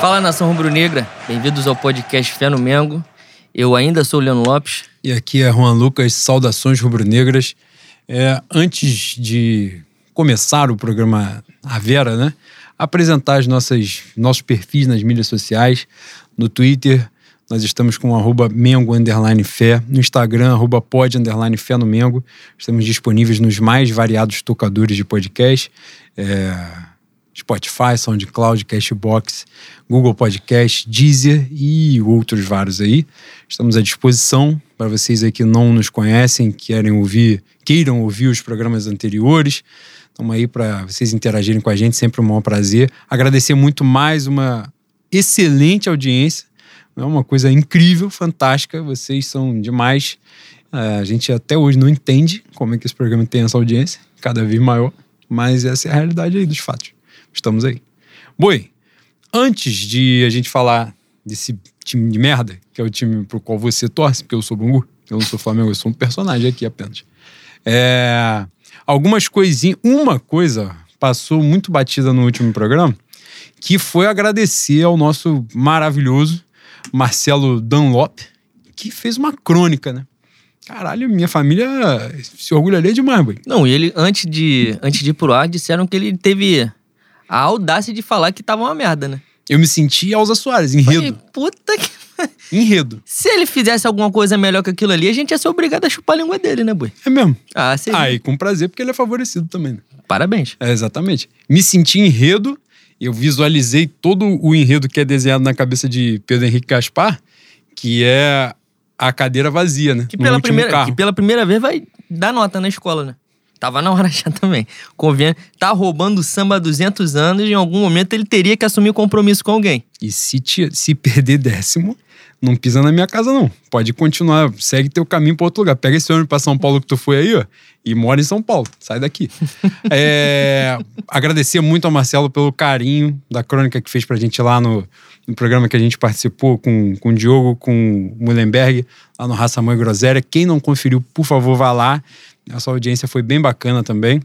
Fala nação rubro-negra, bem-vindos ao podcast Fé no Mengo. Eu ainda sou o Leandro Lopes. E aqui é Juan Lucas, saudações rubro-negras. É, antes de começar o programa A Vera, né? Apresentar as nossas, nossos perfis nas mídias sociais. No Twitter, nós estamos com arroba Mengo Underline Fé. No Instagram, arroba pod Underline Fé no Mengo. Estamos disponíveis nos mais variados tocadores de podcast. É, Spotify, SoundCloud, Cashbox, Google Podcast, Deezer e outros vários aí. Estamos à disposição para vocês aí que não nos conhecem, querem ouvir, queiram ouvir os programas anteriores. Estamos aí para vocês interagirem com a gente, sempre um maior prazer. Agradecer muito mais uma excelente audiência. É uma coisa incrível, fantástica. Vocês são demais. A gente até hoje não entende como é que esse programa tem essa audiência, cada vez maior. Mas essa é a realidade aí dos fatos estamos aí. Boi, antes de a gente falar desse time de merda, que é o time pro qual você torce, porque eu sou Bungu, eu não sou Flamengo, eu sou um personagem aqui apenas. É, algumas coisinhas. Uma coisa passou muito batida no último programa, que foi agradecer ao nosso maravilhoso Marcelo Dunlop, que fez uma crônica, né? Caralho, minha família se orgulharia demais, boy. Não, e ele, antes de, antes de ir pro ar, disseram que ele teve a audácia de falar que tava uma merda, né? Eu me senti Elza Soares, enredo. Falei, puta que. Enredo. Se ele fizesse alguma coisa melhor que aquilo ali, a gente ia ser obrigado a chupar a língua dele, né, boi? É mesmo? Ah, sim. Ah, e com prazer, porque ele é favorecido também. Né? Parabéns. É, exatamente. Me senti enredo, eu visualizei todo o enredo que é desenhado na cabeça de Pedro Henrique Gaspar, que é a cadeira vazia, né? Que pela, primeira, que pela primeira vez vai dar nota na escola, né? Tava na hora já também. Convém. Tá roubando samba há 200 anos e em algum momento ele teria que assumir compromisso com alguém. E se, te, se perder décimo, não pisa na minha casa, não. Pode continuar, segue teu caminho para outro lugar. Pega esse ônibus pra São Paulo que tu foi aí, ó, e mora em São Paulo. Sai daqui. é, agradecer muito ao Marcelo pelo carinho da crônica que fez pra gente lá no, no programa que a gente participou com, com o Diogo, com o Mullenberg, lá no Raça Mãe Groséria. Quem não conferiu, por favor, vá lá. Essa audiência foi bem bacana também.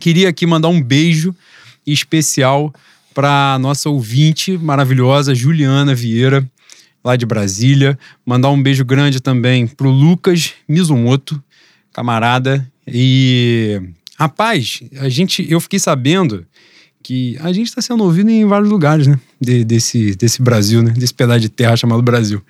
Queria aqui mandar um beijo especial para nossa ouvinte maravilhosa, Juliana Vieira, lá de Brasília. Mandar um beijo grande também pro Lucas Mizumoto, camarada. E, rapaz, a gente, eu fiquei sabendo que a gente está sendo ouvido em vários lugares, né? De, desse, desse Brasil, né? Desse pedaço de terra chamado Brasil.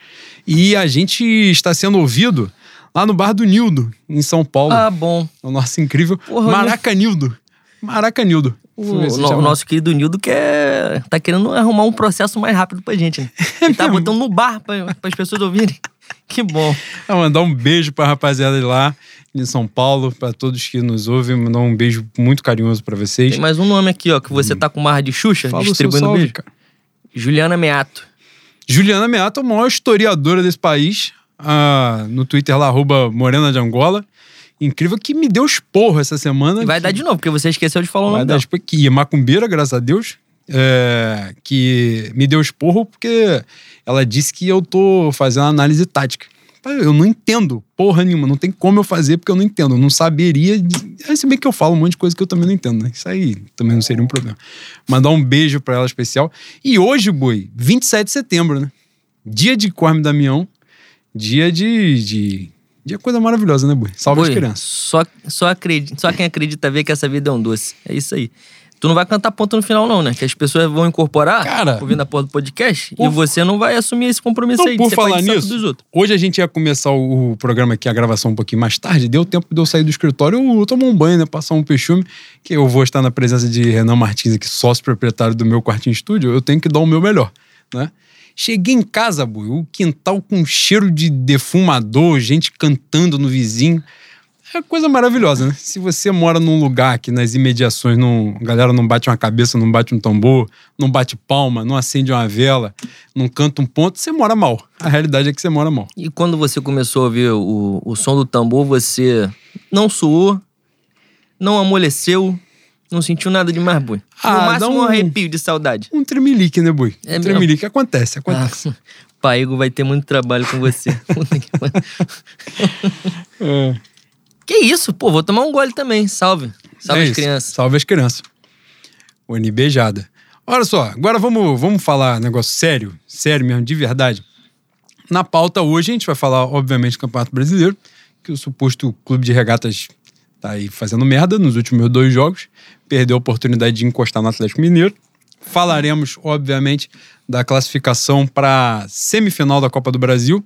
E a gente está sendo ouvido lá no bar do Nildo, em São Paulo. Ah, bom. O nosso incrível Porra, Maracanildo. Maracanildo. O, o nosso querido Nildo quer, tá querendo arrumar um processo mais rápido pra gente, né? Ele tá botando no bar pra, as pessoas ouvirem. Que bom. Vou mandar um beijo pra rapaziada de lá, em São Paulo, pra todos que nos ouvem. Mandar um beijo muito carinhoso pra vocês. Tem mais um nome aqui, ó, que você hum. tá com marra de Xuxa, Fala distribuindo salve, beijo. Cara. Juliana Meato. Juliana Meato é a maior historiadora desse país ah, no Twitter lá, arroba Morena de Angola. Incrível que me deu esporro essa semana. E vai que... dar de novo, porque você esqueceu de falar o nome dela. Que macumbeira, graças a Deus. É, que me deu esporro porque ela disse que eu tô fazendo análise tática. Eu não entendo porra nenhuma, não tem como eu fazer porque eu não entendo, eu não saberia. Se bem que eu falo um monte de coisa que eu também não entendo, né? Isso aí também não seria um problema. Mandar um beijo para ela especial. E hoje, boi, 27 de setembro, né? Dia de Corme Damião. Dia de, de. Dia coisa maravilhosa, né, Bui? Salve Bui, as crianças. Só, só, acredita, só quem acredita vê que essa vida é um doce. É isso aí. Tu não vai cantar ponto no final, não, né? Que as pessoas vão incorporar Cara, ouvindo a porra do podcast por... e você não vai assumir esse compromisso não, aí por de falar nisso, dos outros. Hoje a gente ia começar o, o, programa aqui, a gravação um pouquinho mais tarde. Deu tempo de eu sair do escritório, eu, eu tomar um banho, né? Passar um peixume, que eu vou estar na presença de Renan Martins aqui, sócio proprietário do meu quartinho estúdio. Eu tenho que dar o meu melhor, né? Cheguei em casa, boi, o quintal com cheiro de defumador, gente cantando no vizinho. É coisa maravilhosa, né? Se você mora num lugar que nas imediações não, a galera não bate uma cabeça, não bate um tambor, não bate palma, não acende uma vela, não canta um ponto, você mora mal. A realidade é que você mora mal. E quando você começou a ouvir o, o som do tambor, você não suou, não amoleceu, não sentiu nada de mais, boi? Ah, no máximo um, um arrepio de saudade. Um tremelique, né, boi? É um tremelique. Acontece, acontece. Ah, Paigo vai ter muito trabalho com você. é. Que isso? Pô, vou tomar um gole também. Salve. Salve é as isso. crianças. Salve as crianças. Oni beijada. Olha só, agora vamos, vamos falar negócio sério, sério mesmo, de verdade. Na pauta hoje a gente vai falar, obviamente, do Campeonato Brasileiro, que o suposto clube de regatas tá aí fazendo merda nos últimos dois jogos, perdeu a oportunidade de encostar no Atlético Mineiro. Falaremos, obviamente, da classificação para semifinal da Copa do Brasil,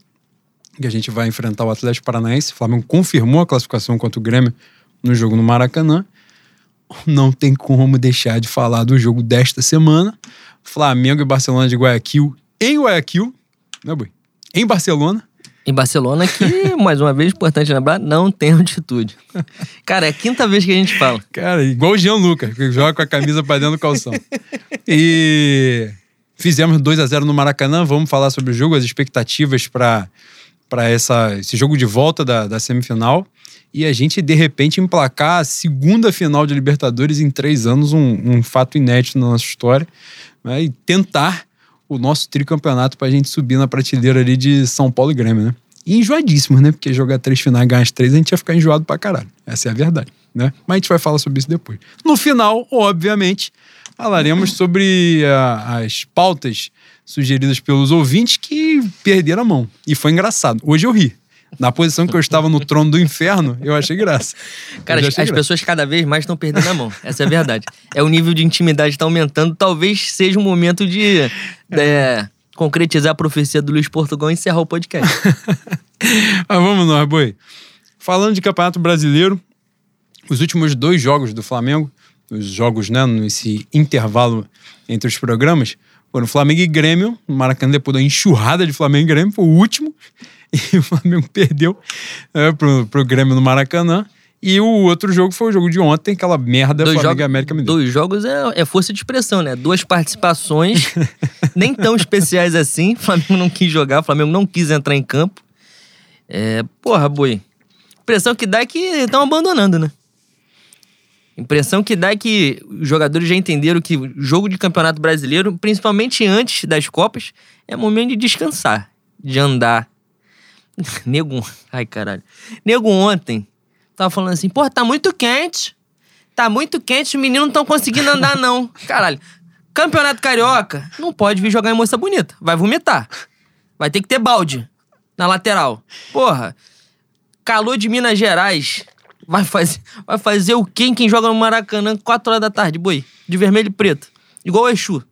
que a gente vai enfrentar o Atlético Paranaense. O Flamengo confirmou a classificação contra o Grêmio no jogo no Maracanã. Não tem como deixar de falar do jogo desta semana. Flamengo e Barcelona de Guayaquil em Guayaquil, né, Boi? Em Barcelona. Em Barcelona, que, mais uma vez, importante lembrar, não tem altitude. Cara, é a quinta vez que a gente fala. Cara, igual o Jean Lucas, que joga com a camisa pra dentro do calção. E fizemos 2 a 0 no Maracanã. Vamos falar sobre o jogo, as expectativas para esse jogo de volta da, da semifinal. E a gente, de repente, emplacar a segunda final de Libertadores em três anos, um, um fato inédito na nossa história. Né? E tentar o nosso tricampeonato pra gente subir na prateleira ali de São Paulo e Grêmio, né? E enjoadíssimos, né? Porque jogar três finais e ganhar as três, a gente ia ficar enjoado pra caralho. Essa é a verdade, né? Mas a gente vai falar sobre isso depois. No final, obviamente, falaremos sobre a, as pautas sugeridas pelos ouvintes que perderam a mão. E foi engraçado. Hoje eu ri na posição que eu estava no trono do inferno, eu achei graça. Cara, achei as, graça. pessoas cada vez mais estão perdendo a mão. Essa é a verdade. É o nível de intimidade está aumentando. Talvez seja um momento de, de é, concretizar a profecia do Luiz Portugal e encerrar o podcast. Mas vamos nós, boi. Falando de Campeonato Brasileiro, os últimos dois jogos do Flamengo, os jogos, né, nesse intervalo entre os programas, foram Flamengo e Grêmio, no Maracanã, depois da enxurrada de Flamengo e Grêmio, foi o último. e o Flamengo perdeu é, pro, pro Grêmio no Maracanã. E o outro jogo foi o jogo de ontem, aquela merda dois Flamengo e América Mineiro. Dois jogos é, é, força de expressão, né? Duas participações, nem tão especiais assim. O Flamengo não quis jogar, o Flamengo não quis entrar em campo. É, porra, boi. Impressão que dá é que estão abandonando, né? Impressão que dá é que os jogadores já entenderam que o jogo de campeonato brasileiro, principalmente antes das Copas, é momento de descansar, de andar, Nego. Ai, caralho. Nego ontem tava falando assim: pô, tá muito quente. Tá muito quente, os meninos não estão conseguindo andar, não. Caralho. Campeonato Carioca, não pode vir jogar em moça bonita. Vai vomitar. Vai ter que ter balde na lateral. Porra. Calor de Minas Gerais. Vai fazer, vai fazer o quê quem joga no Maracanã 4 horas da tarde, boi? De vermelho e preto. Igual o Exu.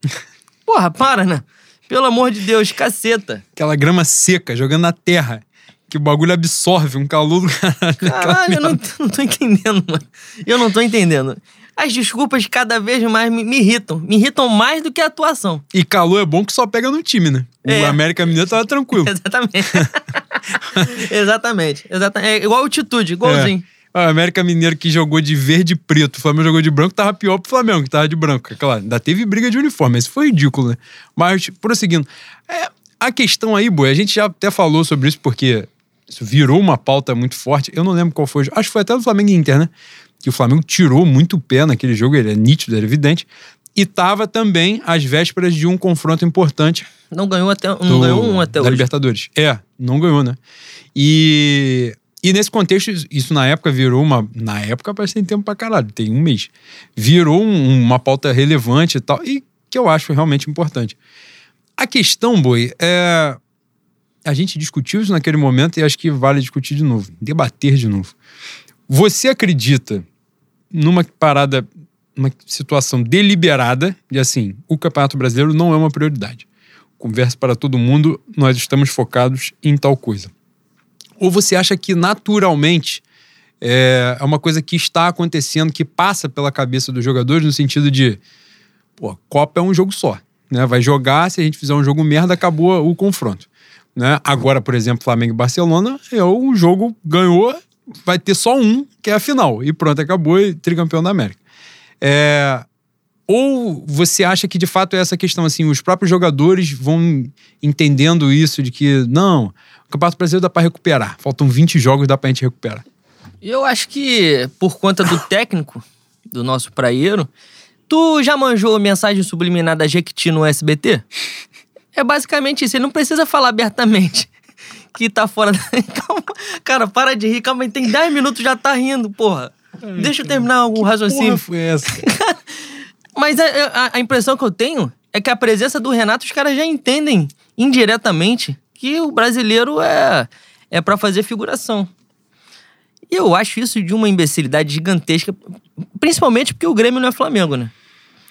Porra, para, né? Pelo amor de Deus, caceta. Aquela grama seca, jogando na terra que o bagulho absorve um calor do caralho. Caralho, eu não, não tô entendendo, mano. Eu não tô entendendo. As desculpas cada vez mais me, me, irritam. Me irritam mais do que a atuação. E calor é bom que só pega no time, né? É. O América Mineiro tava tranquilo. Exatamente. Exatamente. Exatamente. É igual altitude, igualzinho. É. O América Mineiro que jogou de verde e preto, o Flamengo jogou de branco, tava pior pro Flamengo, que tava de branco. É claro, ainda teve briga de uniforme, isso foi ridículo, né? Mas, prosseguindo. É, a questão aí, Boi, a gente já até falou sobre isso, porque isso virou uma pauta muito forte. Eu não lembro qual foi. Acho que foi até do Flamengo Inter, né? Que o Flamengo tirou muito pé naquele jogo, ele é nítido, era evidente. E tava também às vésperas de um confronto importante. Não ganhou até, não do, ganhou um até da hoje. Libertadores. É, não ganhou, né? E, e nesse contexto, isso na época virou uma. Na época parece que tem tempo pra caralho, tem um mês. Virou um, uma pauta relevante e tal, e que eu acho realmente importante. A questão, Boi, é a gente discutiu isso naquele momento e acho que vale discutir de novo, debater de novo. Você acredita numa parada, numa situação deliberada de assim, o Campeonato Brasileiro não é uma prioridade. Conversa para todo mundo, nós estamos focados em tal coisa. Ou você acha que naturalmente é, é uma coisa que está acontecendo, que passa pela cabeça dos jogadores no sentido de, pô, Copa é um jogo só. Né? Vai jogar, se a gente fizer um jogo merda, acabou o confronto. Né? Agora, por exemplo, Flamengo e Barcelona, é o jogo ganhou, vai ter só um, que é a final. E pronto, acabou e tricampeão da América. É, ou você acha que de fato é essa questão assim, os próprios jogadores vão entendendo isso de que não, o Campeonato Brasileiro dá para recuperar. Faltam 20 jogos, dá pra gente recuperar. Eu acho que por conta do técnico, do nosso praieiro, tu já manjou mensagem subliminar da Jequiti no SBT? É basicamente isso. Ele não precisa falar abertamente que tá fora da. Calma. Cara, para de rir. Calma, tem 10 minutos já tá rindo, porra. Deixa eu terminar o raciocínio. Porra foi essa? Mas Mas a, a, a impressão que eu tenho é que a presença do Renato, os caras já entendem indiretamente que o brasileiro é, é para fazer figuração. E eu acho isso de uma imbecilidade gigantesca, principalmente porque o Grêmio não é Flamengo, né?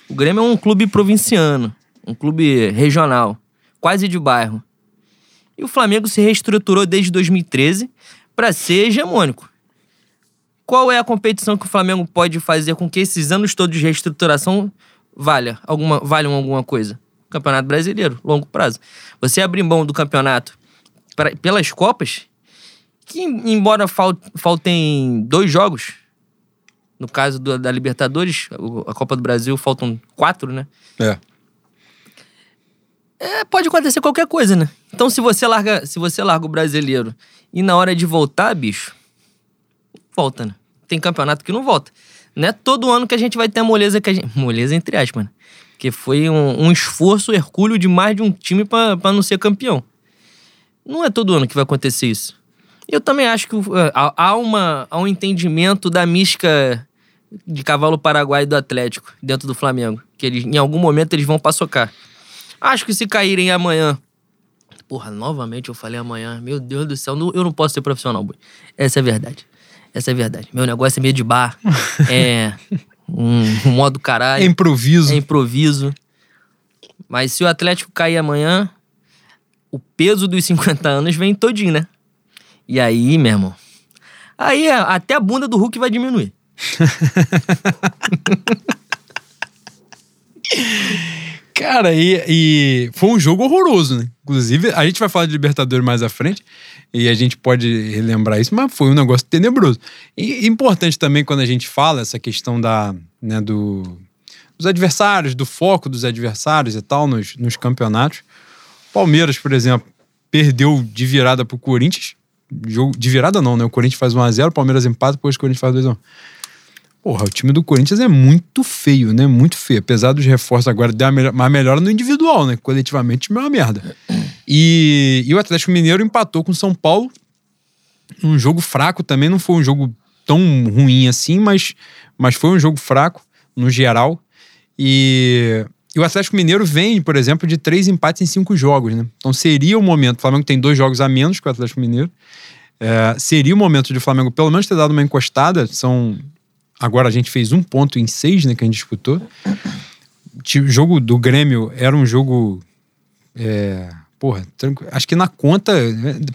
O Grêmio é um clube provinciano, um clube regional, quase de bairro. E o Flamengo se reestruturou desde 2013 para ser hegemônico. Qual é a competição que o Flamengo pode fazer com que esses anos todos de reestruturação valha alguma, valham alguma coisa? Campeonato Brasileiro, longo prazo. Você abrir mão do campeonato pra, pelas Copas, que embora faltem dois jogos, no caso do, da Libertadores, a Copa do Brasil faltam quatro, né? É. É, pode acontecer qualquer coisa, né? Então, se você larga, se você larga o brasileiro e na hora de voltar, bicho, volta, né? Tem campeonato que não volta. Não é todo ano que a gente vai ter a moleza que a gente. Moleza entre aspas, né? Que foi um, um esforço hercúleo de mais de um time para não ser campeão. Não é todo ano que vai acontecer isso. Eu também acho que uh, há, uma, há um entendimento da mística de cavalo paraguai do Atlético dentro do Flamengo. Que eles, em algum momento eles vão paçocar. Acho que se caírem amanhã. Porra, novamente eu falei amanhã. Meu Deus do céu, eu não posso ser profissional, boy. Essa é a verdade. Essa é a verdade. Meu negócio é meio de bar. é. Um, um modo caralho. É improviso. É improviso. Mas se o Atlético cair amanhã, o peso dos 50 anos vem todinho, né? E aí, meu irmão. Aí até a bunda do Hulk vai diminuir. Cara, e, e, foi um jogo horroroso, né? Inclusive, a gente vai falar de Libertadores mais à frente e a gente pode relembrar isso, mas foi um negócio tenebroso. E importante também quando a gente fala essa questão da, né, do, dos adversários, do foco dos adversários e tal nos, nos campeonatos. Palmeiras, por exemplo, perdeu de virada pro Corinthians. Jogo, de virada não, né? O Corinthians faz 1x0, o Palmeiras empata, depois o Corinthians faz 2x1. Porra, o time do Corinthians é muito feio, né? Muito feio. Apesar dos reforços agora dar uma melhora no individual, né? Coletivamente, é uma merda. E, e o Atlético Mineiro empatou com o São Paulo. Um jogo fraco também, não foi um jogo tão ruim assim, mas, mas foi um jogo fraco no geral. E, e o Atlético Mineiro vem, por exemplo, de três empates em cinco jogos, né? Então seria o momento. O Flamengo tem dois jogos a menos que o Atlético Mineiro. É, seria o momento de o Flamengo pelo menos ter dado uma encostada. São Agora a gente fez um ponto em seis, né, que a gente disputou. O jogo do Grêmio era um jogo. É, porra, acho que na conta,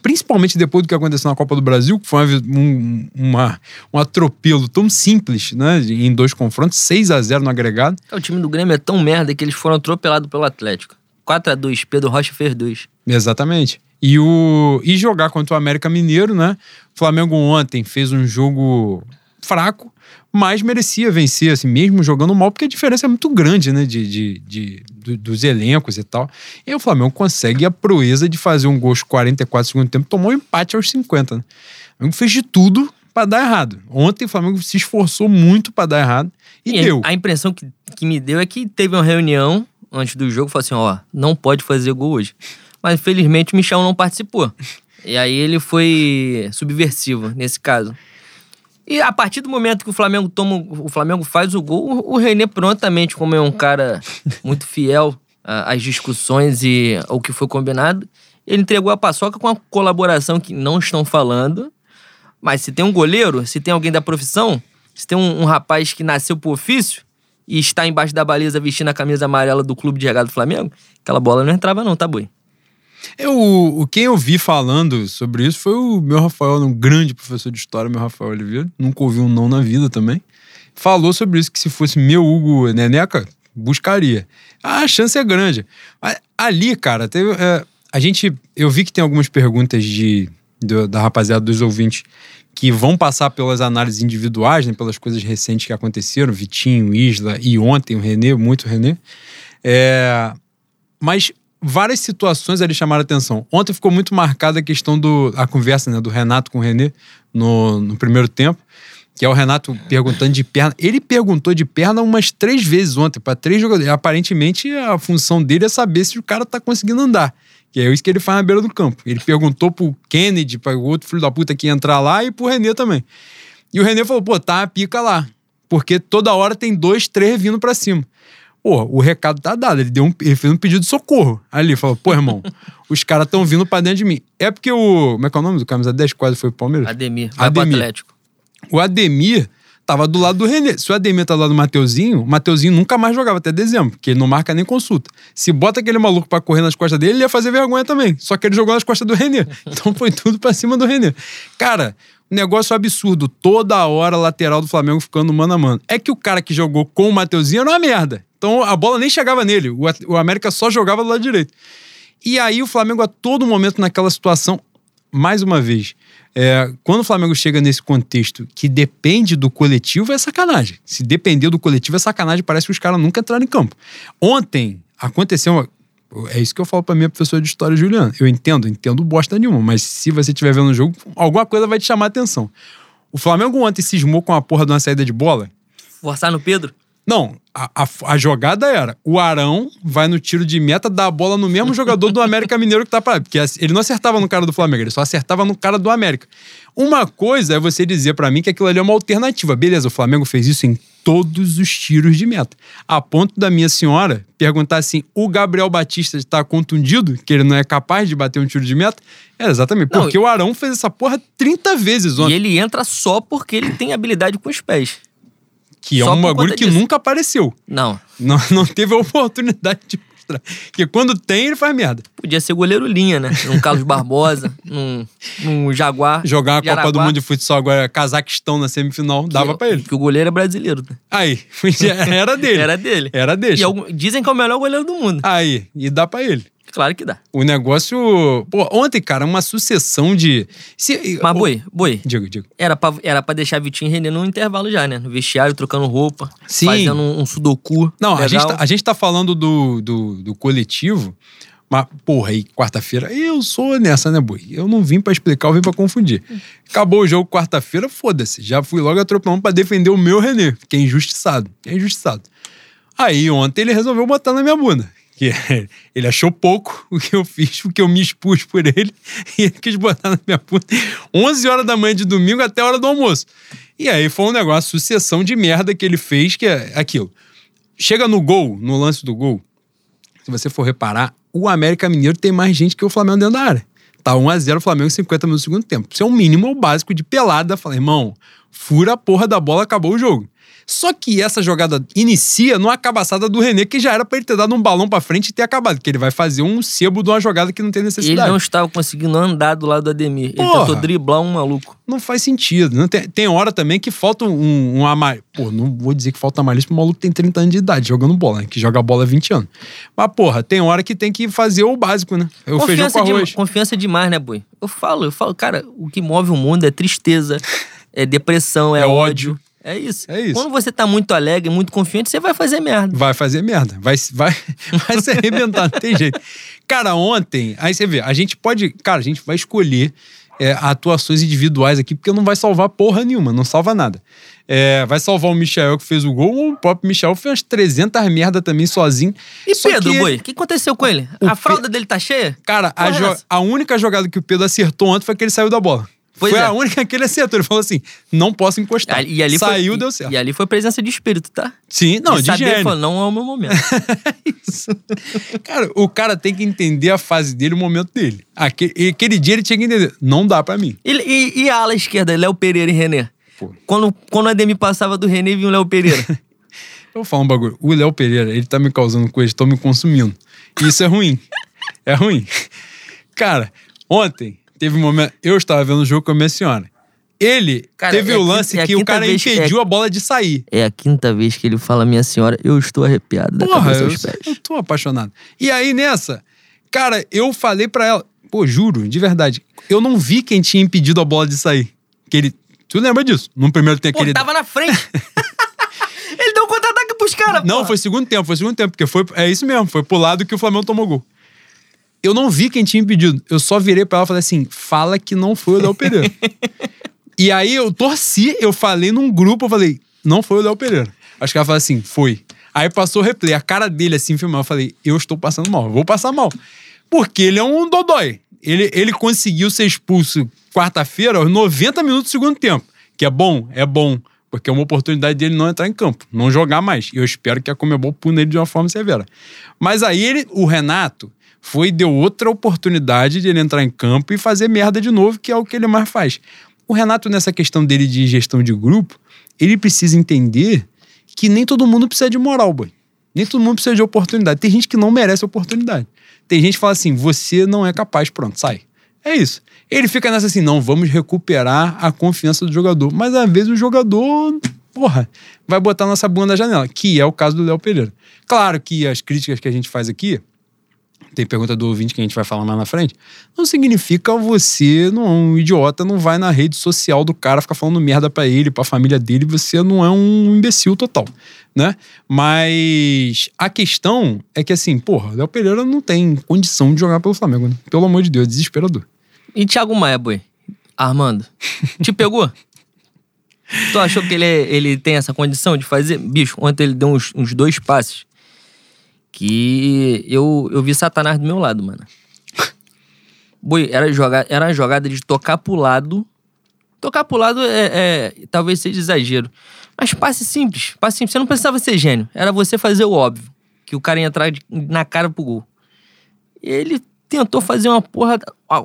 principalmente depois do que aconteceu na Copa do Brasil, que foi um, uma, um atropelo tão simples, né? Em dois confrontos, 6 a 0 no agregado. O time do Grêmio é tão merda que eles foram atropelados pelo Atlético. 4 a 2 Pedro Rocha fez dois. Exatamente. E, o, e jogar contra o América Mineiro, né? O Flamengo ontem fez um jogo fraco, mas merecia vencer, assim, mesmo jogando mal, porque a diferença é muito grande, né, de, de, de, de dos elencos e tal. E aí o Flamengo consegue a proeza de fazer um gol aos 44 segundo tempo, tomou um empate aos 50. Né? O Flamengo fez de tudo para dar errado. Ontem o Flamengo se esforçou muito para dar errado e, e, deu. A impressão que, que me deu é que teve uma reunião antes do jogo, falou assim, ó, não pode fazer gol hoje. Mas infelizmente o Michel não participou. E aí ele foi subversivo nesse caso. E a partir do momento que o Flamengo toma, o Flamengo faz o gol, o René prontamente, como é um cara muito fiel às discussões e ao que foi combinado, ele entregou a paçoca com a colaboração que não estão falando. Mas se tem um goleiro, se tem alguém da profissão, se tem um, um rapaz que nasceu por ofício e está embaixo da baliza vestindo a camisa amarela do clube de regado do Flamengo, aquela bola não entrava não, tá boi. Eu, o, quem eu vi falando sobre isso foi o meu Rafael, um grande professor de história, meu Rafael Oliveira. Nunca ouvi um não na vida também. Falou sobre isso, que se fosse meu Hugo Neneca, buscaria. A chance é grande. Ali, cara, teve, é, a gente. Eu vi que tem algumas perguntas de, de, da rapaziada dos ouvintes que vão passar pelas análises individuais, né, pelas coisas recentes que aconteceram, Vitinho, Isla e ontem o Renê, muito Renê. É, mas várias situações ali chamaram atenção. Ontem ficou muito marcada a questão do a conversa né, do Renato com o Renê no, no primeiro tempo, que é o Renato perguntando de perna. Ele perguntou de perna umas três vezes ontem para três jogadores. Aparentemente a função dele é saber se o cara tá conseguindo andar. Que é isso que ele faz na beira do campo. Ele perguntou pro Kennedy, para o outro filho da puta que ia entrar lá, e pro Renê também. E o Renê falou: pô, tá a pica lá. Porque toda hora tem dois, três vindo para cima. Pô, o recado tá dado. Ele, deu um, ele fez um pedido de socorro. Ali, falou, pô, irmão, os caras estão vindo pra dentro de mim. É porque o. Como é que é o nome do camisa 10 quase foi pro Palmeiras? Ademir, vai Ademir. Atlético. O Ademir tava do lado do René. Se o Ademir tá do lado do Mateuzinho, o Mateuzinho nunca mais jogava até dezembro, porque ele não marca nem consulta. Se bota aquele maluco pra correr nas costas dele, ele ia fazer vergonha também. Só que ele jogou nas costas do René. Então foi tudo pra cima do René. Cara, negócio absurdo. Toda hora lateral do Flamengo ficando mano a mano. É que o cara que jogou com o Mateuzinho era uma merda. Então a bola nem chegava nele. O, o América só jogava do lado direito. E aí o Flamengo a todo momento naquela situação, mais uma vez, é, quando o Flamengo chega nesse contexto que depende do coletivo, é sacanagem. Se depender do coletivo, é sacanagem. Parece que os caras nunca entraram em campo. Ontem aconteceu. É isso que eu falo pra minha professora de história, Juliana. Eu entendo, entendo bosta nenhuma, mas se você estiver vendo o jogo, alguma coisa vai te chamar a atenção. O Flamengo ontem cismou com a porra de uma saída de bola Forçar no Pedro? não, a, a- a jogada era: o Arão vai no tiro de meta, dá a bola no mesmo jogador do América Mineiro que tá parado. Porque ele não acertava no cara do Flamengo, ele só acertava no cara do América. Uma coisa é você dizer pra mim que aquilo ali é uma alternativa. Beleza, o Flamengo fez isso em todos os tiros de meta. A ponto da minha senhora perguntar assim: o Gabriel Batista está contundido, que ele não é capaz de bater um tiro de meta? É, exatamente. Não, Porque o Arão fez essa porra 30 vezes E ontem. ele entra só porque ele tem habilidade com os pés. Que é só um bagulho que disso. nunca apareceu. Não. Não, não teve a oportunidade de mostrar. Porque quando tem, ele faz merda. Podia ser goleiro linha, né? Num Carlos Barbosa, num, num Jaguar. Jogar a Copa do Mundo de Futsal agora, Cazaquistão na semifinal, dava que- pra ele. Que o goleiro é brasileiro. né? Aí, era dele. Era dele. Era dele. E algum- dizem que é o melhor goleiro do mundo. Aí, e dá pra ele. Claro que dá. O negócio. Pô, ontem, cara, uma sucessão de. Se, Mas, Boi, Boi, Digo, digo. era pra, era pra deixar Vitinho René no intervalo já, né? No vestiário, trocando roupa. Sim. Fazendo um, um sudoku. Não, a gente, tá, a gente tá falando do, do, do coletivo, mas, porra, aí quarta-feira, eu sou nessa, né, boi? Eu não vim pra explicar, eu vim pra confundir. Acabou o jogo quarta-feira, foda-se. Já fui logo atropelando pra defender o meu René, que é injustiçado. É injustiçado. Aí ontem ele resolveu botar na minha bunda. Que ele achou pouco o que eu fiz, porque eu me expus por ele e ele quis botar na minha bunda 11 horas da manhã de domingo até a hora do almoço. E aí foi um negócio, sucessão de merda que ele fez, que é aquilo. Chega no gol, no lance do gol, se você for reparar, o América Mineiro tem mais gente que o Flamengo dentro da área. Tá 1x0 o Flamengo 50 minutos do segundo tempo. Isso é o mínimo o básico de pelada. Fala, irmão, fura a porra da bola, acabou o jogo. Só que essa jogada inicia numa cabaçada do René, que já era pra ele ter dado um balão pra frente e ter acabado. Que ele vai fazer um sebo de uma jogada que não tem Ele necessidade. não estava conseguindo andar do lado do Ademir. Ele Porra. tentou driblar um maluco. Não faz sentido. Não tem, tem hora também que falta um, um amar... Pô, não vou dizer que falta malícia pro maluco que tem 30 anos de idade jogando bola, né? Que joga bola há 20 anos. Mas, porra, tem hora que tem que fazer o básico, né? É o feijão com de- arroz. confiança demais, né, Boi? Eu falo, eu falo, cara, o que move o mundo é tristeza, é depressão, é, É ódio. ódio. É isso. É isso. Quando você tá muito alegre, muito confiante, você vai fazer merda. Vai fazer merda. Vai, vai, vai se arrebentar, não tem jeito. Cara, ontem, aí você vê, a gente pode. Cara, a gente vai escolher é, atuações individuais aqui, porque não vai salvar porra nenhuma, não salva nada. É, vai salvar o Michel que fez o gol, ou o próprio Michel fez umas 300 merda também sozinho. E Só Pedro, que- Boi, o que aconteceu com ele? O A Pe- fralda dele tá cheia? Cara, a, jo- a única jogada que o Pedro acertou ontem foi que ele saiu da bola. Pois foi é. a única que ele acertou. Ele falou assim: não posso encostar. E ali Saiu, foi, deu certo. E ali foi presença de espírito, tá? Sim, não, de, saber, gênio. falou, não é o meu momento. Isso. Cara, o cara tem que entender a fase dele, o momento dele. Aquele, aquele dia ele tinha que entender. Não dá pra mim. E, e- e a ala esquerda, Léo Pereira e René? Pô. Quando, quando o Ademir passava do René, vinha o Léo Pereira. Eu vou falar um bagulho. O Léo Pereira, ele tá me causando coisas, estão me consumindo. E isso é ruim. É ruim. Cara, ontem teve um momento. Eu estava vendo o jogo com a minha senhora. Ele Cara, teve é o lance quinta- é a que o quinta cara impediu é- a bola de sair. é a quinta vez que ele fala, minha senhora, eu estou arrepiado Porra, eu, eu tô apaixonado. E aí, nessa, cara, eu falei pra ela, pô, juro, de verdade, eu não vi quem tinha impedido a bola de sair. Que ele. Tu lembra disso? No primeiro tempo Pô, que ele. tava na frente. ele deu um contra-ataque pros caras, Não, porra. foi segundo tempo, foi segundo tempo, porque foi. É isso mesmo, foi pro lado que o Flamengo tomou gol. Eu não vi quem tinha impedido. Eu só virei pra ela e falei assim: fala que não foi o Léo Pereira. e aí eu torci, eu falei num grupo, eu falei, não foi o Léo Pereira. Acho que ela falou assim, foi. Aí passou o replay, a cara dele assim, filmando. Eu falei, eu estou passando mal, eu vou passar mal. Porque ele é um dodói. Ele, ele conseguiu ser expulso quarta-feira aos 90 minutos do segundo tempo. Que é bom, é bom. Porque é uma oportunidade dele não entrar em campo, não jogar mais. E eu espero que a Comebol pune ele de uma forma severa. Mas aí ele, o Renato foi deu outra oportunidade de ele entrar em campo e fazer merda de novo, que é o que ele mais faz. O Renato, nessa questão dele de gestão de grupo, ele precisa entender que nem todo mundo precisa de moral, boy. Nem todo mundo precisa de oportunidade. Tem gente que não merece oportunidade. Tem gente que fala assim: você não é capaz, pronto, sai. É isso. Ele fica nessa assim, não, vamos recuperar a confiança do jogador. Mas às vezes o jogador, porra, vai botar nossa bunda na janela, que é o caso do Léo Pereira. Claro que as críticas que a gente faz aqui, tem pergunta do ouvinte que a gente vai falar mais na frente, não significa você, não é um idiota, não vai na rede social do cara ficar falando merda para ele, pra família dele, você não é um imbecil total, né? Mas a questão é que assim, porra, Léo Pereira não tem condição de jogar pelo Flamengo, né? Pelo amor de Deus, desesperador. E Thiago Maia, boi? Armando, te pegou? tu achou que ele, é, ele tem essa condição de fazer? Bicho, ontem ele deu uns, uns dois passes que eu, eu vi Satanás do meu lado, mano. Boi, era, joga, era uma jogada de tocar pro lado. Tocar pro lado é, é, talvez seja exagero. Mas passe simples, passe simples. Você não precisava ser gênio. Era você fazer o óbvio. Que o cara ia entrar na cara pro gol. Ele tentou fazer uma porra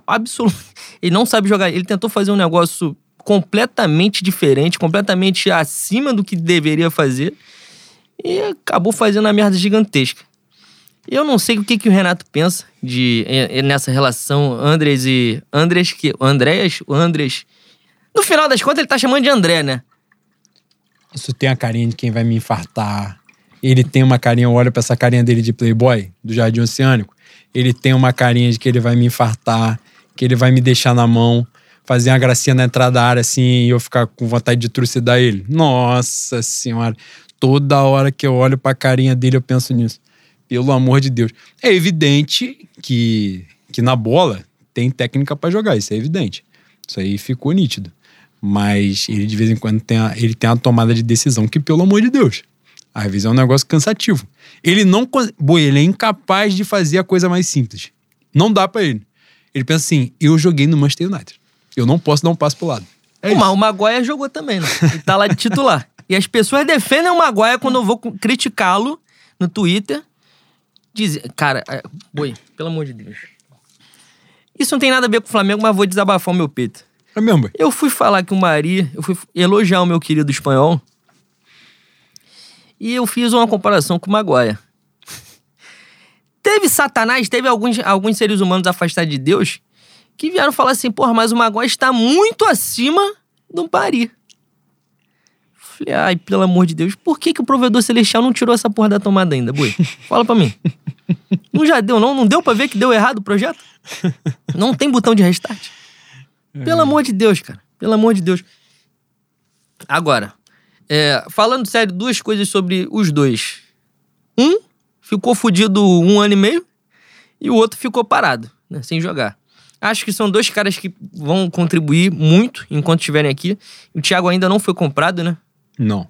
absoluta. Ele não sabe jogar. Ele tentou fazer um negócio completamente diferente, completamente acima do que deveria fazer. E acabou fazendo uma merda gigantesca. Eu não sei o que, que o Renato pensa de nessa relação Andres e. Andres que. Andréas? O Andres. No final das contas, ele tá chamando de André, né? Isso tem a carinha de quem vai me infartar. Ele tem uma carinha, eu olho pra essa carinha dele de playboy, do Jardim Oceânico. Ele tem uma carinha de que ele vai me infartar, que ele vai me deixar na mão, fazer uma gracinha na entrada da área assim e eu ficar com vontade de trucidar ele. Nossa senhora. Toda hora que eu olho pra carinha dele, eu penso nisso. Pelo amor de Deus. É evidente que, que na bola tem técnica para jogar, isso é evidente. Isso aí ficou nítido. Mas ele de vez em quando tem a, ele tem uma tomada de decisão que, pelo amor de Deus, às vezes é um negócio cansativo. Ele não. Boi, ele é incapaz de fazer a coisa mais simples. Não dá para ele. Ele pensa assim: eu joguei no Manchester United. Eu não posso dar um passo pro lado. É o, o Maguire jogou também, né? Ele tá lá de titular. e as pessoas defendem o Maguire quando eu vou criticá-lo no Twitter. Diz, cara, é, boi, pelo amor de Deus. Isso não tem nada a ver com o Flamengo, mas vou desabafar o meu peito. É mesmo? Eu fui falar que o Maria, eu fui elogiar o meu querido espanhol. E eu fiz uma comparação com o Maguaia. teve Satanás, teve alguns, alguns seres humanos afastados de Deus que vieram falar assim: porra, mas o Maguaia está muito acima do Paris. Falei, ai, pelo amor de Deus, por que, que o provedor celestial não tirou essa porra da tomada ainda, boi? Fala pra mim. Não já deu, não? Não deu pra ver que deu errado o projeto? Não tem botão de restart? Pelo amor de Deus, cara. Pelo amor de Deus. Agora, é, falando sério, duas coisas sobre os dois. Um ficou fudido um ano e meio e o outro ficou parado, né, sem jogar. Acho que são dois caras que vão contribuir muito enquanto estiverem aqui. O Thiago ainda não foi comprado, né? Não.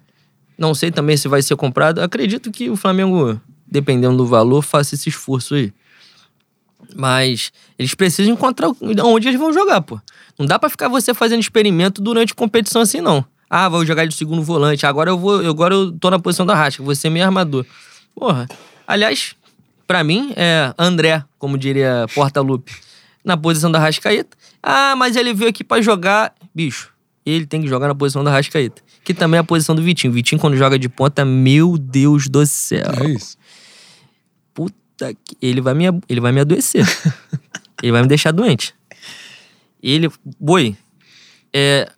Não sei também se vai ser comprado. Acredito que o Flamengo, dependendo do valor, faça esse esforço aí. Mas eles precisam encontrar onde eles vão jogar, pô. Não dá para ficar você fazendo experimento durante competição assim, não. Ah, vou jogar de segundo volante. Agora eu vou. Agora eu tô na posição da Rasca, vou ser meio armador. Porra. Aliás, para mim, é André, como diria Porta Lupe, na posição da Rascaeta. Ah, mas ele veio aqui para jogar. Bicho, ele tem que jogar na posição da Rascaeta que também é a posição do Vitinho. Vitinho, quando joga de ponta, meu Deus do céu. É isso. Puta que. Ele vai me, ele vai me adoecer. ele vai me deixar doente. Ele. Boi. É.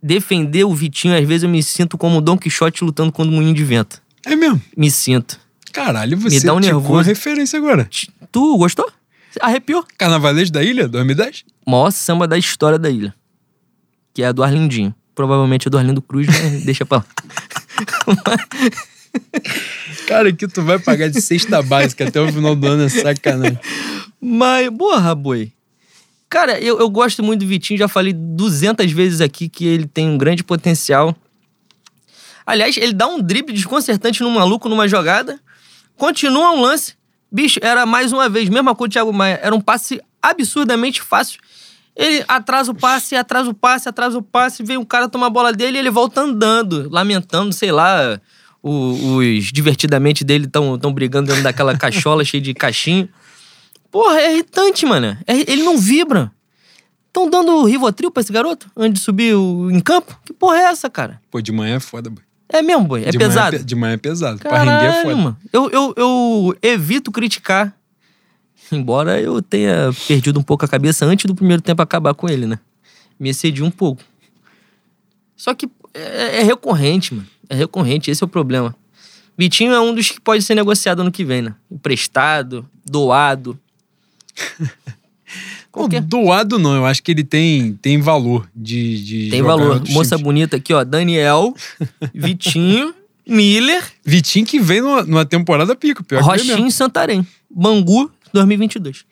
Defender o Vitinho, às vezes eu me sinto como o Don Quixote lutando contra um moinho de vento. É mesmo? Me sinto. Caralho, você me dá um nervoso. referência agora. Tu gostou? Arrepiou? Carnavalês da Ilha, 2010? Maior samba da história da ilha. Que é a do Arlindinho provavelmente é do Arlindo Cruz, né? deixa pra lá. Cara, que tu vai pagar de cesta básica até o final do ano é sacanagem. Mas, porra, boi. Cara, eu, eu gosto muito do Vitinho, já falei 200 vezes aqui que ele tem um grande potencial. Aliás, ele dá um drible desconcertante no maluco numa jogada, continua um lance. Bicho, era mais uma vez, mesma coisa do Thiago Maia, era um passe absurdamente fácil Ele atrasa o passe, atrasa o passe, atrasa o passe, vem um cara tomar a bola dele e ele volta andando, lamentando, sei lá, o- os divertidamente dele estão tão brigando dentro daquela cachola cheia de caixinho. Porra, é irritante, mano. É- ele não vibra. Estão dando Rivotril pra esse garoto antes de subir o- em campo? Que porra é essa, cara? Pô, de manhã é foda, boy. É mesmo, boi? É de Manhã pesado? pe- de manhã é pesado. pra render é Caralho, foda. mano. Eu, eu, eu evito criticar. Embora eu tenha perdido um pouco a cabeça antes do primeiro tempo acabar com ele, né? Me excedi um pouco. Só que é, é recorrente, mano. É recorrente, esse é o problema. Vitinho é um dos que pode ser negociado ano que vem, né? Emprestado, doado. Qualquer- doado não, eu acho que ele tem, tem valor de, de Tem valor. Moça times. bonita aqui, ó. Daniel, Vitinho, Miller, Vitinho que vem numa, numa temporada pico, pior que vem Rochinho mesmo. e Santarém. Bangu 2022.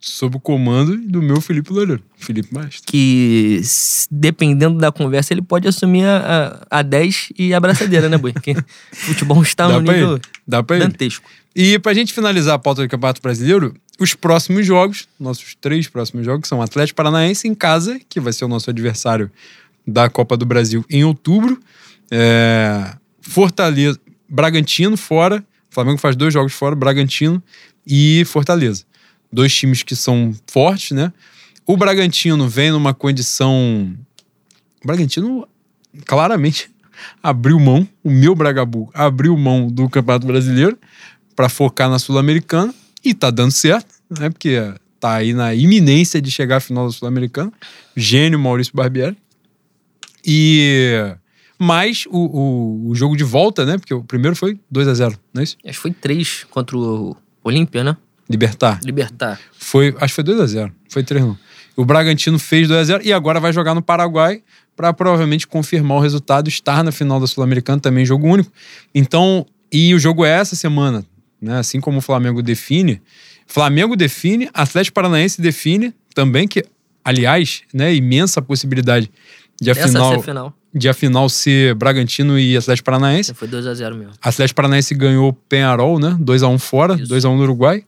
Sob o comando do meu Felipe Loureiro. Felipe Mastro. que, dependendo da conversa, ele pode assumir a, a, a 10 e a abraçadeira, né, Boi? Porque o futebol está Dá no nível ele. Dá pra ele. dantesco. E pra gente finalizar a pauta do Campeonato Brasileiro, os próximos jogos, nossos três próximos jogos, são Atlético Paranaense em casa, que vai ser o nosso adversário da Copa do Brasil em outubro. É, Fortaleza, Bragantino fora. O Flamengo faz dois jogos fora, Bragantino e Fortaleza. Dois times que são fortes, né? O Bragantino vem numa condição. O Bragantino claramente abriu mão, o meu Bragabu abriu mão do Campeonato Brasileiro para focar na Sul-Americana e tá dando certo, né? Porque tá aí na iminência de chegar à final da Sul-Americana. Gênio Maurício Barbieri. E mas o, o, o jogo de volta, né? Porque o primeiro foi 2 a 0 não é isso? Acho que foi 3 contra o Olímpia, né? Libertar. Libertar. Foi, acho que foi 2 a 0 Foi 3 não. O Bragantino fez 2 a 0 e agora vai jogar no Paraguai para provavelmente confirmar o resultado, estar na final da Sul-Americana também jogo único. Então, e o jogo é essa semana, né? Assim como o Flamengo define, Flamengo define, Atlético Paranaense define também que, aliás, né, imensa possibilidade de a Essa final, é final. de a final ser Bragantino e Atlético Paranaense. Foi 2x0 mesmo. Atlético Paranaense ganhou o Penharol, né? 2x1 fora, Isso. 2x1 no Uruguai.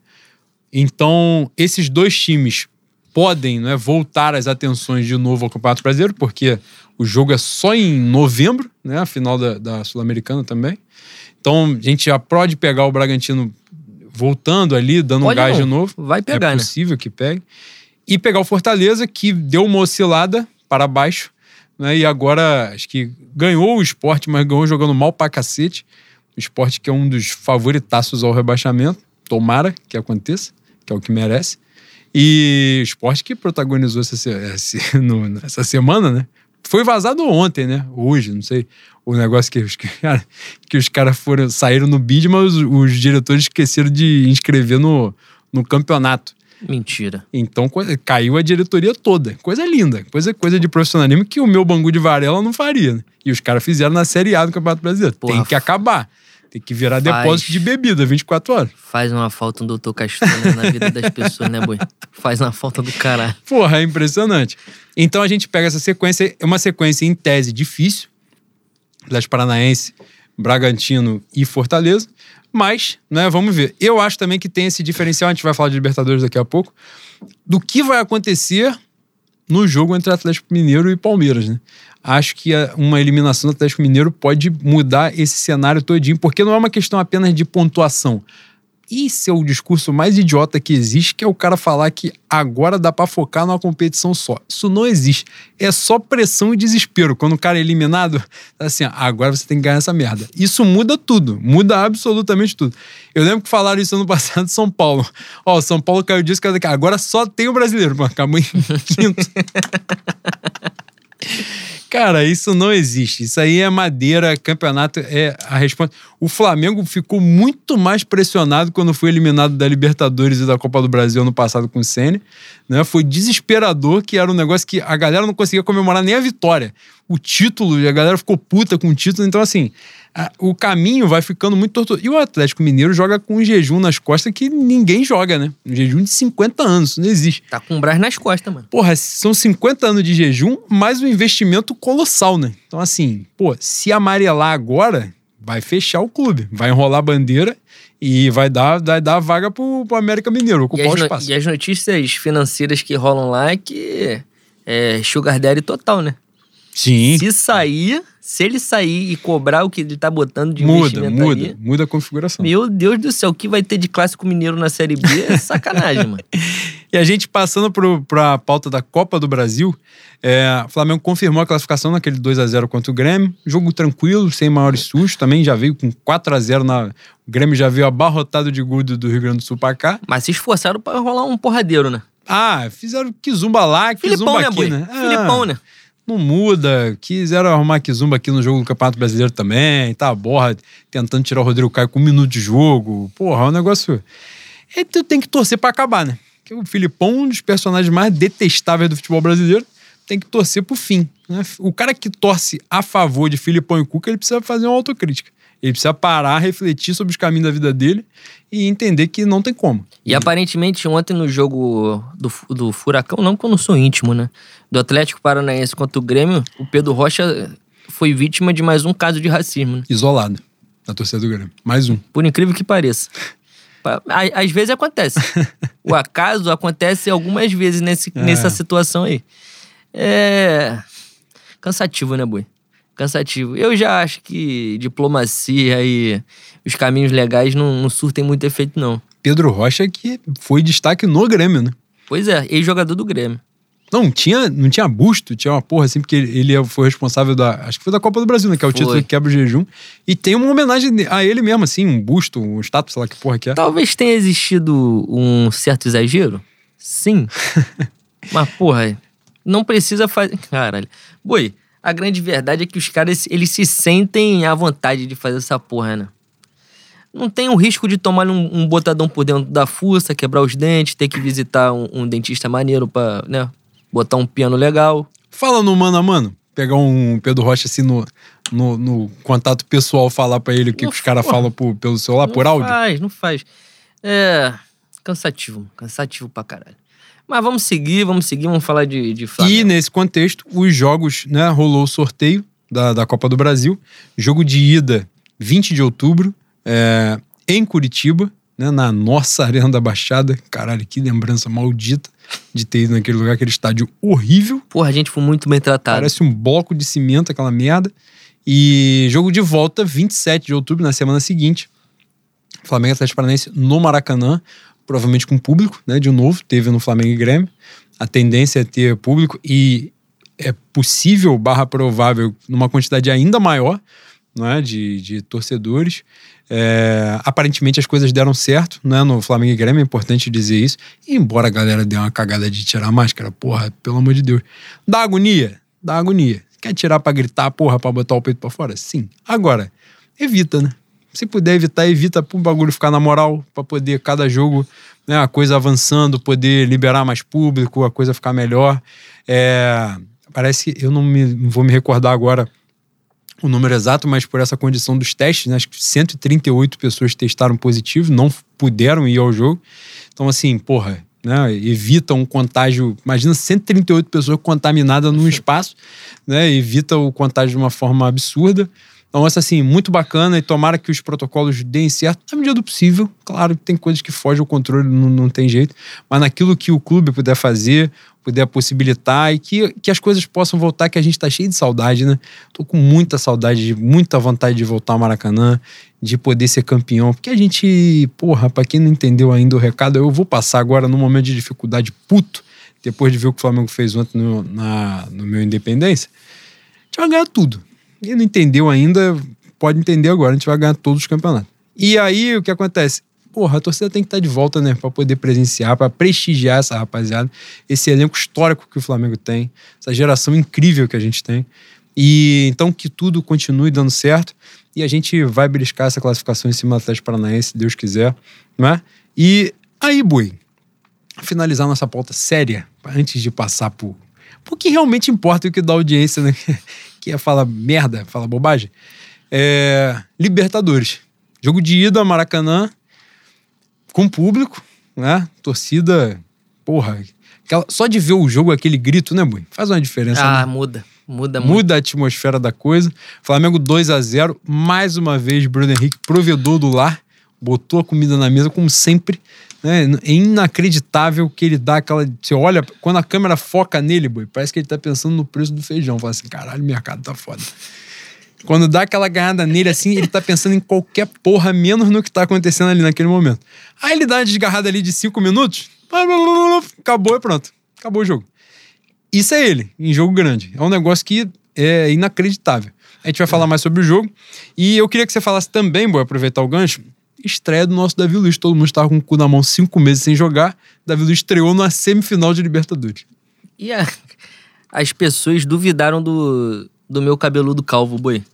Então, esses dois times podem né, voltar as atenções de novo ao Campeonato Brasileiro, porque o jogo é só em novembro, né? A final da, da Sul-Americana também. Então, a gente já pode pegar o Bragantino voltando ali, dando Pode um gás não. de novo. Vai pegar, é né? possível que pegue. E pegar o Fortaleza, que deu uma oscilada para baixo, né? E agora acho que ganhou o esporte, mas ganhou jogando mal pra cacete. O esporte que é um dos favoritaços ao rebaixamento. Tomara que aconteça, que é o que merece. E o esporte que protagonizou essa, esse- no- essa semana, né? Foi vazado ontem, né? Hoje, não sei. O negócio que os, cara, que os caras foram, saíram no bid, mas os, os diretores esqueceram de inscrever no, no campeonato. Mentira. Então caiu a diretoria toda. Coisa linda. Coisa, coisa de profissionalismo que o meu Bangu de Varela não faria. Né? E os caras fizeram na Série A do Campeonato Brasileiro. Porra, Tem que acabar. Tem que virar faz. depósito de bebida 24 horas. Faz uma falta um doutor Castanha na vida das pessoas, né, Boi? Faz uma falta do caralho. Porra, é impressionante. Então a gente pega essa sequência, é uma sequência em tese difícil. Atlético Paranaense, Bragantino e Fortaleza. Mas, né, vamos ver. Eu acho também que tem esse diferencial, a gente vai falar de Libertadores daqui a pouco, do que vai acontecer no jogo entre Atlético Mineiro e Palmeiras, né? Acho que uma eliminação do Atlético Mineiro pode mudar esse cenário todinho, porque não é uma questão apenas de pontuação. Isso é o discurso mais idiota que existe, que é o cara falar que agora dá pra focar numa competição só. Isso não existe. É só pressão e desespero. Quando o cara é eliminado, assim, ó, agora você tem que ganhar essa merda. Isso muda tudo. Muda absolutamente tudo. Eu lembro que falaram isso ano passado em São Paulo. Ó, São Paulo caiu disso. Agora só tem o brasileiro. Mano, acabou em quinto. Cara, isso não existe. Isso aí é madeira, campeonato é a resposta. O Flamengo ficou muito mais pressionado quando foi eliminado da Libertadores e da Copa do Brasil ano passado com o Senna. Né? Foi desesperador, que era um negócio que a galera não conseguia comemorar nem a vitória. O título, a galera ficou puta com o título. Então, assim, a- o caminho vai ficando muito tortuoso. E o Atlético Mineiro joga com um jejum nas costas que ninguém joga, né? Um jejum de 50 anos, isso não existe. Tá com o Brás nas costas, mano. Porra, são 50 anos de jejum, mais um investimento colossal, né? Então, assim, pô, se amarelar agora, vai fechar o clube, vai enrolar a bandeira e vai dar, vai dar vaga pro, pro América Mineiro, ocupar o espaço. e as notícias financeiras que rolam lá é que é sugar daddy total, né? Sim, Se sair, se ele sair e cobrar o que ele tá botando de muda, investimento muda, muda a configuração. meu Deus do céu, o que vai ter de clássico mineiro na Série B é sacanagem, mano. E a gente passando para a pauta da Copa do Brasil, é, o Flamengo confirmou a classificação naquele 2 a 0 contra o Grêmio. Jogo tranquilo, sem maiores sustos. Também já veio com 4 a 0 na. O Grêmio já veio abarrotado de gol do do Rio Grande do Sul pra cá. Mas se esforçaram pra rolar um porradeiro, né? Ah, fizeram Kizumba lá, Filipão, Kizumba né, aqui, né? Ah, Filipão, né? Não muda. Quiseram arrumar Kizumba aqui no jogo do Campeonato Brasileiro também. Tá, borra, tentando tirar o Rodrigo Caio com um minuto de jogo. Porra, é um negócio. E tu tem que torcer pra acabar, né? Porque o Filipão, um dos personagens mais detestáveis do futebol brasileiro, tem que torcer pro fim. né? O cara que torce a favor de Filipão e Cuca, ele precisa fazer uma autocrítica. Ele precisa parar, refletir sobre os caminhos da vida dele e entender que não tem como. E aparentemente ontem no jogo do, do Furacão, não que eu não sou íntimo, né? Do Atlético Paranaense contra o Grêmio, o Pedro Rocha foi vítima de mais um caso de racismo, né? Isolado na torcida do Grêmio. Mais um. Por incrível que pareça. Às vezes acontece. O acaso acontece algumas vezes nesse, É. nessa situação aí. É. Cansativo, né, Boi? Cansativo. Eu já acho que diplomacia e os caminhos legais não, não surtem muito efeito, não. Pedro Rocha, que foi destaque no Grêmio, né? Pois é, ex-jogador do Grêmio. Não, tinha, não tinha busto, tinha uma porra assim, porque ele, ele foi responsável da. Acho que foi da Copa do Brasil, né? Que é o Foi. título que quebra o jejum. E tem uma homenagem a ele mesmo, assim, um busto, um estátua, sei lá que porra que é. Talvez tenha existido um certo exagero. Sim. Mas, porra, não precisa fazer. Caralho. Boi, a grande verdade é que os caras eles se sentem à vontade de fazer essa porra, né? Não tem o risco de tomar um, um botadão por dentro da fuça, quebrar os dentes, ter que visitar um, um dentista maneiro pra, né? Botar um piano legal. Fala no mano a mano. Pegar um Pedro Rocha assim no, no, no contato pessoal, falar pra ele o que, Não, que os caras falam por- pelo celular, não por áudio. faz, não faz. É. Cansativo, cansativo pra caralho. Mas vamos seguir, vamos seguir, vamos falar de, de E Flamengo. nesse contexto, os jogos, né? Rolou o sorteio da, da Copa do Brasil. Jogo de ida, 20 de outubro, é, em Curitiba, né? Na nossa Arena da Baixada. Caralho, que lembrança maldita de ter ido naquele lugar, aquele estádio horrível. Porra, a gente foi muito bem tratado. Parece um bloco de cimento, aquela merda. E jogo de volta, 27 de outubro, na semana seguinte. Flamengo Atlético Paranaense no Maracanã, provavelmente com público, né? De novo, teve no Flamengo e Grêmio. A tendência é ter público e é possível, barra provável, numa quantidade ainda maior né, de, de torcedores. É, aparentemente as coisas deram certo né, no Flamengo e Grêmio, é importante dizer isso. E embora a galera dê uma cagada de tirar a máscara, porra, pelo amor de Deus. Dá agonia? Dá agonia. Quer tirar pra gritar, porra, pra botar o peito pra fora? Sim. Agora, evita, né? Se puder evitar, evita pro bagulho ficar na moral, pra poder cada jogo, né, a coisa avançando, poder liberar mais público, a coisa ficar melhor. É, parece que eu não, me, não vou me recordar agora o número exato, mas por essa condição dos testes, né, acho que 138 pessoas testaram positivo, não puderam ir ao jogo. Então, assim, porra, né, evita um contágio. Imagina 138 pessoas contaminadas num espaço, né, evita o contágio de uma forma absurda. Então, isso assim, muito bacana e tomara que os protocolos deem certo na medida do possível. Claro que tem coisas que fogem ao controle, não, não tem jeito, mas naquilo que o clube puder fazer, puder possibilitar e que, que as coisas possam voltar, que a gente tá cheio de saudade, né? Tô com muita saudade, de, muita vontade de voltar ao Maracanã, de poder ser campeão, porque a gente, porra, pra quem não entendeu ainda o recado, eu vou passar agora num momento de dificuldade puto, depois de ver o que o Flamengo fez ontem no, na, no meu Independência, a gente vai ganhar tudo. Quem não entendeu ainda, pode entender agora, a gente vai ganhar todos os campeonatos. E aí, o que acontece? Porra, a torcida tem que estar de volta, né? Pra poder presenciar, pra prestigiar essa rapaziada, esse elenco histórico que o Flamengo tem, essa geração incrível que a gente tem. E então que tudo continue dando certo e a gente vai beliscar essa classificação em cima do Atlético Paranaense, se Deus quiser, né? E aí, Bui, finalizar nossa pauta séria, antes de passar por o que realmente importa e o que dá audiência, né? Que é falar merda, falar bobagem. É, Libertadores. Jogo de ida, Maracanã, com público, né? Torcida, porra. aquela- só de ver o jogo, aquele grito, né, Bui? Faz uma diferença. Ah, né? muda. Muda muito. Muda a atmosfera da coisa. Flamengo 2 a 0 Mais uma vez, Bruno Henrique, provedor do lar. Botou a comida na mesa, como sempre. Né? É inacreditável que ele dá aquela. Você olha, quando a câmera foca nele, boy, parece que ele tá pensando no preço do feijão. Fala assim: caralho, o mercado tá foda. Quando dá aquela ganhada nele assim, ele tá pensando em qualquer porra, menos no que tá acontecendo ali naquele momento. Aí ele dá uma desgarrada ali de cinco minutos, acabou e pronto. Acabou o jogo. Isso é ele, em jogo grande. É um negócio que é inacreditável. A gente vai falar mais sobre o jogo. E eu queria que você falasse também, vou aproveitar o gancho, estreia do nosso Davi Luiz. Todo mundo estava com o cu na mão cinco meses sem jogar. Davi Luiz estreou na semifinal de Libertadores. E a, as pessoas duvidaram do, do meu cabeludo calvo, boi.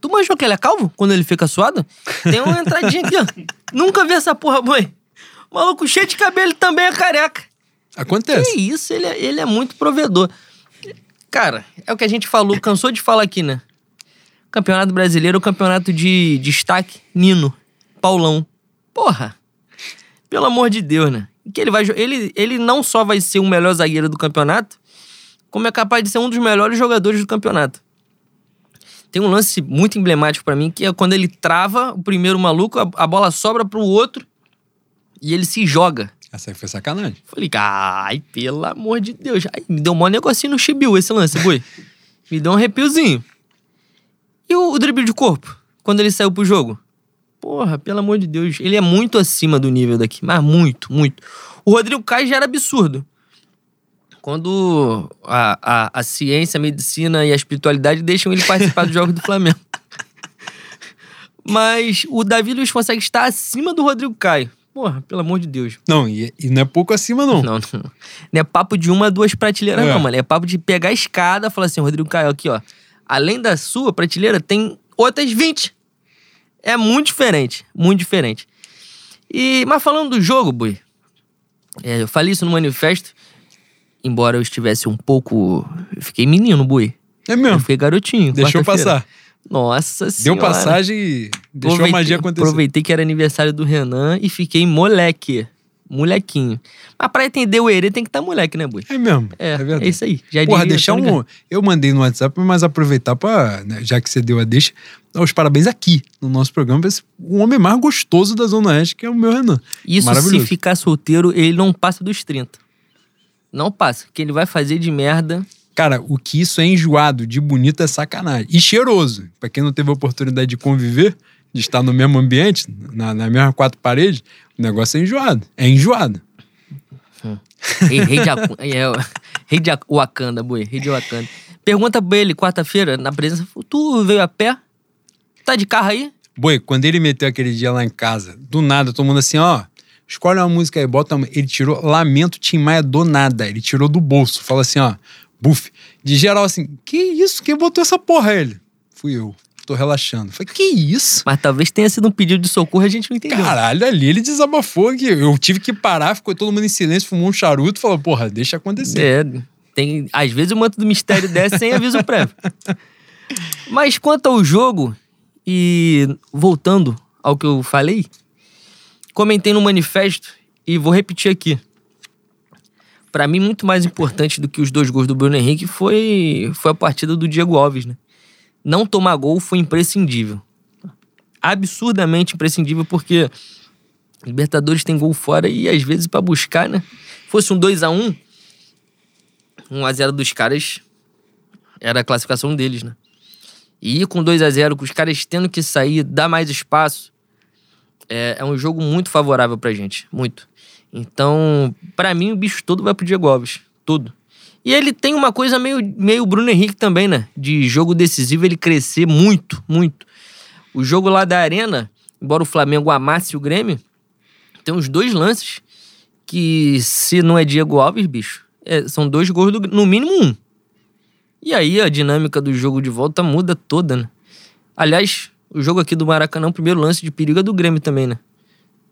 Tu manjou que ele é calvo quando ele fica suado? Tem uma entradinha aqui, ó. Nunca vi essa porra, boi. O maluco cheio de cabelo também é careca. Acontece. Que isso, ele é, ele é muito provedor. Cara, é o que a gente falou, cansou de falar aqui, né? Campeonato Brasileiro, o campeonato de destaque, Nino, Paulão. Porra! Pelo amor de Deus, né? Que ele, vai, ele, ele não só vai ser o melhor zagueiro do campeonato, como é capaz de ser um dos melhores jogadores do campeonato. Tem um lance muito emblemático para mim, que é quando ele trava o primeiro maluco, a, a bola sobra pro outro e ele se joga. Essa aí foi sacanagem. Falei, ai, pelo amor de Deus. Ai, me deu um maior negocinho no chibiu esse lance, boi. me deu um arrepiozinho. E o, o drible de corpo, quando ele saiu pro jogo? Porra, pelo amor de Deus. Ele é muito acima do nível daqui, mas muito, muito. O Rodrigo Caio já era absurdo. Quando a, a, a ciência, a medicina e a espiritualidade deixam ele participar dos jogos do Flamengo. Mas o Davi Luiz consegue estar acima do Rodrigo Caio. Porra, pelo amor de Deus. Não, e, e não é pouco acima, não. Não, não. Não é papo de uma, duas prateleiras, é. não, mano. É papo de pegar a escada e falar assim, Rodrigo Caio, aqui, ó. Além da sua prateleira, tem outras 20. É muito diferente. Muito diferente. E, mas falando do jogo, Bui, é, eu falei isso no manifesto, embora eu estivesse um pouco. Eu fiquei menino, Bui. É mesmo? Eu fiquei garotinho. Deixou passar. Nossa senhora. Deu passagem e deixou aproveitei, a magia acontecer. Aproveitei que era aniversário do Renan e fiquei moleque. Molequinho. Mas pra entender o erê tem que estar tá moleque, né, Bui? É mesmo. É, é, verdade. é isso aí. Já Porra, deixar um. Eu mandei no WhatsApp, mas aproveitar pra. Né, já que você deu a deixa, dar os parabéns aqui no nosso programa pra esse, o homem mais gostoso da Zona Oeste, que é o meu Renan. Isso se ficar solteiro, ele não passa dos 30. Não passa. que ele vai fazer de merda. Cara, o que isso é enjoado de bonito é sacanagem. E cheiroso. Pra quem não teve a oportunidade de conviver, de estar no mesmo ambiente, na, na mesma quatro paredes, o negócio é enjoado. É enjoado. Hum. Rei, rei, de, é, rei de Wakanda, boi. Rei de Wakanda. Pergunta pra ele, quarta-feira, na presença, tu veio a pé? Tá de carro aí? Boi, quando ele meteu aquele dia lá em casa, do nada, todo mundo assim, ó, escolhe uma música aí, bota uma... Ele tirou Lamento Tim Maia do nada. Ele tirou do bolso. Fala assim, ó, buff. De geral, assim, que isso? Quem botou essa porra? Ele, fui eu. Tô relaxando. Falei, que isso? Mas talvez tenha sido um pedido de socorro, a gente não entendeu. Caralho, ali ele desabafou que eu tive que parar, ficou todo mundo em silêncio, fumou um charuto, falou, porra, deixa acontecer. É, tem, às vezes o manto do mistério desce sem aviso prévio. Mas quanto ao jogo, e voltando ao que eu falei, comentei no manifesto e vou repetir aqui para mim, muito mais importante do que os dois gols do Bruno Henrique foi, foi a partida do Diego Alves, né? Não tomar gol foi imprescindível. Absurdamente imprescindível, porque Libertadores tem gol fora e às vezes para buscar, né? Fosse um 2 a 1 1 a 0 dos caras era a classificação deles, né? E ir com 2 a 0 com os caras tendo que sair, dar mais espaço, é, é um jogo muito favorável pra gente. Muito. Então, para mim, o bicho todo vai pro Diego Alves. Tudo. E ele tem uma coisa meio, meio Bruno Henrique também, né? De jogo decisivo, ele crescer muito, muito. O jogo lá da Arena, embora o Flamengo amasse o Grêmio, tem uns dois lances que, se não é Diego Alves, bicho, é, são dois gols, do, no mínimo um. E aí a dinâmica do jogo de volta muda toda, né? Aliás, o jogo aqui do Maracanã, o primeiro lance de perigo é do Grêmio também, né?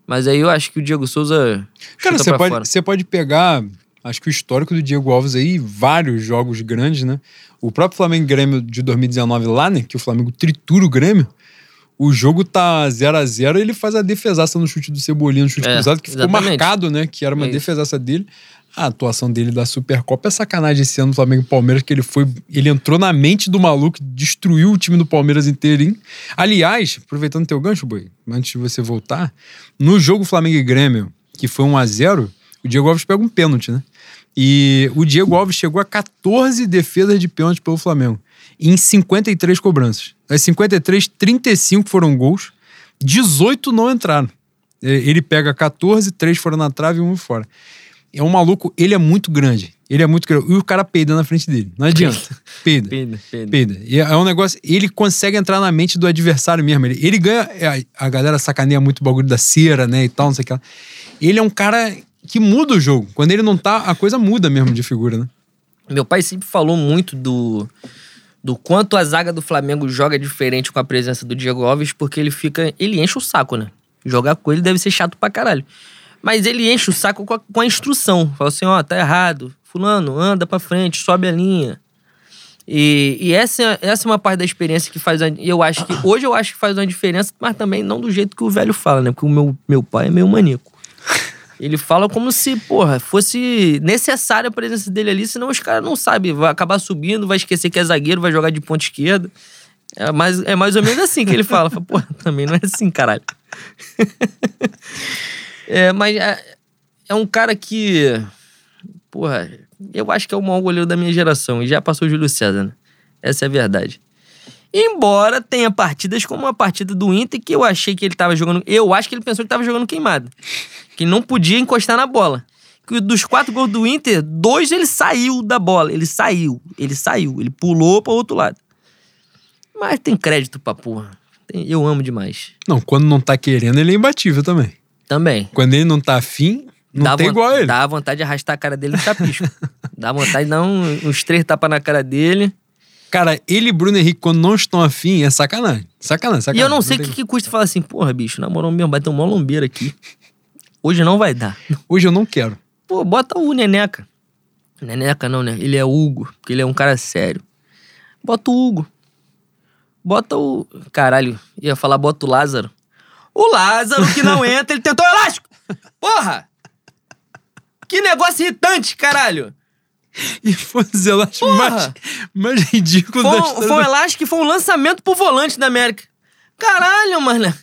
Mas aí eu acho que o Diego Souza. Cara, você pode, você pode pegar. Acho que o histórico do Diego Alves aí, vários jogos grandes, né? O próprio Flamengo Grêmio de 2019 lá, né? Que o Flamengo tritura o Grêmio. o jogo tá 0 a 0 ele faz a defesaça no chute do Cebolinha, no chute É, cruzado, que ficou exatamente. marcado, né? Que era uma É defesaça dele. A atuação dele da Supercopa é sacanagem esse ano no Flamengo e Palmeiras, que ele foi. Ele entrou na mente do maluco, destruiu o time do Palmeiras inteirinho. Aliás, aproveitando teu gancho, Boi, antes de você voltar, no jogo Flamengo e Grêmio, que foi 1 a 0 o Diego Alves pega um pênalti, né? E o Diego Alves chegou a 14 defesas de pênalti pelo Flamengo, em 53 cobranças. Das 53, 35 foram gols, 18 não entraram. Ele pega 14, 3 foram na trave e um fora. É um maluco, ele é muito grande. Ele é muito grande. E o cara peida na frente dele. Não adianta. Peida. Peida, peida. Peida. E é um negócio. Ele consegue entrar na mente do adversário mesmo. Ele, ele ganha. é, A galera sacaneia muito o bagulho da cera, né? E tal, não sei o que lá. Ele é um cara que muda o jogo. Quando ele não tá, a coisa muda mesmo de figura, né? Meu pai sempre falou muito do, do quanto a zaga do Flamengo joga diferente com a presença do Diego Alves, porque ele fica. Ele enche o saco, né? Jogar com ele deve ser chato pra caralho. Mas ele enche o saco com a, com a instrução. Fala assim: ó, tá errado. Fulano, anda pra frente, sobe a linha. E, e essa, essa é uma parte da experiência que faz. a- Eu acho que. Hoje eu acho que faz uma diferença, mas também não do jeito que o velho fala, né? Porque o meu, meu pai é meio maníaco. Ele fala como se, porra, fosse necessária a presença dele ali, senão os caras não sabem. Vai acabar subindo, vai esquecer que é zagueiro, vai jogar de ponta esquerda. É mais, é mais ou menos assim que ele fala. Fala, Porra, também não é assim, caralho. é, mas é, é um cara que. Porra, eu acho que é o maior goleiro da minha geração. E já passou o Júlio César, né? Essa é a verdade. Embora tenha partidas como a partida do Inter, que eu achei que ele tava jogando. Eu acho que ele pensou que tava jogando queimado. Que não podia encostar na bola. Que dos quatro gols do Inter, dois ele saiu da bola. Ele saiu. Ele saiu. Ele pulou para outro lado. Mas tem crédito pra porra. Eu amo demais. Não, quando não tá querendo, ele é imbatível também. Também. Quando ele não tá afim, não dá tem igual ele. Dá vontade de arrastar a cara dele no chapisco. dá vontade de dar um- uns três tapas na cara dele. Cara, ele e Bruno Henrique, quando não estão afim, é sacanagem. Sacanagem, sacanagem. E eu não sei o tem- que, que custa falar assim, porra, bicho, na moral mesmo, vai ter um mó lombeiro aqui. Hoje não vai dar. Hoje eu não quero. Pô, bota o Neneca. Neneca não, né? Ele é Hugo, porque ele é um cara sério. Bota o Hugo. Bota o. Caralho, ia falar bota o Lázaro. O Lázaro que não entra, ele tentou elástico! Porra! Que negócio irritante, caralho! E foi os elásticos Porra! mais, mais ridículos Foi da história. foi um elástico e foi um lançamento pro volante da América. Caralho, mano.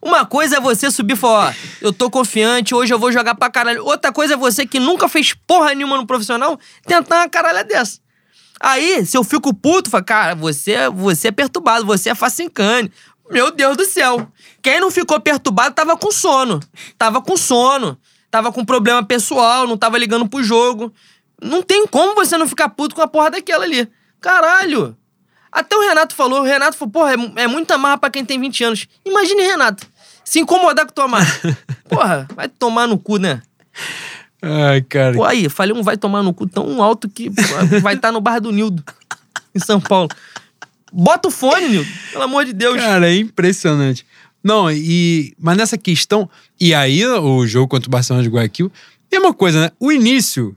Uma coisa é você subir e falar, ó, eu tô confiante, hoje eu vou jogar pra caralho. Outra coisa é você que nunca fez porra nenhuma no profissional tentar uma caralha dessa. Aí, se eu fico puto, fala, cara, você, você é perturbado, você é facincane. Meu Deus do céu. Quem não ficou perturbado tava com sono. Tava com sono. Tava com problema pessoal, não tava ligando pro jogo. Não tem como você não ficar puto com a porra daquela ali. Caralho. Até o Renato falou, o Renato falou, porra, é, é muita marra pra quem tem 20 anos. Imagine, Renato, se incomodar com tua marra. Porra, vai tomar no cu, né? Ai, cara. Pô, aí, falei um vai tomar no cu tão alto que vai estar no bar do Nildo, em São Paulo. Bota o fone, Nildo, pelo amor de Deus. Cara, é impressionante. Não, e. Mas nessa questão. E aí, o jogo contra o Barcelona de Guayaquil, mesma coisa, né? O início.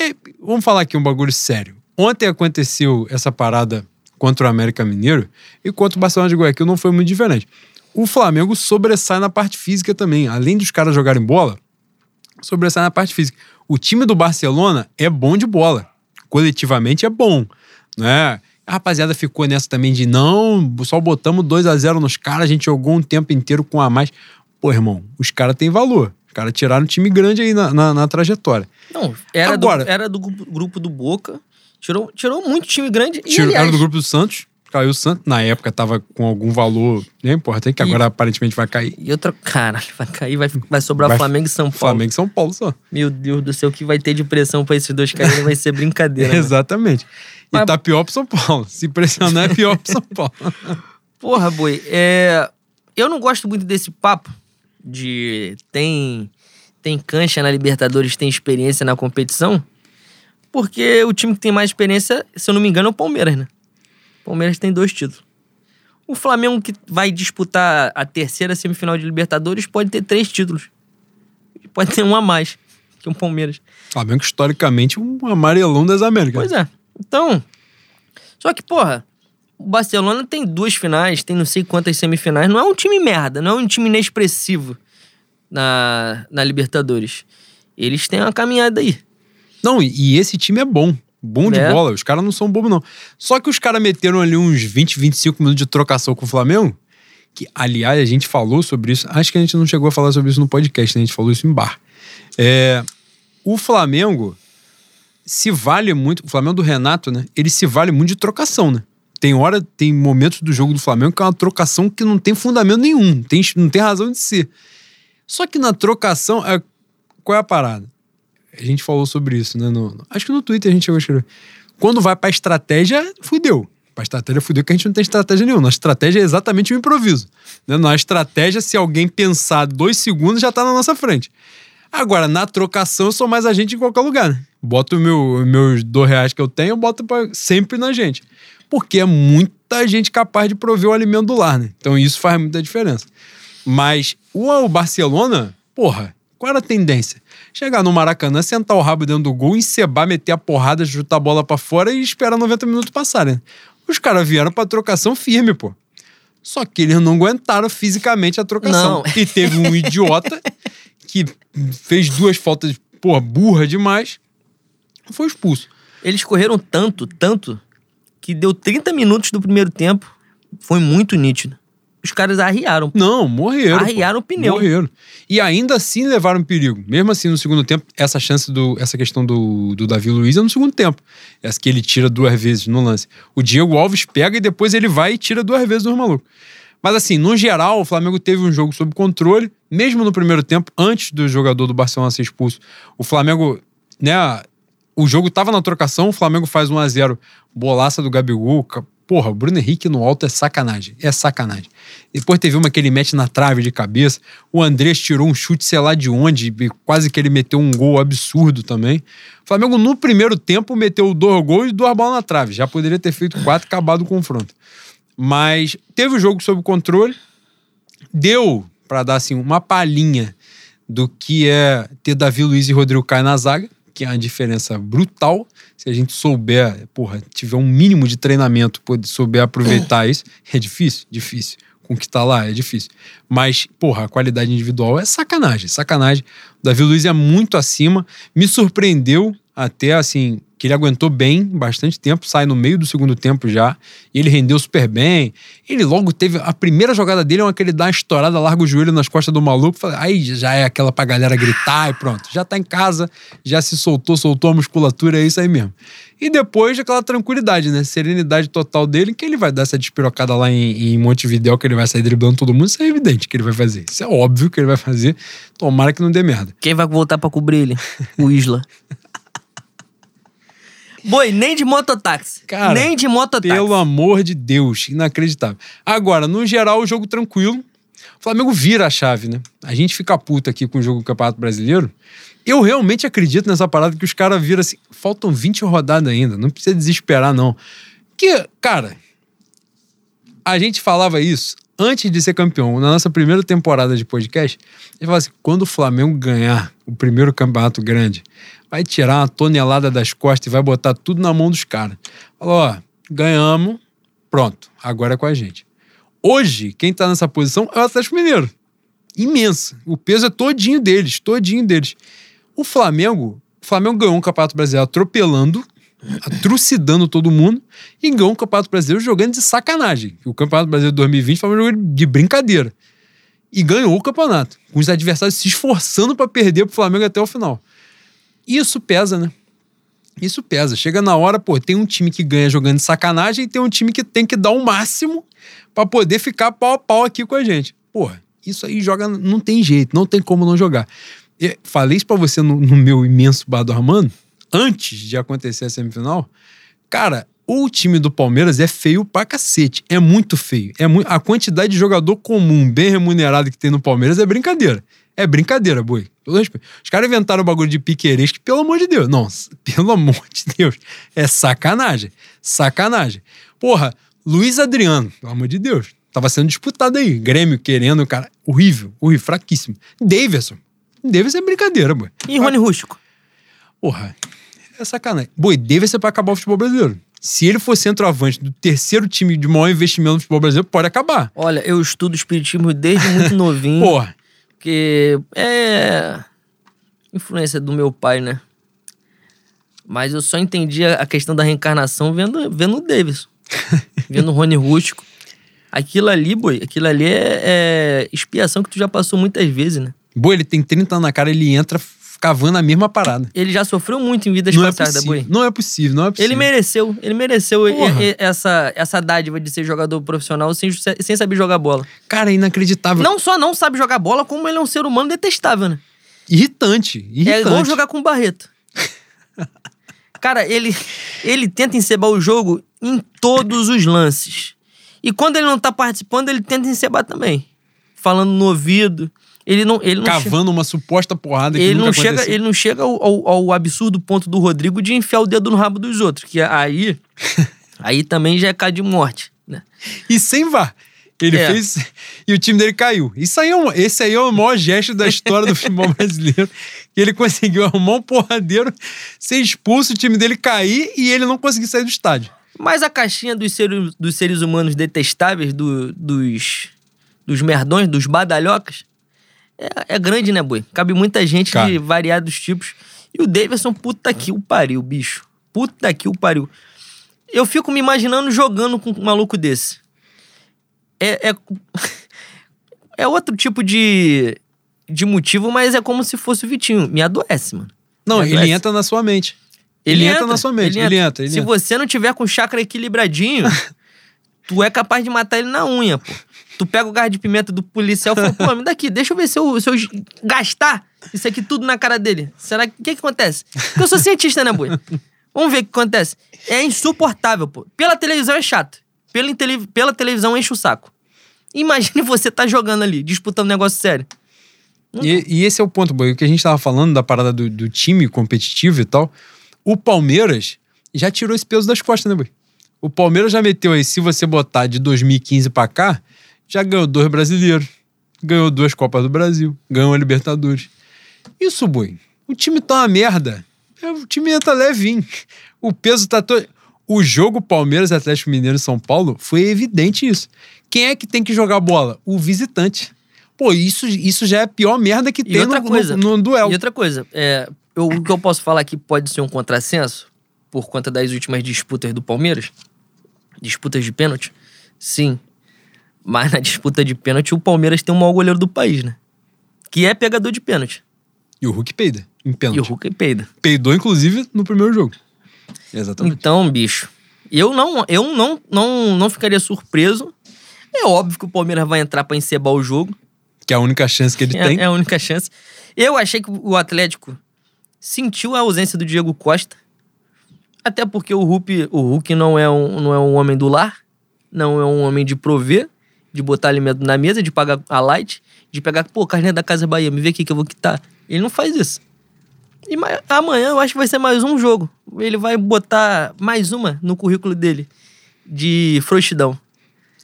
é- vamos falar aqui um bagulho sério. Ontem aconteceu essa parada contra o América Mineiro e contra o Barcelona de Guayaquil não foi muito diferente. O Flamengo sobressai na parte física também. Além dos caras jogarem bola, sobressai na parte física. O time do Barcelona é bom de bola. Coletivamente é bom, né? A rapaziada ficou nessa também de não, só botamos 2 a 0 nos caras, a gente jogou um tempo inteiro com a mais. Pô, irmão, os caras têm valor. Os caras tiraram um time grande aí na, na, na trajetória. Não, era, Agora- do, era do grupo, do Boca, tirou, tirou muito time grande. E, Tirou, aliás, era do grupo do Santos, caiu o Santos. Na época tava com algum valor né, importante, que E- agora aparentemente vai cair. E outra, caralho, vai cair, vai, vai sobrar Vai- Flamengo e São Paulo. Flamengo e São Paulo só. Meu Deus do céu, o que vai ter de pressão pra esses dois caras vai ser brincadeira. mano. E Mas- tá pior pro São Paulo. Se pressionar é pior pro São Paulo. Porra, boi, é... eu não gosto muito desse papo de tem, tem cancha na Libertadores, tem experiência na competição, porque o time que tem mais experiência, se eu não me engano, é o Palmeiras, né? O Palmeiras tem dois títulos. O Flamengo, que vai disputar a terceira semifinal de Libertadores, pode ter três títulos. Pode ter um a mais que o Palmeiras. Flamengo, historicamente, um amarelão das Américas. Pois é. Então. Só que, porra, O Barcelona tem duas finais, tem não sei quantas semifinais. Não é um time merda, não é um time inexpressivo na, na Libertadores. Eles têm uma caminhada aí. Não, e, esse time é bom. Bom de É. bola. Os caras não são bobos, não. Só que os caras meteram ali uns 20, 25 minutos de trocação com o Flamengo. Que, aliás, a gente falou sobre isso. Acho que a gente não chegou a falar sobre isso no podcast, né? A gente falou isso em bar. É, o Flamengo se vale muito. O Flamengo do Renato, né? Ele se vale muito de trocação, né? Tem hora, tem momentos do jogo do Flamengo que é uma trocação que não tem fundamento nenhum, tem, não tem razão de ser. Só que na trocação, é, qual é a parada? A gente falou sobre isso, né? no- acho que no Twitter a gente chegou a escrever. Quando vai pra estratégia, fudeu. Pra estratégia, fudeu, que a gente não tem estratégia nenhuma. Nossa estratégia é exatamente o improviso. Né? Na estratégia, se alguém pensar dois segundos, já tá na nossa frente. Agora, na trocação, eu sou mais agente em qualquer lugar. Né? Boto meu, meus dois reais que eu tenho, eu boto pra- sempre na gente. Porque é muita gente capaz de prover o alimento do lar, né? Então isso faz muita diferença. Mas o, Barcelona, porra, qual era a tendência? Chegar no Maracanã, sentar o rabo dentro do gol, encebar, meter a porrada, chutar a bola pra fora e esperar 90 minutos passarem. Os caras vieram pra trocação firme, pô. Só que eles não aguentaram fisicamente a trocação. Não. E teve um idiota que fez duas faltas, porra, burra demais, foi expulso. Eles correram tanto, tanto, que deu 30 minutos do primeiro tempo. Foi muito nítido. Os caras arriaram. Não, morreram. pô. Arriaram o pneu. Morreram. E ainda assim levaram perigo. Mesmo assim, no segundo tempo, essa chance do. Essa questão do, do Davi Luiz é no segundo tempo. Essa que ele tira duas vezes no lance. O Diego Alves pega e depois ele vai e tira duas vezes dos malucos. Mas assim, no geral, o Flamengo teve um jogo sob controle, mesmo no primeiro tempo, antes do jogador do Barcelona ser expulso. O Flamengo, né, o jogo tava na trocação, o Flamengo faz 1 a 0 bolaça do Gabigol. Porra, o Bruno Henrique no alto é sacanagem. É sacanagem. Depois teve uma que ele mete na trave de cabeça. O Andrés tirou um chute, sei lá de onde, quase que ele meteu um gol absurdo também. O Flamengo, no primeiro tempo, meteu dois gols e duas bolas na trave. Já poderia ter feito quatro, acabado o confronto. Mas teve o jogo sob controle. Deu pra dar assim uma palhinha do que é ter Davi Luiz e Rodrigo Caio na zaga, que é uma diferença brutal. Se a gente souber, porra, tiver um mínimo de treinamento, poder souber aproveitar isso, é difícil, difícil. Com o que tá lá, é difícil. Mas, porra, a qualidade individual é sacanagem, sacanagem. O Davi Luiz é muito acima. Me surpreendeu até, assim, que ele aguentou bem bastante tempo, sai no meio do segundo tempo já, e ele rendeu super bem. Ele logo teve. A primeira jogada dele é uma que ele dá uma estourada, larga o joelho nas costas do maluco, fala- aí já é aquela pra galera gritar e pronto. Já tá em casa, já se soltou, soltou a musculatura, é isso aí mesmo. E depois aquela tranquilidade, né? Serenidade total dele, que ele vai dar essa despirocada lá em, em Montevidéu, que ele vai sair driblando todo mundo, isso é evidente que ele vai fazer. Isso é óbvio que ele vai fazer. Tomara que não dê merda. Quem vai voltar pra cobrir ele? O Isla. Boi, nem de mototáxi. Cara, nem de mototáxi. Pelo amor de Deus, inacreditável. Agora, no geral, o jogo tranquilo. O Flamengo vira a chave, né? A gente fica puto aqui com o jogo do Campeonato Brasileiro. Eu realmente acredito nessa parada que os caras viram assim. Faltam 20 rodadas ainda, não precisa desesperar, não. Que, cara, a gente falava isso antes de ser campeão, na nossa primeira temporada de podcast. A gente falava assim: quando o Flamengo ganhar o primeiro campeonato grande, vai tirar uma tonelada das costas e vai botar tudo na mão dos caras. Falou: ó, ganhamos, pronto, agora é com a gente. Hoje, quem tá nessa posição é o Atlético Mineiro. Imensa. O peso é todinho deles, todinho deles. O Flamengo, o Flamengo ganhou um Campeonato Brasileiro atropelando, trucidando todo mundo, e ganhou um Campeonato Brasileiro jogando de sacanagem. O Campeonato Brasileiro de 2020 foi um jogo de brincadeira. E ganhou o campeonato, com os adversários se esforçando para perder pro Flamengo até o final. Isso pesa, né? Isso pesa. Chega na hora, pô, tem um time que ganha jogando de sacanagem e tem um time que tem que dar o máximo para poder ficar pau a pau aqui com a gente. Porra, isso aí joga, não tem jeito, não tem como não jogar. Falei isso pra você no, no meu imenso bar do Armando, antes de acontecer a semifinal. Cara, o time do Palmeiras é feio pra cacete. É muito feio. É a quantidade de jogador comum, bem remunerado que tem no Palmeiras é brincadeira. É brincadeira, boi. Os caras inventaram o bagulho de piqueires que, pelo amor de Deus. Não, pelo amor de Deus. É sacanagem. Sacanagem. Porra, Luiz Adriano, pelo amor de Deus. Tava sendo disputado aí. Grêmio querendo, cara. Horrível, horrível, fraquíssimo. Davidson. Davidson é brincadeira, boi. E Rony Rústico? Porra, é sacanagem. Boi, Davidson é pra acabar o futebol brasileiro. Se ele for centroavante do terceiro time de maior investimento no futebol brasileiro, pode acabar. Olha, eu estudo espiritismo desde muito novinho. Porra. Porque é. influência do meu pai, né? Mas eu só entendi a questão da reencarnação vendo, vendo o Davis. vendo o Rony Rústico. Aquilo ali, boi, aquilo ali é, é expiação que tu já passou muitas vezes, né? Boa, ele tem 30 anos na cara, ele entra cavando a mesma parada. Ele já sofreu muito em vidas Não é passadas, possível. boi. Não é possível, não é possível. Ele mereceu, ele mereceu Porra. essa, essa dádiva de ser jogador profissional sem, sem saber jogar bola. Cara, é inacreditável. Não só não sabe jogar bola, como ele é um ser humano detestável, né? Irritante. Irritante. É igual jogar com o Barreto. Cara, ele, ele tenta encebar o jogo em todos os lances. E quando ele não tá participando, ele tenta encebar também. Falando no ouvido. Ele não, ele não, Cavando uma suposta porrada que ele não chega, aconteceu. ele não chega ao, ao- ao absurdo ponto do Rodrigo de enfiar o dedo no rabo dos outros. Que aí, aí também já é cá de morte. Né? E sem VAR. Ele É. fez. E o time dele caiu. Isso aí é um, esse aí é o maior gesto da história do futebol brasileiro. Que ele conseguiu arrumar um porradeiro, ser expulso, o time dele cair e ele não conseguir sair do estádio. Mas a caixinha dos seres, dos seres humanos detestáveis, do- dos, dos merdões, dos badalhocas, é, é grande, né, boi? Cabe muita gente Cara. de variados tipos. E o Davidson, puta que o pariu, bicho. Puta que o pariu. Eu fico me imaginando jogando com um maluco desse. É, é, é outro tipo de, de motivo, mas é como se fosse o Vitinho. Me adoece, mano. Não, Me ele adoece. entra na sua mente. Ele, entra, na sua mente. Ele entra. Ele Se entra. você não tiver com o chakra equilibradinho, tu é capaz de matar ele na unha, pô. Tu pega o gás de pimenta do policial e fala, pô, me dá aqui, deixa eu ver se eu, se eu gastar isso aqui tudo na cara dele. Será que. O que que acontece? Porque eu sou cientista, né, boi? Vamos ver o que acontece. É insuportável, pô. Pela televisão é chato. Pela, pela televisão enche o saco. Imagine você tá jogando ali, disputando um negócio sério. E, e esse é o ponto, Boi. O que a gente tava falando da parada do, do time competitivo e tal. O Palmeiras já tirou esse peso das costas, né, Boi? O Palmeiras já meteu aí, se você botar de 2015 pra cá, já ganhou dois brasileiros, ganhou duas Copas do Brasil, ganhou a Libertadores. Isso, Boi. O time tá uma merda. É, O time entra levinho. O peso tá todo. O jogo Palmeiras, Atlético Mineiro e São Paulo foi evidente isso. Quem é que tem que jogar bola? O visitante. Pô, isso, isso já é a pior merda que E tem no, coisa, no, no duelo. E outra coisa, é, eu- o que eu posso falar aqui pode ser um contrassenso, por conta das últimas disputas do Palmeiras, disputas de pênalti, sim. Mas na disputa de pênalti, o Palmeiras tem o maior goleiro do país, né? Que é pegador de pênalti. E o Hulk peida. Em pênalti. E o Hulk peida. Peidou, inclusive, no primeiro jogo. Exatamente. Então, bicho, eu não, eu não, não, não ficaria surpreso. É óbvio que o Palmeiras vai entrar pra encebar o jogo. Que é a única chance que ele É, tem. é a única chance. Eu achei que o Atlético sentiu a ausência do Diego Costa. Até porque o Hulk, o Hulk não, é um, não é um homem do lar, não é um homem de prover, de botar alimento na mesa, de pagar a light, de pegar, pô, carne da Casa Bahia, me vê aqui que eu vou quitar. Ele não faz isso. E ma- amanhã eu acho que vai ser mais um jogo. Ele vai botar mais uma no currículo dele de frouxidão.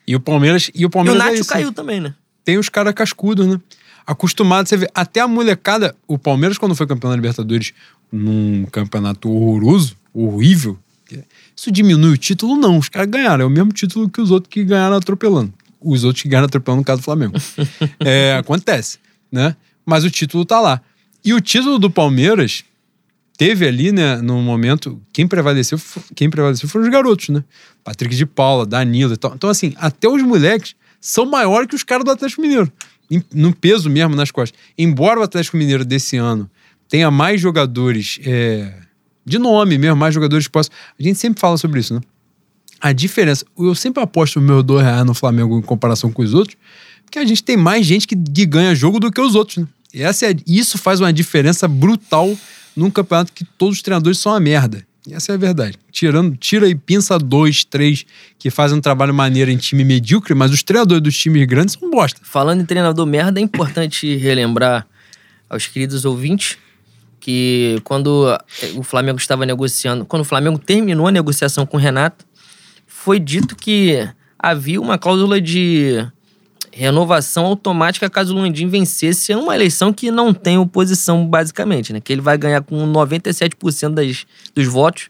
E o Palmeiras. E o E o Palmeiras é Nacho isso. caiu também, né? Tem os caras cascudos, né? Acostumado, você vê. Até a molecada. O Palmeiras, quando foi campeão da Libertadores num campeonato horroroso, horrível. Isso diminui o título? Não. Os caras ganharam. É o mesmo título que os outros que ganharam atropelando. Os outros que ganharam atropelando, no caso do Flamengo. é, acontece, né? Mas o título tá lá. E o título do Palmeiras teve ali, né, no momento, quem prevaleceu, quem prevaleceu foram os garotos, né? Patrick de Paula, Danilo e tal. Então, assim, até os moleques são maiores que os caras do Atlético Mineiro. No peso mesmo, nas costas. Embora o Atlético Mineiro desse ano tenha mais jogadores é, de nome mesmo, mais jogadores que possam. A gente sempre fala sobre isso, né? A diferença. Eu sempre aposto o meu dois reais no Flamengo em comparação com os outros, porque a gente tem mais gente que, ganha jogo do que os outros, né? E Essa é, isso faz uma diferença brutal num campeonato que todos os treinadores são uma merda. E Essa é a verdade. Tirando, tira e pinça dois, três que fazem um trabalho maneiro em time medíocre, mas os treinadores dos times grandes são bosta. Falando em treinador merda, é importante relembrar aos queridos ouvintes que quando o Flamengo estava negociando, quando o Flamengo terminou a negociação com o Renato, foi dito que havia uma cláusula de renovação automática caso o Landim vencesse uma eleição que não tem oposição, basicamente, né? Que ele vai ganhar com 97% das, dos votos.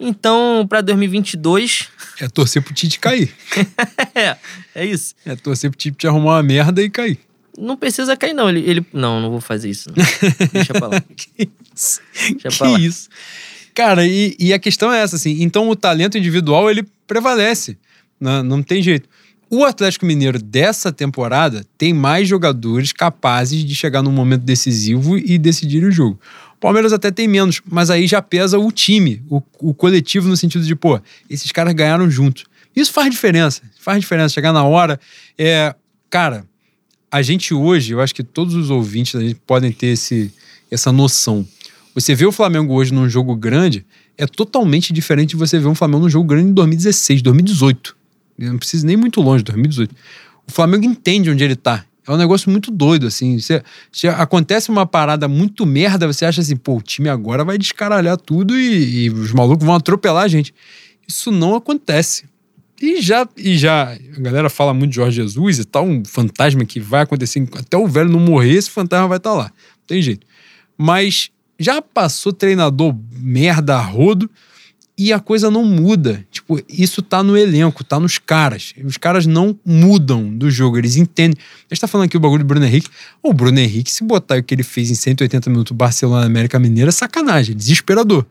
Então, pra 2022, É torcer pro Tite cair. é, é isso. É torcer pro Tite arrumar uma merda e cair. Não precisa cair, não. Ele, ele... Não, não vou fazer isso. não. Deixa pra lá. que isso? Deixa que pra lá. isso? Cara, e, e a questão é essa, assim. Então o talento individual, ele prevalece. Não, não tem jeito. O Atlético Mineiro dessa temporada tem mais jogadores capazes de chegar num momento decisivo e decidir o jogo. O Palmeiras até tem menos, mas aí já pesa o time, o, o coletivo, no sentido de, pô, esses caras ganharam juntos. Isso faz diferença. Faz diferença. Chegar na hora. É, cara, a gente hoje, eu acho que todos os ouvintes podem ter esse, essa noção. Você vê o Flamengo hoje num jogo grande, é totalmente diferente de você ver um Flamengo num jogo grande em 2016, 2018. Eu não preciso nem muito longe, 2018. O Flamengo entende onde ele tá. É um negócio muito doido, assim. Você, se acontece uma parada muito merda, você acha assim, pô, o time agora vai descaralhar tudo e, e os malucos vão atropelar a gente. Isso não acontece. E já, e já, a galera fala muito de Jorge Jesus e tal, um fantasma que vai acontecer, até o velho não morrer, esse fantasma vai estar lá. Não tem jeito. Mas já passou treinador merda rodo e a coisa não muda. Tipo, isso tá no elenco, tá nos caras. Os caras não mudam do jogo, eles entendem. A gente tá falando aqui o bagulho do Bruno Henrique. O Bruno Henrique, se botar o que ele fez em 180 minutos Barcelona América Mineira, é sacanagem, desesperador.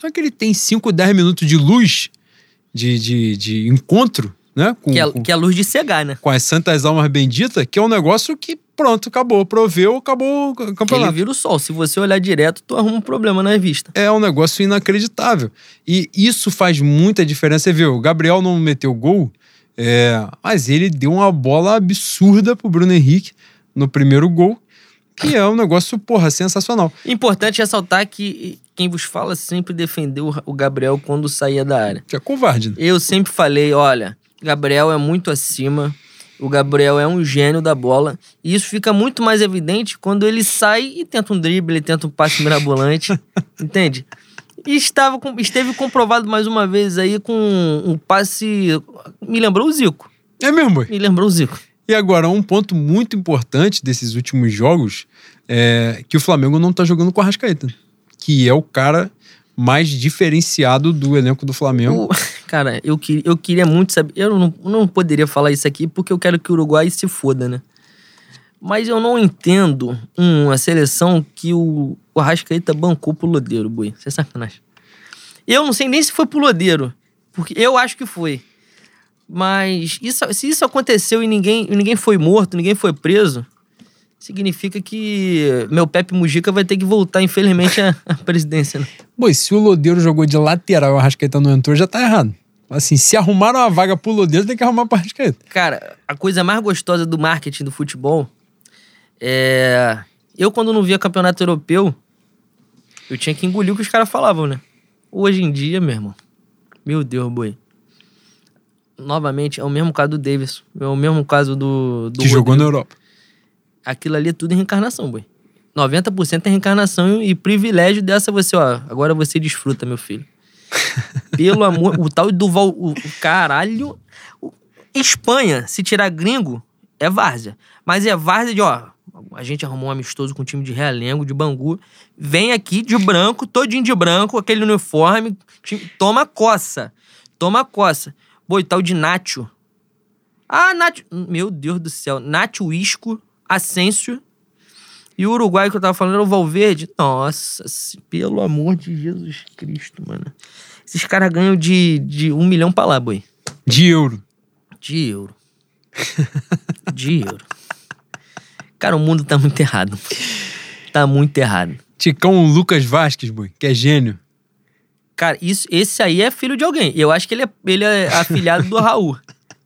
Só que ele tem 5, 10 minutos de luz, de, de, de encontro, né? Com, Que é, com- que é a luz de cegar, né? com as santas almas benditas, que é um negócio que, pronto, acabou. Proveu, acabou o Que ele campeonato. vira o sol. Se você olhar direto, tu arruma um problema na vista. É um negócio inacreditável. E isso faz muita diferença. Você viu, o Gabriel não meteu gol, é, mas ele deu uma bola absurda pro Bruno Henrique no primeiro gol, que é um negócio, porra, sensacional. Importante ressaltar que quem vos fala sempre defendeu o Gabriel quando saía da área. Que é covarde. né? Eu sempre falei, olha, Gabriel é muito acima. O Gabriel é um gênio da bola. E isso fica muito mais evidente quando ele sai e tenta um drible, ele tenta um passe mirabolante. entende? E estava, esteve comprovado mais uma vez aí com um passe. Me lembrou o Zico. É mesmo, boy. Me lembrou o Zico. E agora, um ponto muito importante desses últimos jogos é que o Flamengo não tá jogando com a Rascaeta, que é o cara mais diferenciado do elenco do Flamengo. O- cara, eu, que- eu queria muito saber. Eu não, não poderia falar isso aqui porque eu quero que o Uruguai se foda, né? Mas eu não entendo uma seleção que o, o Arrascaeta bancou pro Lodeiro, boi. Você é sacanagem. Eu não sei nem se foi pro Lodeiro. Porque eu acho que foi. Mas isso, se isso aconteceu e ninguém, ninguém foi morto, ninguém foi preso, significa que meu Pepe Mujica vai ter que voltar, infelizmente, à, presidência. Né? Se o Lodeiro jogou de lateral e o Arrascaeta não entrou, já tá errado. Assim, se arrumaram uma vaga pro Lodeiro, tem que arrumar pra Arrascaeta. Cara, a coisa mais gostosa do marketing do futebol é. Eu, quando não via campeonato europeu, eu tinha que engolir o que os caras falavam, né? Hoje em dia, meu irmão. Meu Deus, boi. Novamente, é o mesmo caso do Davis. É o mesmo caso do. do que jogou na Rodrigo. Europa. Aquilo ali é tudo reencarnação, boi. 90% é reencarnação e privilégio dessa você, ó. Agora você desfruta, meu filho. Pelo amor. O tal do Val. O, o caralho. o- Espanha, se tirar gringo, é várzea. Mas é várzea de, ó. A gente arrumou um amistoso com o time de Realengo, de Bangu. Vem aqui de branco, todinho de branco, aquele uniforme. time- toma coça. Toma coça. Boi, tal de Nacho. Ah, Nacho. Meu Deus do céu. Nacho Isco, Asensio. E o Uruguai que eu tava falando era o Valverde. Nossa, pelo amor de Jesus Cristo, mano. Esses caras ganham de, de um milhão pra lá, boi. De euro. De euro. De euro. Cara, o mundo tá muito errado. Tá muito errado. Ticão Lucas Vasquez, boy, que é gênio. Cara, isso, esse aí é filho de alguém. Eu acho que ele é, ele é afilhado do Raul.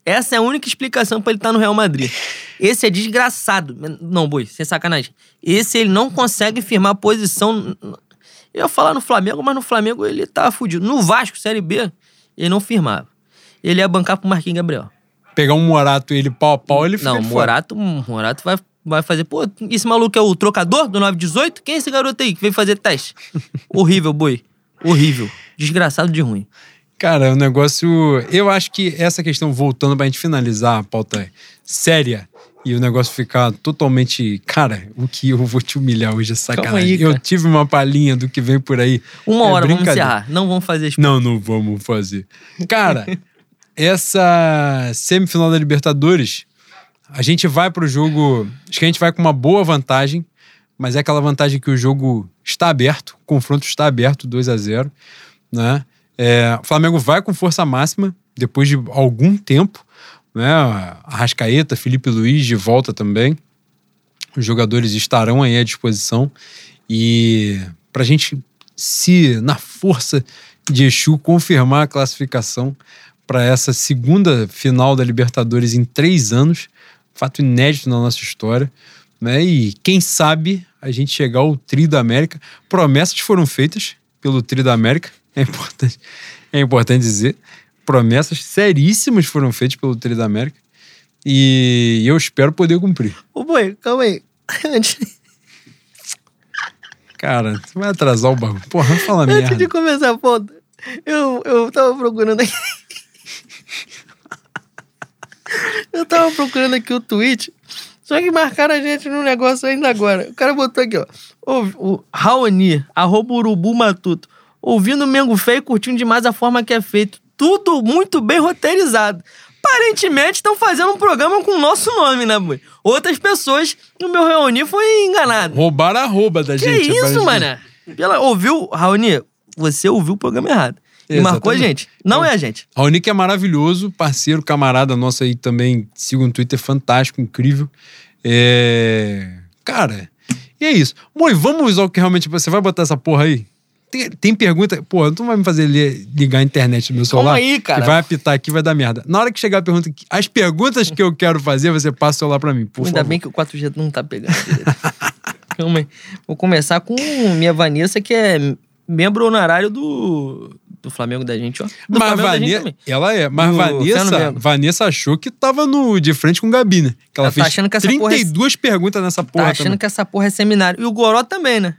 Essa é a única explicação pra ele estar no Real Madrid. Esse é desgraçado. Não, boi, sem sacanagem. Esse ele não consegue firmar posição. Eu ia falar no Flamengo, mas no Flamengo ele tá fudido. No Vasco, Série B, ele não firmava. Ele ia bancar pro Marquinhos Gabriel. Pegar um Morato e ele pau a pau, ele fica Não. Morato, Morato vai, vai fazer. Pô, esse maluco é o trocador do 918? Quem é esse garoto aí que veio fazer teste? Horrível, boi. Horrível. Desgraçado de ruim. Cara, é um negócio. Eu acho que essa questão, voltando pra gente finalizar a pauta séria, e o negócio ficar totalmente. Cara, o que eu vou te humilhar hoje é sacanagem. aí, eu tive uma palhinha do que vem por aí. Uma É hora, vamos encerrar. Não vamos fazer as Não, não vamos fazer. Cara, essa semifinal da Libertadores, a gente vai pro jogo. Acho que a gente vai com uma boa vantagem, mas é aquela vantagem que o jogo está aberto, o confronto está aberto, 2 a 0 né? É, o Flamengo vai com força máxima depois de algum tempo, né? Arrascaeta, Felipe Luiz de volta também. Os jogadores estarão aí à disposição. E para a gente, se na força de Exu, confirmar a classificação para essa segunda final da Libertadores em três anos, fato inédito na nossa história. Né? E quem sabe a gente chegar ao Tri da América. Promessas foram feitas pelo Tri da América, é importante, é importante dizer. Promessas seríssimas foram feitas pelo Tri da América. E eu espero poder cumprir. Ô, boi, calma aí. Antes, Cara, você vai atrasar o bagulho. Porra, fala antes merda. de começar a ponta, eu, eu tava procurando aqui. eu tava procurando aqui o tweet. Só que marcaram a gente num negócio ainda agora. O cara botou aqui, ó. O, o Raoni, arroba urubu matuto. Ouvindo o Mengo Feio e curtindo demais a forma que é feito. Tudo muito bem roteirizado. Aparentemente estão fazendo um programa com o nosso nome, né, boi? Outras pessoas no meu Raoni foi enganado. Roubaram a rouba da Que gente. isso, aparentemente. mano? Pela, ouviu, Raoni? Você ouviu o programa errado. E marcou a gente. Não é a gente. Raoni que é maravilhoso, parceiro, camarada nosso aí também, siga no Twitter, fantástico, incrível. É... Cara, e é isso. Moi, vamos ao que realmente você vai botar essa porra aí? Tem, tem pergunta. Porra, tu não vai me fazer li- ligar a internet no meu celular? aí, cara. Que vai apitar aqui, vai dar merda. Na hora que chegar a pergunta, as perguntas que eu quero fazer, você passa o celular pra mim, por Ainda favor. bem que o 4G não tá pegando. Calma aí. Vou começar com minha Vanessa, que é membro honorário do, do Flamengo da gente, ó. Do Mas Flamengo Vanessa, ela é. Mas Do Vanessa, Vanessa achou que tava no, de frente com o Gabi, né? Que ela, Ela tá fez achando que essa porra é- 32 perguntas nessa porra Tá achando também. que essa porra é seminário. E o Goró também, né?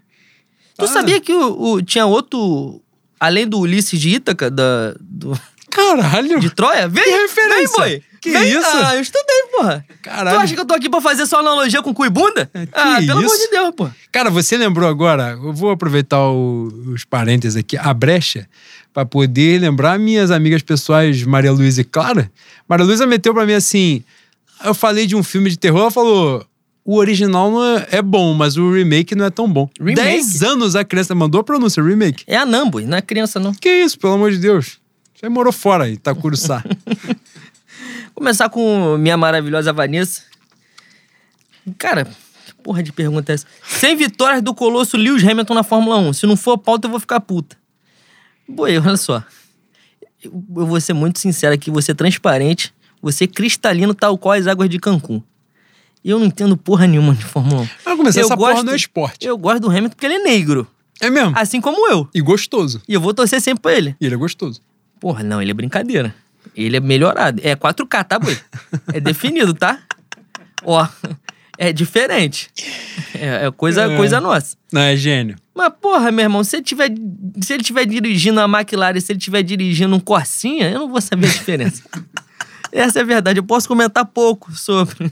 Tu Ah. sabia que o, o- tinha outro, além do Ulisses de Ítaca, da, do, Caralho! de Troia? Vem, Que referência? Vem, boy. Que Vem. isso? Ah, eu estudei, porra. Caralho. Tu acha que eu tô aqui pra fazer só analogia com cu e bunda? ah, que pelo amor isso? de Deus, pô. Cara, você lembrou agora? Eu vou aproveitar o- os parênteses aqui, a brecha, pra poder lembrar minhas amigas pessoais, Maria Luísa e Clara. Maria Luísa meteu pra mim assim: eu falei de um filme de terror, ela falou. O original é, é bom, mas o remake não é tão bom. Remake? Dez anos a criança mandou a pronúncia, remake. É a Nambo, não é criança, não. Que isso, pelo amor de Deus. Você morou fora aí, Itacuruçá. Começar com minha maravilhosa Vanessa. Cara, que porra de pergunta é essa? Sem vitórias do Colosso Lewis Hamilton na Fórmula 1. Se não for pauta, eu vou ficar puta. Boi, olha só. Eu, eu vou ser muito sincero aqui, vou ser transparente, vou ser cristalino, tal qual as águas de Cancún. E eu não entendo porra nenhuma de Fórmula 1. Vai começar, Eu essa porra gosto- não é esporte. Eu gosto do Hamilton porque ele é negro. É mesmo. Assim como eu. E gostoso. E eu vou torcer sempre pra ele. E ele é gostoso. Porra, não, ele é brincadeira. Ele é melhorado. É 4K, tá, boi? É definido, tá? Ó, é diferente. É, é coisa, É. coisa nossa. Não, é gênio. Mas, porra, meu irmão, se ele tiver, se ele tiver dirigindo a McLaren, se ele tiver dirigindo um Corsinha, eu não vou saber a diferença. Essa é a verdade. Eu posso comentar pouco sobre.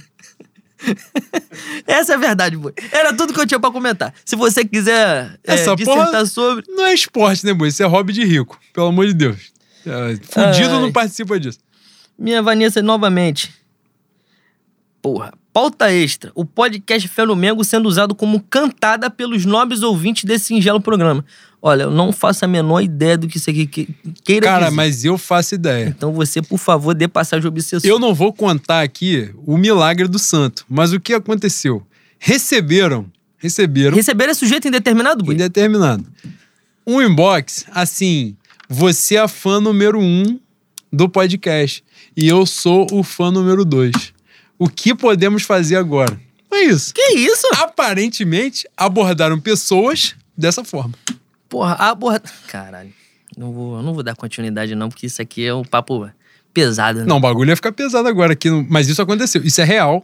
Essa é a verdade, boi. Era tudo que eu tinha pra comentar. Se você quiser é, Essa dissertar porra- sobre. Não é esporte, né, boi? Isso é hobby de rico. Pelo amor de Deus. É, fudido Ai. não participa disso. Minha Vanessa, novamente. Porra. Pauta extra. O podcast Fé no Mengo sendo usado como cantada pelos nobres ouvintes desse singelo programa. Olha, eu não faço a menor ideia do que isso aqui que- queira Cara, dizer. mas eu faço ideia. Então você, por favor, dê passagem obsessor. Eu não vou contar aqui o milagre do santo, mas o que aconteceu? Receberam, receberam, Receber é sujeito indeterminado, boi? indeterminado, um inbox assim, você é a fã número um do podcast e eu sou o fã número dois. O que podemos fazer agora? É isso. Que isso? Aparentemente, abordaram pessoas dessa forma. Porra, a porra... Caralho. Não vou, eu não vou dar continuidade não, porque isso aqui é um papo pesado, né? Não, o bagulho ia ficar pesado agora aqui, no- mas isso aconteceu. Isso é real.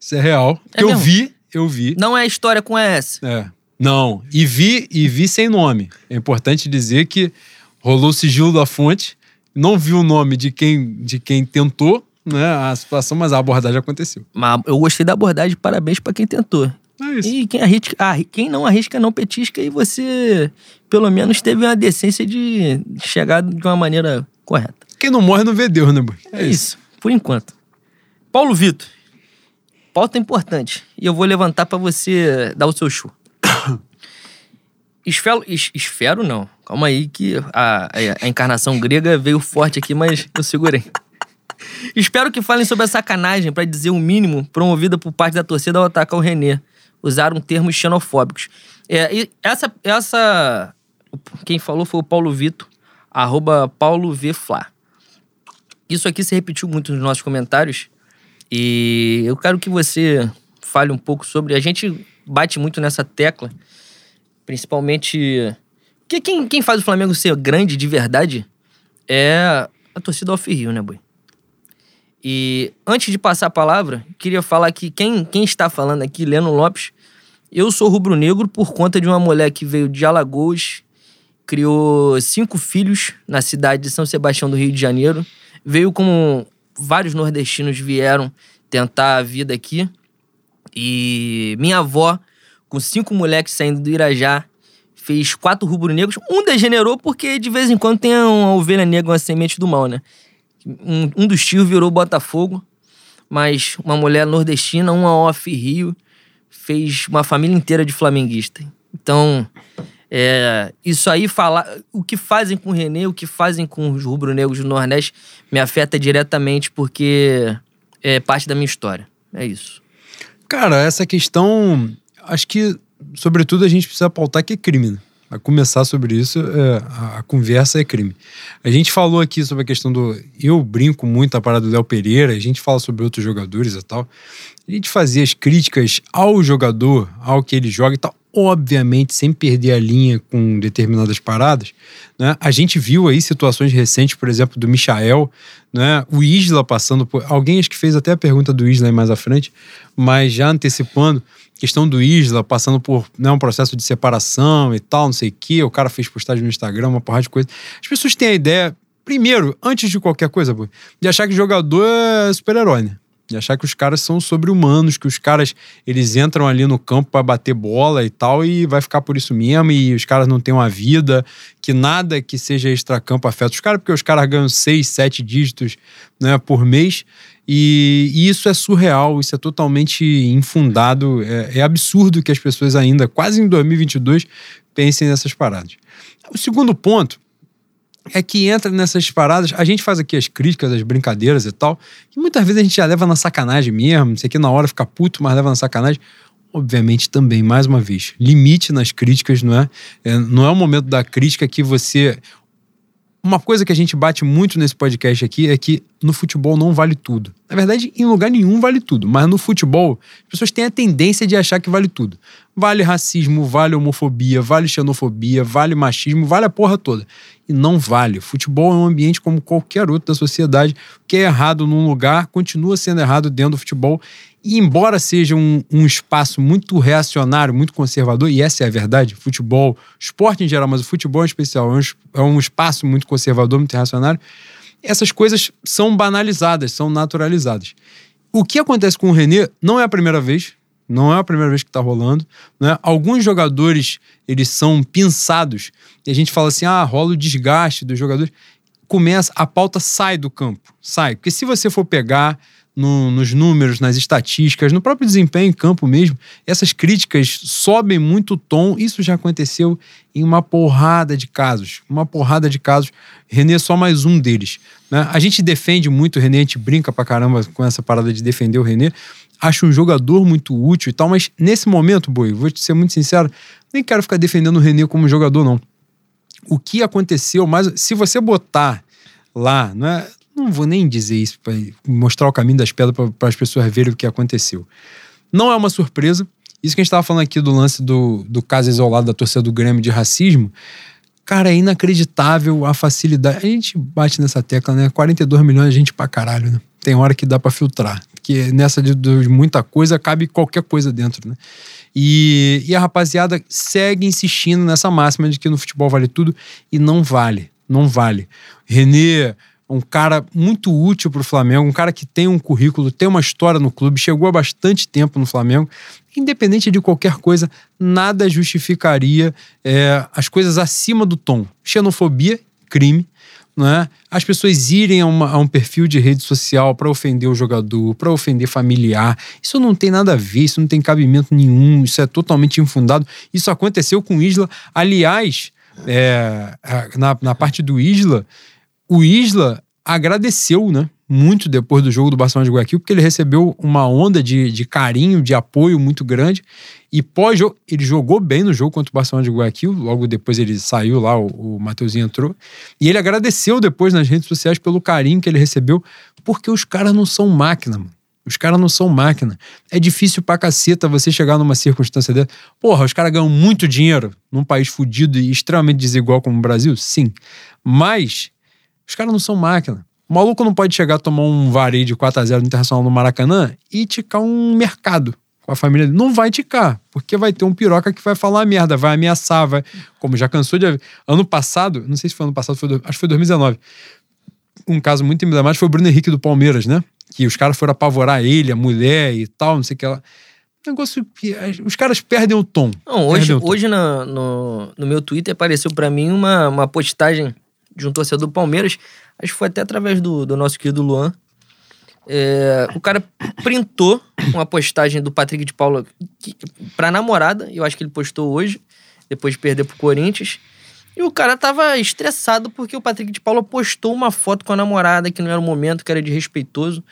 Isso é real. É eu vi, eu vi. Não é história com essa. É. Não, e vi, e vi sem nome. É importante dizer que rolou o sigilo da fonte, não vi o nome de quem, de quem tentou né, a situação, mas a abordagem aconteceu. Mas eu gostei da abordagem, parabéns pra quem tentou. É isso. E quem, arrisca, ah, quem não arrisca, não petisca, e você, pelo menos, teve uma decência de chegar de uma maneira correta. Quem não morre não vê Deus, né, boy? É, isso. por enquanto. Paulo Vitor, pauta importante. E eu vou levantar pra você dar o seu show. Esfero, es- esfero não. Calma aí que a, a- encarnação grega veio forte aqui, mas eu segurei. Espero que falem sobre a sacanagem, pra dizer o mínimo, promovida por parte da torcida ao atacar o René. Usaram termos xenofóbicos. É, e essa, essa. Quem falou foi o Paulo Vitor, arroba Paulo V. Isso aqui se repetiu muito nos nossos comentários. E eu quero que você fale um pouco sobre. A gente bate muito nessa tecla, principalmente. Que quem, quem faz o Flamengo ser grande de verdade é a torcida Alfio, né, Boi? E antes de passar a palavra, queria falar que quem, quem está falando aqui, Leno Lopes, eu sou rubro-negro por conta de uma mulher que veio de Alagoas, criou cinco filhos na cidade de São Sebastião do Rio de Janeiro, veio como vários nordestinos vieram tentar a vida aqui. E minha avó, com cinco moleques saindo do Irajá, fez quatro rubro-negros. Um degenerou porque de vez em quando tem uma ovelha negra, uma semente do mal, né? Um, um dos tios virou Botafogo, mas uma mulher nordestina, uma off Rio, fez uma família inteira de flamenguista. Então, é, isso aí falar. O que fazem com o Renê, o que fazem com os rubro-negros do Nordeste, me afeta diretamente porque é parte da minha história. É isso. Cara, essa questão, acho que, sobretudo, a gente precisa pautar que é crime, né? A começar sobre isso, é, a, conversa é crime. A gente falou aqui sobre a questão do. Eu brinco muito a parada do Léo Pereira, a gente fala sobre outros jogadores e tal. A gente fazia as críticas ao jogador, ao que ele joga e tal. Obviamente, sem perder a linha com determinadas paradas. Né? A gente viu aí situações recentes, por exemplo, do Michael, né? o Isla passando por. Alguém acho que fez até a pergunta do Isla aí mais à frente, mas já antecipando, questão do Isla passando por né, um processo de separação e tal, não sei o quê. O cara fez postagem no Instagram, uma porrada de coisa. As pessoas têm a ideia, primeiro, antes de qualquer coisa, de achar que jogador é super-herói, né? De achar que os caras são sobre-humanos, que os caras eles entram ali no campo para bater bola e tal, e vai ficar por isso mesmo, e os caras não têm uma vida, que nada que seja extracampo afeta os caras, porque os caras ganham seis, sete dígitos né, por mês. E, e isso é surreal, isso é totalmente infundado, é, é absurdo que as pessoas ainda, quase em 2022, pensem nessas paradas. O segundo ponto é que entra nessas paradas, a gente faz aqui as críticas, as brincadeiras e tal, e muitas vezes a gente já leva na sacanagem mesmo, sei que na hora fica puto, mas leva na sacanagem. Obviamente também, mais uma vez, limite nas críticas, não é? é não é o momento da crítica que você uma coisa que a gente bate muito nesse podcast aqui é que no futebol não vale tudo. Na verdade, em lugar nenhum vale tudo, mas no futebol as pessoas têm a tendência de achar que vale tudo. Vale racismo, vale homofobia, vale xenofobia, vale machismo, vale a porra toda. E não vale. Futebol é um ambiente como qualquer outro da sociedade. O que é errado num lugar continua sendo errado dentro do futebol. E embora seja um, um, espaço muito reacionário, muito conservador, e essa é a verdade, futebol, esporte em geral, mas o futebol em especial, é um, é um espaço muito conservador, muito reacionário, essas coisas são banalizadas, são naturalizadas. O que acontece com o René não é a primeira vez, não é a primeira vez que está rolando. Né? Alguns jogadores, eles são pinçados, e a gente fala assim, ah, rola o desgaste dos jogadores. Começa, a pauta sai do campo, sai. Porque se você for pegar no, nos números, nas estatísticas, no próprio desempenho em campo mesmo, essas críticas sobem muito o tom. Isso já aconteceu em uma porrada de casos. Uma porrada de casos. René é só mais um deles. Né? A gente defende muito o René, a gente brinca pra caramba com essa parada de defender o René. Acho um jogador muito útil e tal, mas nesse momento, Boi, vou te ser muito sincero, nem quero ficar defendendo o René como jogador, não. O que aconteceu, mas se você botar lá, não é? Não vou nem dizer isso para mostrar o caminho das pedras para as pessoas verem o que aconteceu. Não é uma surpresa. Isso que a gente estava falando aqui do lance do, do caso isolado da torcida do Grêmio de racismo. Cara, é inacreditável a facilidade. A gente bate nessa tecla, né? 42 milhões de gente pra caralho, né? Tem hora que dá para filtrar. Porque nessa de, de, muita coisa cabe qualquer coisa dentro, né? E, e a rapaziada segue insistindo nessa máxima de que no futebol vale tudo e não vale. Não vale. Renê um cara muito útil para o Flamengo, um cara que tem um currículo, tem uma história no clube, chegou há bastante tempo no Flamengo. Independente de qualquer coisa, nada justificaria é, as coisas acima do tom. Xenofobia, crime. Né? As pessoas irem a, uma, a um perfil de rede social para ofender o jogador, para ofender familiar. Isso não tem nada a ver, isso não tem cabimento nenhum, isso é totalmente infundado. Isso aconteceu com Isla. Aliás, é, na, na parte do Isla, o Isla agradeceu, né? Muito depois do jogo do Barcelona de Guayaquil, porque ele recebeu uma onda de, de carinho, de apoio muito grande. E pós-jogo, ele jogou bem no jogo contra o Barcelona de Guayaquil. Logo depois ele saiu lá, o, o entrou. E ele agradeceu depois nas redes sociais pelo carinho que ele recebeu, porque os caras não são máquina, mano. Os caras não são máquina. É difícil pra caceta você chegar numa circunstância dessa. Porra, os caras ganham muito dinheiro num país fudido e extremamente desigual como o Brasil? Sim. Mas os caras não são máquina. O maluco não pode chegar a tomar um vareio de 4x0 no Internacional no Maracanã e ticar um mercado com a família dele. Não vai ticar, porque vai ter um piroca que vai falar merda, vai ameaçar, vai. Como já cansou de. Ano passado, não sei se foi ano passado, foi, acho que foi 2019. Um caso muito emblemático foi o Bruno Henrique do Palmeiras, né? Que os caras foram apavorar ele, a mulher e tal, não sei o que. Ela... Negócio. Os caras perdem o tom. Não, hoje, hoje no, no, no meu Twitter apareceu para mim uma, uma postagem de um torcedor do Palmeiras, acho que foi até através do, do nosso querido Luan. É, o cara printou uma postagem do Patrick de Paula que, pra namorada, eu acho que ele postou hoje, depois de perder pro Corinthians. E o cara tava estressado porque o Patrick de Paula postou uma foto com a namorada que não era o momento, que era desrespeitoso.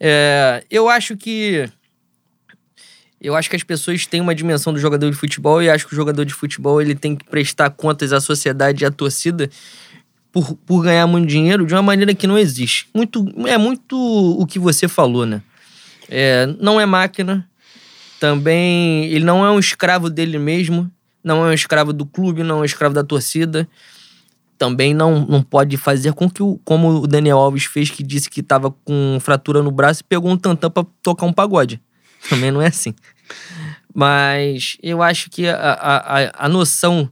É, eu acho que. Eu acho que as pessoas têm uma dimensão do jogador de futebol e acho que o jogador de futebol ele tem que prestar contas à sociedade e à torcida por, por ganhar muito dinheiro de uma maneira que não existe. Muito, é muito o que você falou, né? É, não é máquina, também ele não é um escravo dele mesmo, não é um escravo do clube, não é um escravo da torcida. Também não, não pode fazer com que, o, como o Daniel Alves fez, que disse que estava com fratura no braço e pegou um tantã para tocar um pagode. Também não é assim. Mas eu acho que a, a, a noção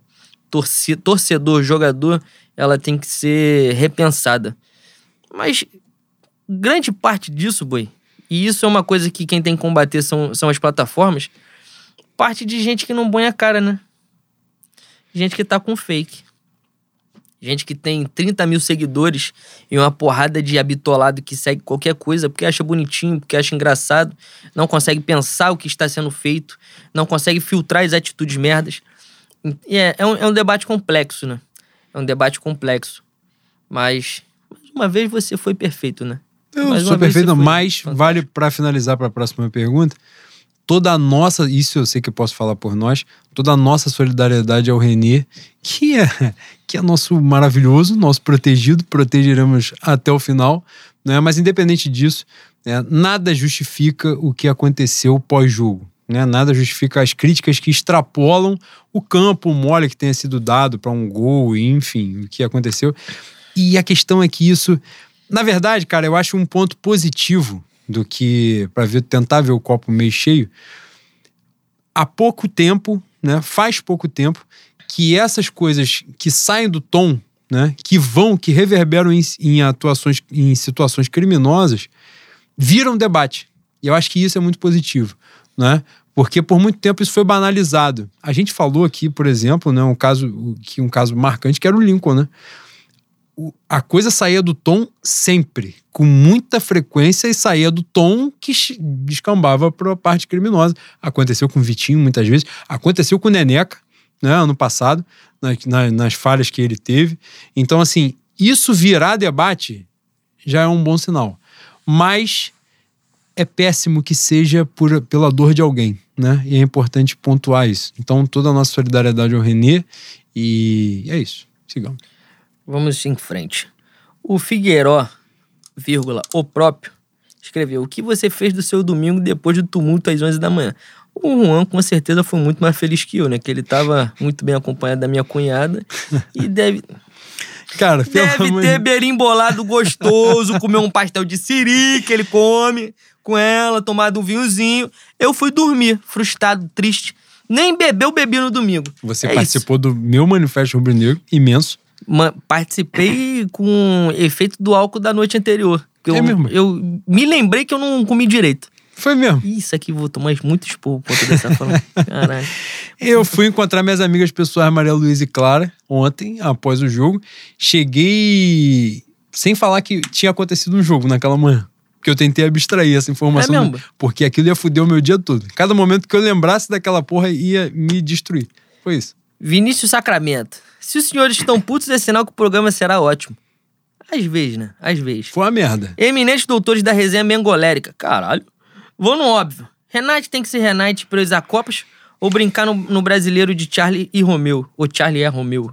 torcedor, jogador, ela tem que ser repensada. Mas grande parte disso, boi, e isso é uma coisa que quem tem que combater são, são as plataformas, parte de gente que não põe a cara, né? Gente que tá com fake. Gente que tem 30 mil seguidores e uma porrada de habitolado que segue qualquer coisa porque acha bonitinho, porque acha engraçado, não consegue pensar o que está sendo feito, não consegue filtrar as atitudes merdas. É, é, um, é um debate complexo, né? É um debate complexo. Mas, mais uma vez, você foi perfeito, né? Eu mais sou perfeito, mas fantástico. vale para finalizar para a próxima pergunta. Toda a nossa, isso eu sei que eu posso falar por nós, toda a nossa solidariedade ao Renê, que é, que é nosso maravilhoso, nosso protegido, protegeremos até o final, né? Mas independente disso, né, nada justifica o que aconteceu pós-jogo. Né? Nada justifica as críticas que extrapolam o campo mole que tenha sido dado para um gol, enfim, o que aconteceu. E a questão é que isso, na verdade, cara, eu acho um ponto positivo do que para ver tentar ver o copo meio cheio. Há pouco tempo, né? Faz pouco tempo que essas coisas que saem do tom, né? Que vão, que reverberam em, em atuações, em situações criminosas, viram debate. E eu acho que isso é muito positivo, né? Porque por muito tempo isso foi banalizado. A gente falou aqui, por exemplo, né, um caso que um caso marcante que era o Lincoln, né? O, a coisa saía do tom sempre, com muita frequência e saía do tom que descambava para a parte criminosa. Aconteceu com o Vitinho muitas vezes, aconteceu com o Neneca, né, ano passado, nas, nas, nas falhas que ele teve. Então, assim, isso virar debate já é um bom sinal. Mas é péssimo que seja por, pela dor de alguém, né? E é importante pontuar isso. Então, toda a nossa solidariedade ao Renê e é isso. Sigamos. Vamos em frente. O Figueiró, vírgula, o próprio, escreveu: O que você fez do seu domingo depois do tumulto às 11 da manhã? O Juan, com certeza, foi muito mais feliz que eu, né? Que ele estava muito bem acompanhado da minha cunhada e deve. Cara, Deve ter berimbolado gostoso, comer um pastel de siri que ele come com ela, tomado um vinhozinho. Eu fui dormir, frustrado, triste. Nem bebeu, bebi no domingo. Você é participou isso. do meu manifesto rubro-negro, imenso, Ma- Participei com efeito do álcool da noite anterior. Eu, É mesmo? eu me lembrei que eu não comi direito. Foi mesmo. Isso aqui vou tomar muito expor por conta dessa fala. Caralho. Eu fui encontrar minhas amigas pessoais Maria Luísa e Clara ontem, após o jogo. Cheguei sem falar que tinha acontecido um jogo naquela manhã. Porque eu tentei abstrair essa informação. É mesmo? Porque aquilo ia foder o meu dia todo. Cada momento que eu lembrasse daquela porra ia me destruir. Foi isso. Vinícius Sacramento. Se os senhores estão putos, é sinal que o programa será ótimo. Às vezes, né? Às vezes. Foi uma merda. Eminentes doutores da resenha mengolérica. Caralho. Vou no óbvio. Renate tem que ser Renate priorizar Copas ou brincar no, no brasileiro de Charlie e Romeu. Ou Charlie é Romeu.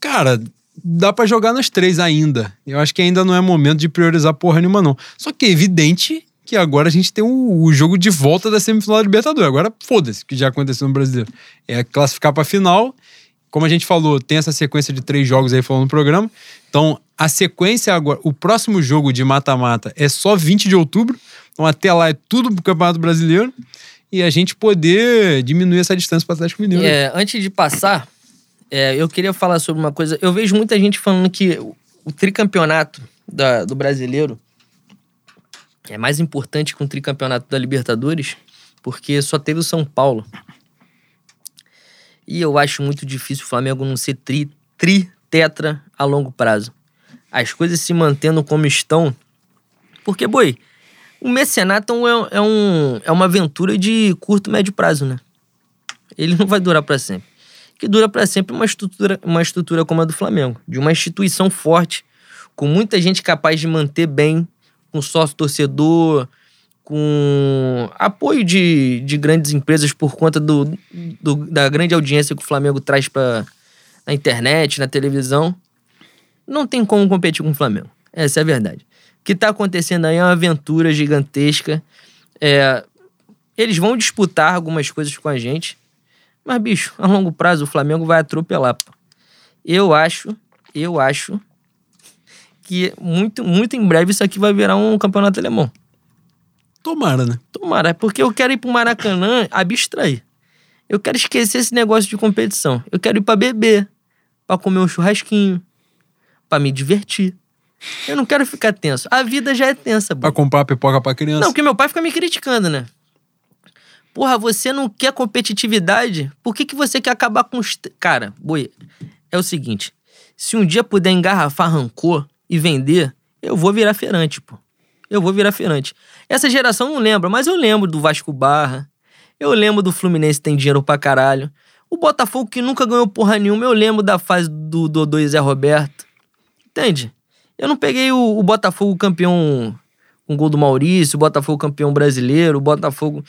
Cara, dá pra jogar nas três ainda. Eu acho que ainda não é momento de priorizar porra nenhuma, não. Só que é evidente que agora a gente tem o, o jogo de volta da semifinal da Libertadores. Agora, foda-se o que já aconteceu no brasileiro. É classificar pra final. Como a gente falou, tem essa sequência de três jogos aí falando no programa. Então, a sequência agora, o próximo jogo de mata-mata é só 20 de outubro. Então, até lá é tudo pro Campeonato Brasileiro. E a gente poder diminuir essa distância para Atlético Mineiro. É, antes de passar, é, eu queria falar sobre uma coisa. Eu vejo muita gente falando que o, o tricampeonato da- do brasileiro é mais importante que um tricampeonato da Libertadores, porque só teve o São Paulo. E eu acho muito difícil o Flamengo não ser tri, tri tetra a longo prazo. As coisas se mantendo como estão. Porque, boi, o mecenato é, é, um, é uma aventura de curto, médio prazo, né? Ele não vai durar para sempre. Que dura para sempre uma estrutura, uma estrutura como a do Flamengo, de uma instituição forte, com muita gente capaz de manter bem, com sócio torcedor, com apoio de, de grandes empresas por conta do, do- da grande audiência que o Flamengo traz para na internet, na televisão. Não tem como competir com o Flamengo. Essa é a verdade. O que está acontecendo aí é uma aventura gigantesca. É, eles vão disputar algumas coisas com a gente. Mas, bicho, a longo prazo o Flamengo vai atropelar. Pô. Eu acho, eu acho que muito, muito em breve isso aqui vai virar um campeonato alemão. Tomara, né? Tomara, porque eu quero ir pro Maracanã abstrair. Eu quero esquecer esse negócio de competição. Eu quero ir pra beber, pra comer um churrasquinho, pra me divertir. Eu não quero ficar tenso. A vida já é tensa, Pra pô. comprar pipoca pra criança. Não, porque meu pai fica me criticando, né? Porra, você não quer competitividade? Por que, que você quer acabar com os. Cara, boi, é o seguinte: se um dia puder engarrafar rancor e vender, eu vou virar feirante, pô. Eu vou virar feirante. Essa geração não lembra, mas eu lembro do Vasco Barra. Eu lembro do Fluminense tem dinheiro pra caralho. O Botafogo que nunca ganhou porra nenhuma, eu lembro da fase do Dodô e Zé Roberto. Entende? Eu não peguei o, o Botafogo campeão com gol do Maurício, o Botafogo campeão brasileiro, o Botafogo.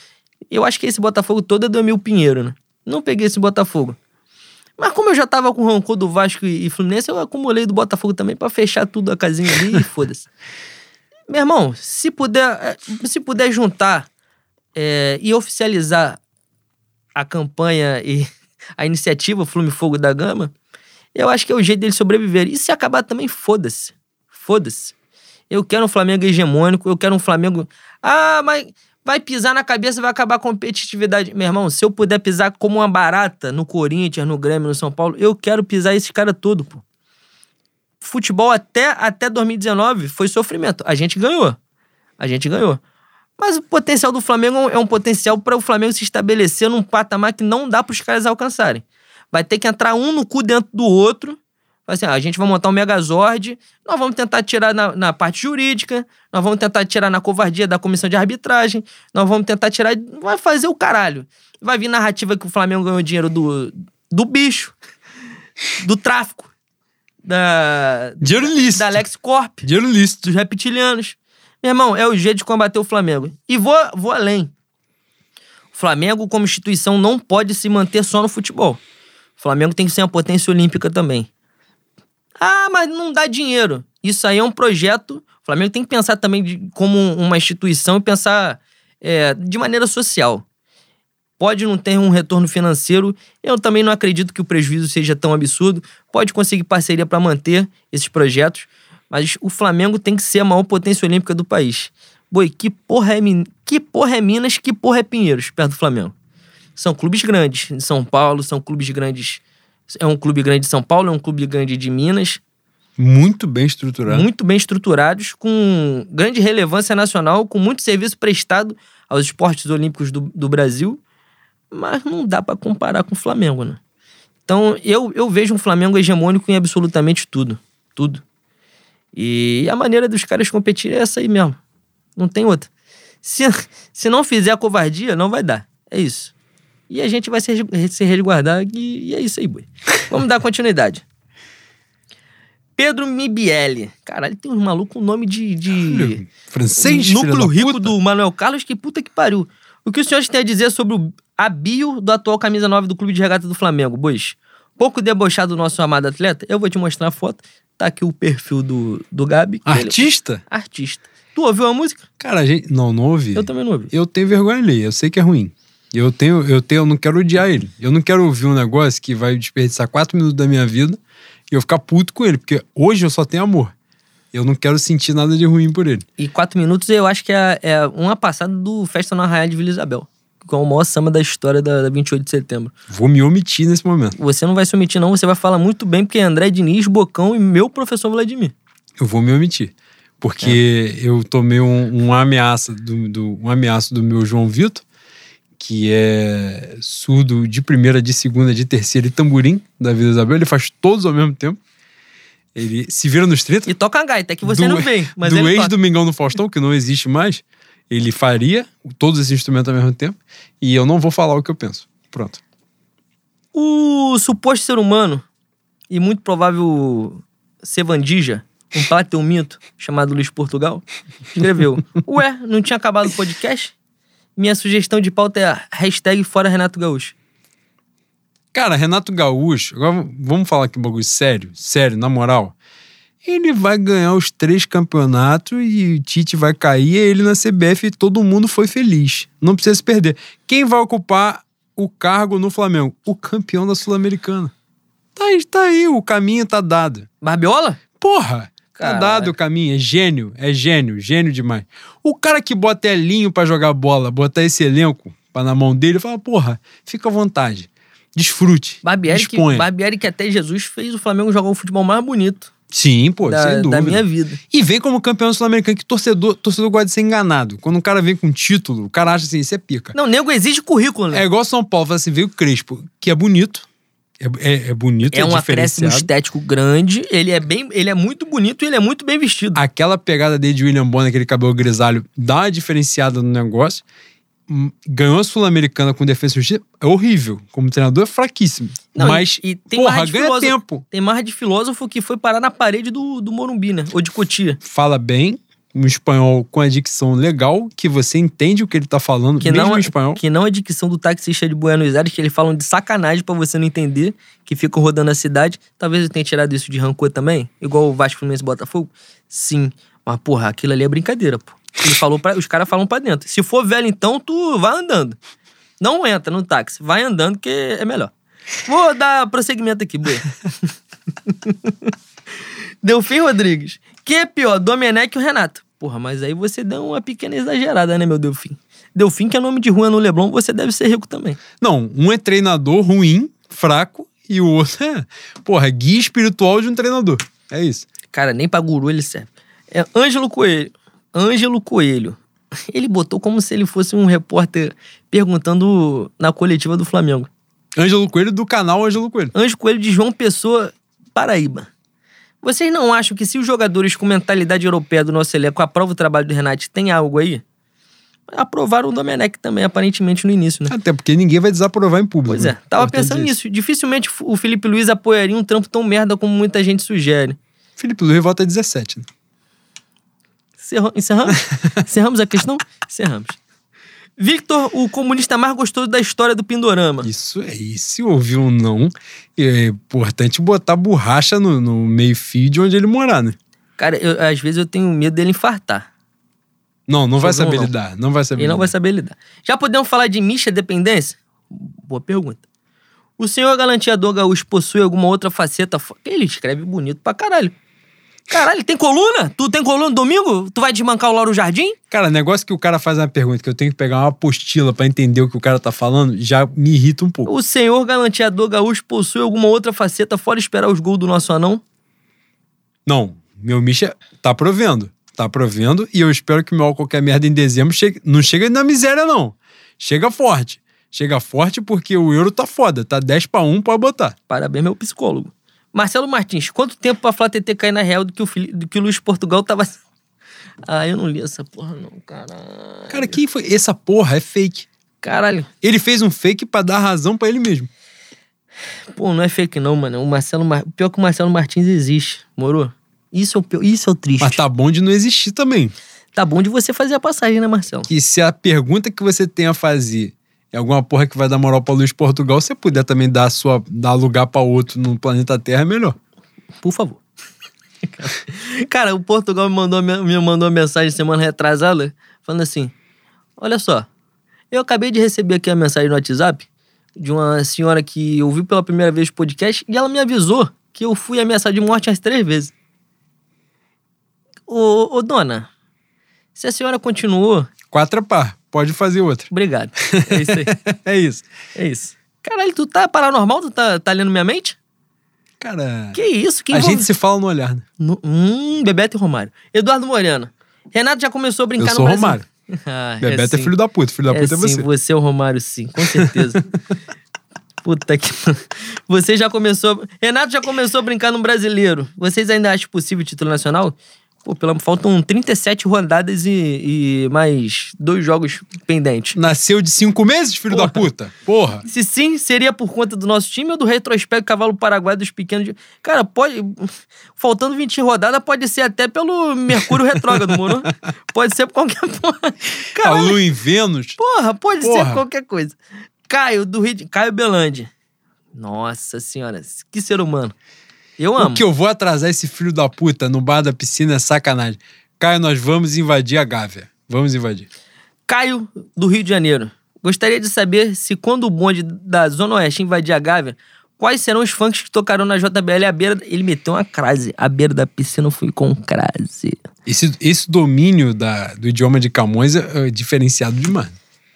Eu acho que esse Botafogo todo é do Emil Pinheiro, né? Não peguei esse Botafogo. Mas como eu já tava com rancor do Vasco e, e Fluminense, eu acumulei do Botafogo também pra fechar tudo a casinha ali e foda-se. Meu irmão, se puder, eh, se puder juntar eh, e oficializar a campanha e a iniciativa Flume Fogo da Gama, eu acho que é o jeito dele sobreviver. E se acabar também, foda-se. Foda-se. Eu quero um Flamengo hegemônico, eu quero um Flamengo. Ah, mas vai pisar na cabeça, vai acabar a competitividade. Meu irmão, se eu puder pisar como uma barata no Corinthians, no Grêmio, no São Paulo, eu quero pisar esse cara todo, pô. Futebol até, até 2019 foi sofrimento. A gente ganhou. A gente ganhou. Mas o potencial do Flamengo é um potencial para o Flamengo se estabelecer num patamar que não dá para os caras alcançarem. Vai ter que entrar um no cu dentro do outro. Assim, ah, a gente vai montar um Megazord, nós vamos tentar tirar na, na parte jurídica, nós vamos tentar tirar na covardia da comissão de arbitragem, nós vamos tentar tirar. Vai fazer o caralho. Vai vir narrativa que o Flamengo ganhou dinheiro do, do bicho, do tráfico, da, Dinheiro lícito. da Alex Corp Dinheiro lícito. dos reptilianos. Meu irmão, é o jeito de combater o Flamengo. E vou, vou além. O Flamengo, como instituição, não pode se manter só no futebol. O Flamengo tem que ser uma potência olímpica também. Ah, mas não dá dinheiro. Isso aí é um projeto. O Flamengo tem que pensar também de- como uma instituição e pensar é, de maneira social. Pode não ter um retorno financeiro. Eu também não acredito que o prejuízo seja tão absurdo. Pode conseguir parceria para manter esses projetos. Mas o Flamengo tem que ser a maior potência olímpica do país. Boi, que porra é, que porra é Minas, que porra é Pinheiros, perto do Flamengo? São clubes grandes. Em São Paulo, são clubes grandes É um clube grande de São Paulo, é um clube grande de Minas, Muito bem estruturado. muito bem estruturados, com grande relevância nacional, com muito serviço prestado aos esportes olímpicos do, do Brasil, mas não dá pra comparar com o Flamengo, né? Então, eu, eu vejo um Flamengo hegemônico em absolutamente tudo. Tudo. E a maneira dos caras competirem é essa aí mesmo. Não tem outra. Se, se não fizer a covardia, não vai dar. É isso. E a gente vai se, se resguardar e, e é isso aí, boi. Vamos dar continuidade. Pedro Mibielli. Caralho, tem uns malucos com nome de. de... Francês, núcleo rico do Manuel Carlos, que puta que pariu. O que os senhores têm a dizer sobre o, a bio do atual camisa 9 do Clube de Regata do Flamengo, bois? Pouco debochado do nosso amado atleta, eu vou te mostrar a foto. Tá aqui o perfil do, do Gabi. que ele- Artista? artista. Tu ouviu a música? Cara, a gente. Não, não ouvi. Eu também não ouvi. Eu tenho vergonha ali, eu sei que é ruim. Eu tenho, eu tenho, eu não quero odiar ele. Eu não quero ouvir um negócio que vai desperdiçar quatro minutos da minha vida e eu ficar puto com ele, porque hoje eu só tenho amor. Eu não quero sentir nada de ruim por ele. E quatro minutos eu acho que é, é uma passada do Festa no Arraial de Vila Isabel. Que é o maior samba da história da, da 28 de setembro. Vou me omitir nesse momento. Você não vai se omitir, não. Você vai falar muito bem, porque é André Diniz, Bocão e meu professor Vladimir. Eu vou me omitir. Porque eu tomei um, um ameaça do, do, um ameaço do meu João Vitor, que é surdo de primeira, de segunda, de terceira e tamborim da Vila Isabel. Ele faz todos ao mesmo tempo. Ele se vira nos 30. E toca a gaita, que você do, não vem, mas do ex-Domingão do Faustão, que não existe mais, ele faria todos esses instrumentos ao mesmo tempo e eu não vou falar o que eu penso. Pronto. O suposto ser humano e muito provável Sevandija, um plateu mito chamado Luiz Portugal, escreveu: Ué, não tinha acabado o podcast? Minha sugestão de pauta é a hashtag fora Renato Gaúcho. Cara, Renato Gaúcho, agora vamos falar aqui um bagulho sério, sério, na moral. Ele vai ganhar os três campeonatos e o Tite vai cair, e ele na CBF e todo mundo foi feliz. Não precisa se perder. Quem vai ocupar o cargo no Flamengo? O campeão da Sul-Americana. Tá aí, tá aí, o caminho tá dado. Barbiola? Porra! Caraca. dado o caminho, é gênio, é gênio, gênio demais. O cara que bota Elinho pra jogar bola, botar esse elenco pra na mão dele, fala, porra, fica à vontade. Desfrute. Barbieri que, disponha. Barbieri que até Jesus fez o Flamengo jogar o futebol mais bonito Sim, pô, da, sem dúvida. da minha vida. E vem como campeão sul-americano, que torcedor, torcedor gosta de ser enganado. Quando um cara vem com título, o cara acha assim, isso é pica. Não, nego exige currículo, né? É igual São Paulo, fala assim, veio o Crespo, que é bonito, é, é, é bonito, é, É um acréscimo estético grande, ele é bem, ele é muito bonito e ele é muito bem vestido. aquela pegada dele de William Bonner, aquele cabelo grisalho, dá uma diferenciada no negócio. Hum, Ganhou a Sul-Americana com defesa justiça, é horrível. Como treinador, é fraquíssimo. Não, Mas, e, e tem porra, ganha filósofo, tempo. Tem mais de filósofo que foi parar na parede do, do Morumbi, né? Ou de Cotia. Fala bem, um espanhol com a dicção legal, que você entende o que ele tá falando, Que mesmo não, em é, espanhol. que não é dicção do taxista de Buenos Aires, que eles falam de sacanagem pra você não entender, que ficam rodando a cidade. Talvez eu tenha tirado isso de rancor também, igual o Vasco Fluminense Botafogo. Sim, mas porra, aquilo ali é brincadeira, pô. Ele falou pra, os caras falam pra dentro. Se for velho, então tu vai andando. Não entra no táxi, vai andando que é melhor. Vou dar prosseguimento aqui, boi. Delfim Rodrigues. Quem é pior, Domenech ou Renato? Porra, mas aí você deu uma pequena exagerada, né, meu Delfim? Delfim, que é nome de rua no Leblon, você deve ser rico também. Não, um é treinador ruim, fraco, e o outro é, porra, guia espiritual de um treinador. É isso. Cara, nem pra guru ele serve. É Ângelo Coelho. Ângelo Coelho. Ele botou como se ele fosse um repórter perguntando na coletiva do Flamengo. Ângelo Coelho do canal Ângelo Coelho. Ângelo Coelho de João Pessoa, Paraíba. Vocês não acham que se os jogadores com mentalidade europeia do nosso elenco aprovam o trabalho do Renato, tem algo aí? Aprovaram o Domenech também, aparentemente, no início, né? Até porque ninguém vai desaprovar em público. Pois é, né? tava Importante pensando isso. nisso. Dificilmente o Felipe Luiz apoiaria um trampo tão merda como muita gente sugere. Felipe Luiz volta 17, né? Encerra- Encerramos? Encerramos a questão? Encerramos. Victor, o comunista mais gostoso da história do Pindorama. Isso aí, se ouvir um não, é importante botar borracha no, no meio-fio de onde ele morar, né? Cara, eu- às vezes eu tenho medo dele infartar. Não, não vai saber não. lidar. Não vai saber Ele não vai lidar. saber lidar. Já podemos falar de Misha Dependência? Boa pergunta. O senhor galanteador gaúcho possui alguma outra faceta? Ele escreve bonito pra caralho. Caralho, tem coluna? Tu tem coluna no domingo? Tu vai desmancar o Lauro Jardim? Cara, negócio que o cara faz uma pergunta que eu tenho que pegar uma apostila pra entender o que o cara tá falando, já me irrita um pouco. O senhor galanteador gaúcho possui alguma outra faceta fora esperar os gols do nosso anão? Não, meu Misha tá provendo. Tá provendo e eu espero que meu qualquer merda em dezembro chegue, não chega na miséria, não. Chega forte. Chega forte porque o euro tá foda. Tá 10 pra 1, pode botar. Parabéns, meu psicólogo. Marcelo Martins, quanto tempo pra Flá TT cair na real do que o, Fili- do que o Luiz Portugal tava. Ah, eu não li essa porra, não, caralho. Cara, quem foi? Essa porra é fake. Caralho. Ele fez um fake pra dar razão pra ele mesmo. Pô, não é fake, não, mano. O Marcelo Mar... Pior que o Marcelo Martins existe, moro? Isso é o. Isso é o triste. Mas tá bom de não existir também. Tá bom de você fazer a passagem, né, Marcelo? E se a pergunta que você tem a fazer é alguma porra que vai dar moral pra Luiz Portugal, se você puder também dar, sua, dar lugar pra outro no planeta Terra, é melhor. Por favor. Cara, o Portugal me mandou, me mandou uma mensagem semana retrasada falando assim: Olha só, eu acabei de receber aqui a mensagem no WhatsApp de uma senhora que ouviu pela primeira vez o podcast e ela me avisou que eu fui ameaçado de morte as três vezes. Ô, ô dona, se a senhora continuou, Quatro par, pode fazer outra. obrigado. É isso aí. é isso. é isso. Caralho, tu tá paranormal? Tu tá, tá lendo minha mente? Cara, Que isso? Que a envolve- gente se fala no olhar, né? No- hum, Bebeto e Romário. Eduardo Moreno. Renato já começou a brincar Eu sou no Brasil. Romário. Ah, Bebeto é, sim. filho da puta, filho da É puta é, sim, você. você é o Romário, sim, com certeza. Puta que. Você já começou. Renato já começou a brincar no brasileiro. Vocês ainda acham possível o título nacional? Pô, pela... faltam 37 rodadas e, e mais dois jogos pendentes. Nasceu de cinco meses, filho da puta? Porra. Se sim, seria por conta do nosso time ou do retrospecto Cavalo Paraguai dos pequenos. de- Cara, pode. Faltando 20 rodadas, pode ser até pelo Mercúrio Retrógrado, moro? Pode ser por qualquer porra. A Caralho, lua em Vênus. porra, pode ser Porra. qualquer coisa. Caio, do Rio de... Caio Belandi. Nossa senhora, que ser humano. Eu amo. O que eu vou atrasar esse filho da puta no bar da piscina é sacanagem. Caio, nós vamos invadir a Gávea. Vamos invadir. Caio, do Rio de Janeiro. Gostaria de saber se quando o bonde da Zona Oeste invadir a Gávea, quais serão os funks que tocarão na JBL à beira... Ele meteu uma crase. À beira da piscina eu fui com crase. Esse, esse domínio da, do idioma de Camões é, é diferenciado demais.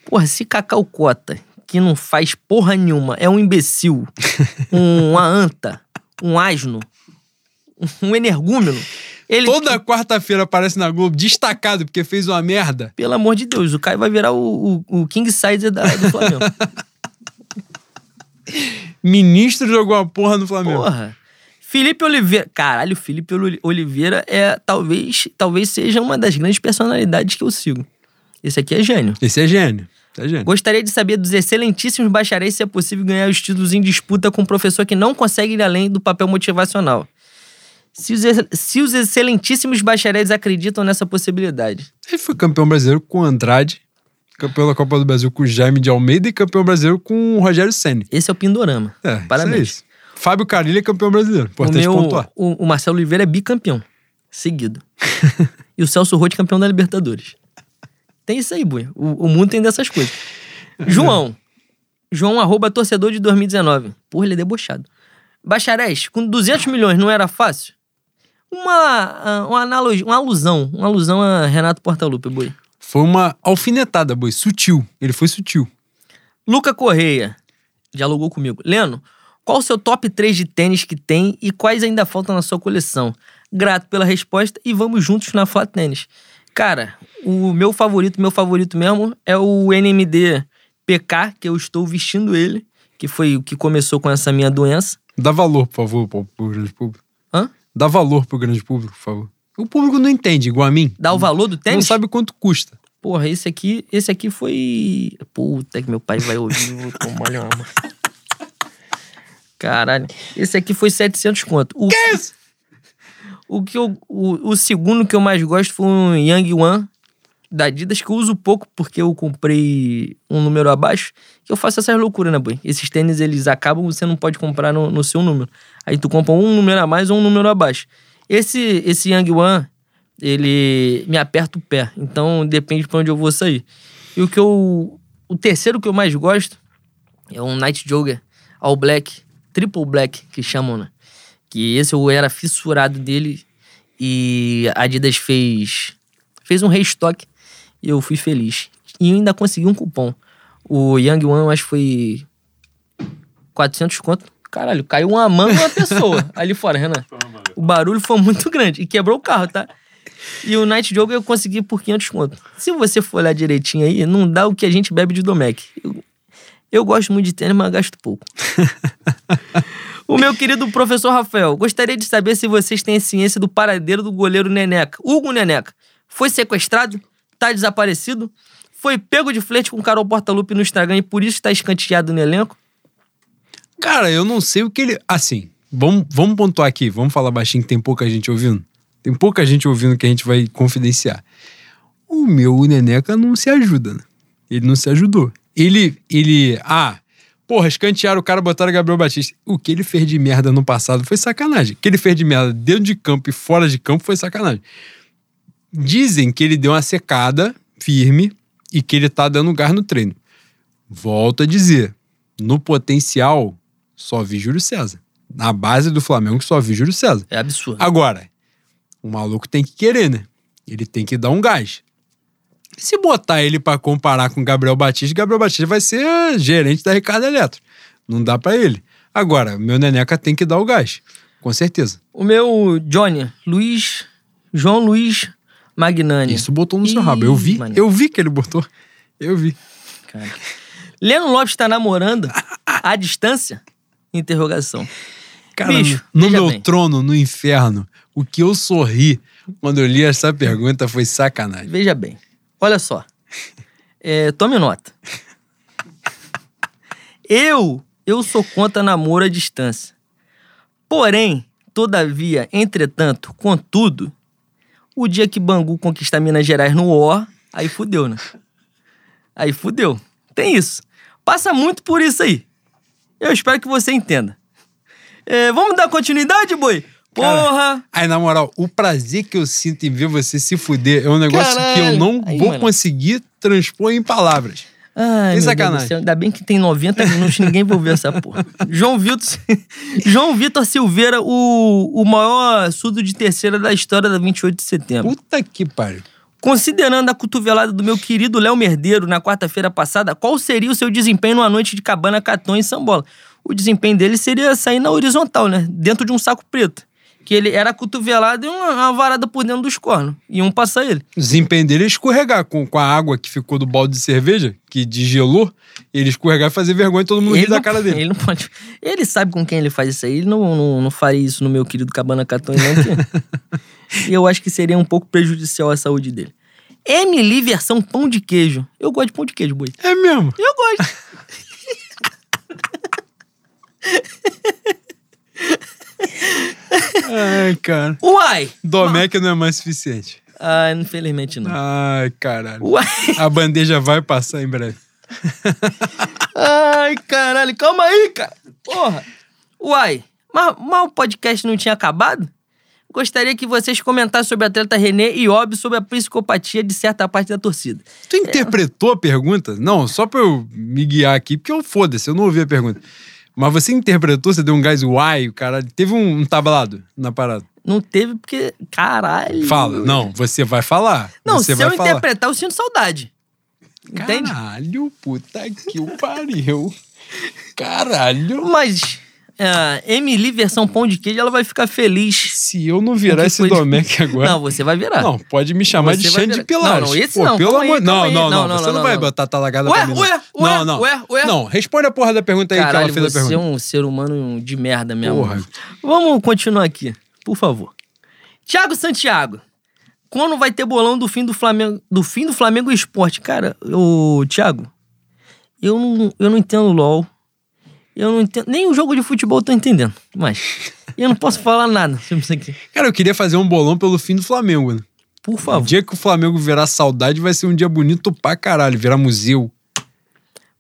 Porra, se Cacau Cota, que não faz porra nenhuma, é um imbecil, um, uma anta, um asno, um energúmeno, ele... Toda quarta-feira aparece na Globo destacado porque fez uma merda. Pelo amor de Deus, o Caio vai virar o, o, o King Size da, do Flamengo. Ministro jogou uma porra no Flamengo. Porra. Felipe Oliveira. Caralho, Felipe Oli- Oliveira é talvez, talvez seja uma das grandes personalidades que eu sigo. Esse aqui é gênio. Esse é gênio. É gênio. Gostaria de saber dos excelentíssimos bacharéis se é possível ganhar os títulos em disputa com um professor que não consegue ir além do papel motivacional. Se os, se os excelentíssimos bacharéis acreditam nessa possibilidade. Ele foi campeão brasileiro com o Andrade, campeão da Copa do Brasil com o Jaime de Almeida e campeão brasileiro com o Rogério Senni. Esse é o Pindorama. É, Parabéns. Isso é isso. Fábio Carilli é campeão brasileiro. O, Importante meu, pontuar. o, o Marcelo Oliveira é bicampeão. Seguido. e o Celso Roth campeão da Libertadores. Tem isso aí, Bui. O, o mundo tem dessas coisas. João. João, arroba torcedor de 2019. Porra, ele é debochado. Bacharéis, com 200 milhões não era fácil? Uma, ah, uma analogia, uma alusão. Uma alusão a Renato Portaluppi, Bui. Foi uma alfinetada, boi. Sutil. Ele foi sutil. Luca Correia. Dialogou comigo. Leno, qual o seu top 3 de tênis que tem e quais ainda faltam na sua coleção? Grato pela resposta e vamos juntos na Flat Tênis. Cara, o meu favorito, meu favorito mesmo, é o NMD PK, que eu estou vestindo ele, que foi o que começou com essa minha doença. Dá valor, por favor, pro, grande público. Hã? Dá valor pro grande público, por favor. O público não entende, igual a mim. Dá o valor do Não tênis? sabe quanto custa. Porra, esse aqui, esse aqui foi. Puta que meu pai vai ouvir, vou tomar uma. Caralho. Esse aqui foi 700 conto. O, Que isso? O, que eu, o, o segundo que eu mais gosto foi um Young One da Adidas, que eu uso pouco porque eu comprei um número abaixo. Que eu faço essas loucuras, né, boy? Esses tênis, eles acabam, você não pode comprar no, no seu número. Aí tu compra um número a mais ou um número abaixo. Esse, esse Young One, ele me aperta o pé. Então depende pra onde eu vou sair. E o que eu. O terceiro que eu mais gosto é um Night Jogger All Black, Triple Black, que chamam, né? Que esse eu era fissurado dele. E a Adidas fez, fez um restock e eu fui feliz. E ainda consegui um cupom. O Young One, eu acho que foi 400 conto. Caralho, caiu uma mão uma pessoa ali fora, Renan. O barulho foi muito grande e quebrou o carro, tá? E o Night Jogo eu consegui por 500 conto. Se você for olhar direitinho aí, não dá o que a gente bebe de Domec. Eu, gosto muito de tênis, mas gasto pouco. o meu querido professor Rafael, gostaria de saber se vocês têm ciência do paradeiro do goleiro Neneca. Hugo Neneca. Foi sequestrado? Tá desaparecido? Foi pego de flerte com Carol Portalupe no Instagram e por isso está escanteado no elenco? Cara, eu não sei o que ele. Assim, vamos, vamos pontuar aqui, vamos falar baixinho que tem pouca gente ouvindo. Tem pouca gente ouvindo que a gente vai confidenciar. O meu Neneca não se ajuda, né? Ele não se ajudou. Ele. ele ah, porra, escantearam o cara, botaram Gabriel Batista. O que ele fez de merda no passado foi sacanagem. O que ele fez de merda dentro de campo e fora de campo foi sacanagem. Dizem que ele deu uma secada firme e que ele tá dando gás no treino. Volto a dizer, no potencial, só vi Júlio César. Na base do Flamengo, só vi Júlio César. É absurdo. Agora, o maluco tem que querer, né? Ele tem que dar um gás. Se botar ele para comparar com Gabriel Batista, Gabriel Batista vai ser gerente da Ricardo Eletro. Não dá para ele. Agora, meu Neneca tem que dar o gás. Com certeza. O meu Johnny, Luiz, João Luiz Magnani. Isso botou no seu rabo. Eu vi, mané. eu vi que ele botou. Eu vi. Cara. Leno Lopes tá namorando à distância? Interrogação. Cara, Bicho, no meu bem. trono, no inferno, o que eu sorri quando eu li essa pergunta foi sacanagem. Veja bem. Olha só. É, tome nota. Eu, eu sou contra namoro à distância. Porém, todavia, entretanto, contudo, o dia que Bangu conquistar Minas Gerais no O, aí fudeu, né? Aí fudeu. Tem isso. Passa muito por isso aí. Eu espero que você entenda. É, vamos dar continuidade, boi? Porra! Aí, na moral, o prazer que eu sinto em ver você se fuder é um negócio que eu Caralho. não Aí, vou mano. conseguir transpor em palavras. Ai, Deus sacanagem. céu, Ainda bem que tem 90 minutos ninguém vai ouvir essa porra. João Vitor, João Vitor Silveira, o, o maior surdo de terceira da história da 28 de setembro. Puta que pariu. Considerando a cotovelada do meu querido Léo Merdeiro na quarta-feira passada, qual seria o seu desempenho numa noite de cabana catão em São Bola? O desempenho dele seria sair na horizontal, né? Dentro de um saco preto. Que ele era cotovelado e uma, uma varada por dentro dos cornos. E um passar ele. Desempenho dele é escorregar com, com a água que ficou do balde de cerveja, que desgelou, ele escorregar e fazer vergonha e todo mundo rir da cara dele. Ele não pode. Ele sabe com quem ele faz isso aí. Ele não, não, não faria isso no meu querido Cabana Catões, não. que- e eu acho que seria um pouco prejudicial à saúde dele. Emily versão pão de queijo. Eu gosto de pão de queijo, boi. É mesmo. Eu gosto. Ai, cara. Uai! Domecq não é mais suficiente. Ah, infelizmente não. Ai, caralho. Uai! A bandeja vai passar em breve. Ai, caralho, calma aí, cara. Porra. Uai, mas, mas o podcast não tinha acabado? Gostaria que vocês comentassem sobre a atleta René e, óbvio, sobre a psicopatia de certa parte da torcida. Tu interpretou a pergunta? Não, só pra eu me guiar aqui, porque eu foda-se, eu não ouvi a pergunta. Mas você interpretou, você deu um gás uai, o caralho. Teve um, um tablado na parada. Não teve porque. Caralho. Fala. Não, você vai falar. Não, você se vai eu falar. interpretar, eu sinto saudade. Entende? Caralho, puta que o pariu. Caralho. Mas. A Emily, versão pão de queijo, ela vai ficar feliz. Se eu não virar esse foi- Domecq agora. Não, você vai virar. Não, pode me chamar Você de Xande Pilares. Não, não, esse Pô, não, Pelo amor... não, não, Não, não, não, Você não, vai botar talagada Ué, pra mim. ué, ué, não, não. ué, ué. Não, responde a porra da pergunta aí que Caralho, ela fez a você é pergunta. um ser humano de merda mesmo. Porra. Vamos continuar aqui, por favor. Tiago Santiago. Quando vai ter bolão do fim do Flamengo, do fim do Flamengo Esporte? Cara, o Thiago, eu não, eu não entendo LOL. Eu não entendo. Nem o jogo de futebol eu tô entendendo. Mas eu não posso falar nada sobre isso aqui. Cara, eu queria fazer um bolão pelo fim do Flamengo, né? Por O favor. dia que o Flamengo virar saudade vai ser um dia bonito pra caralho, virar museu.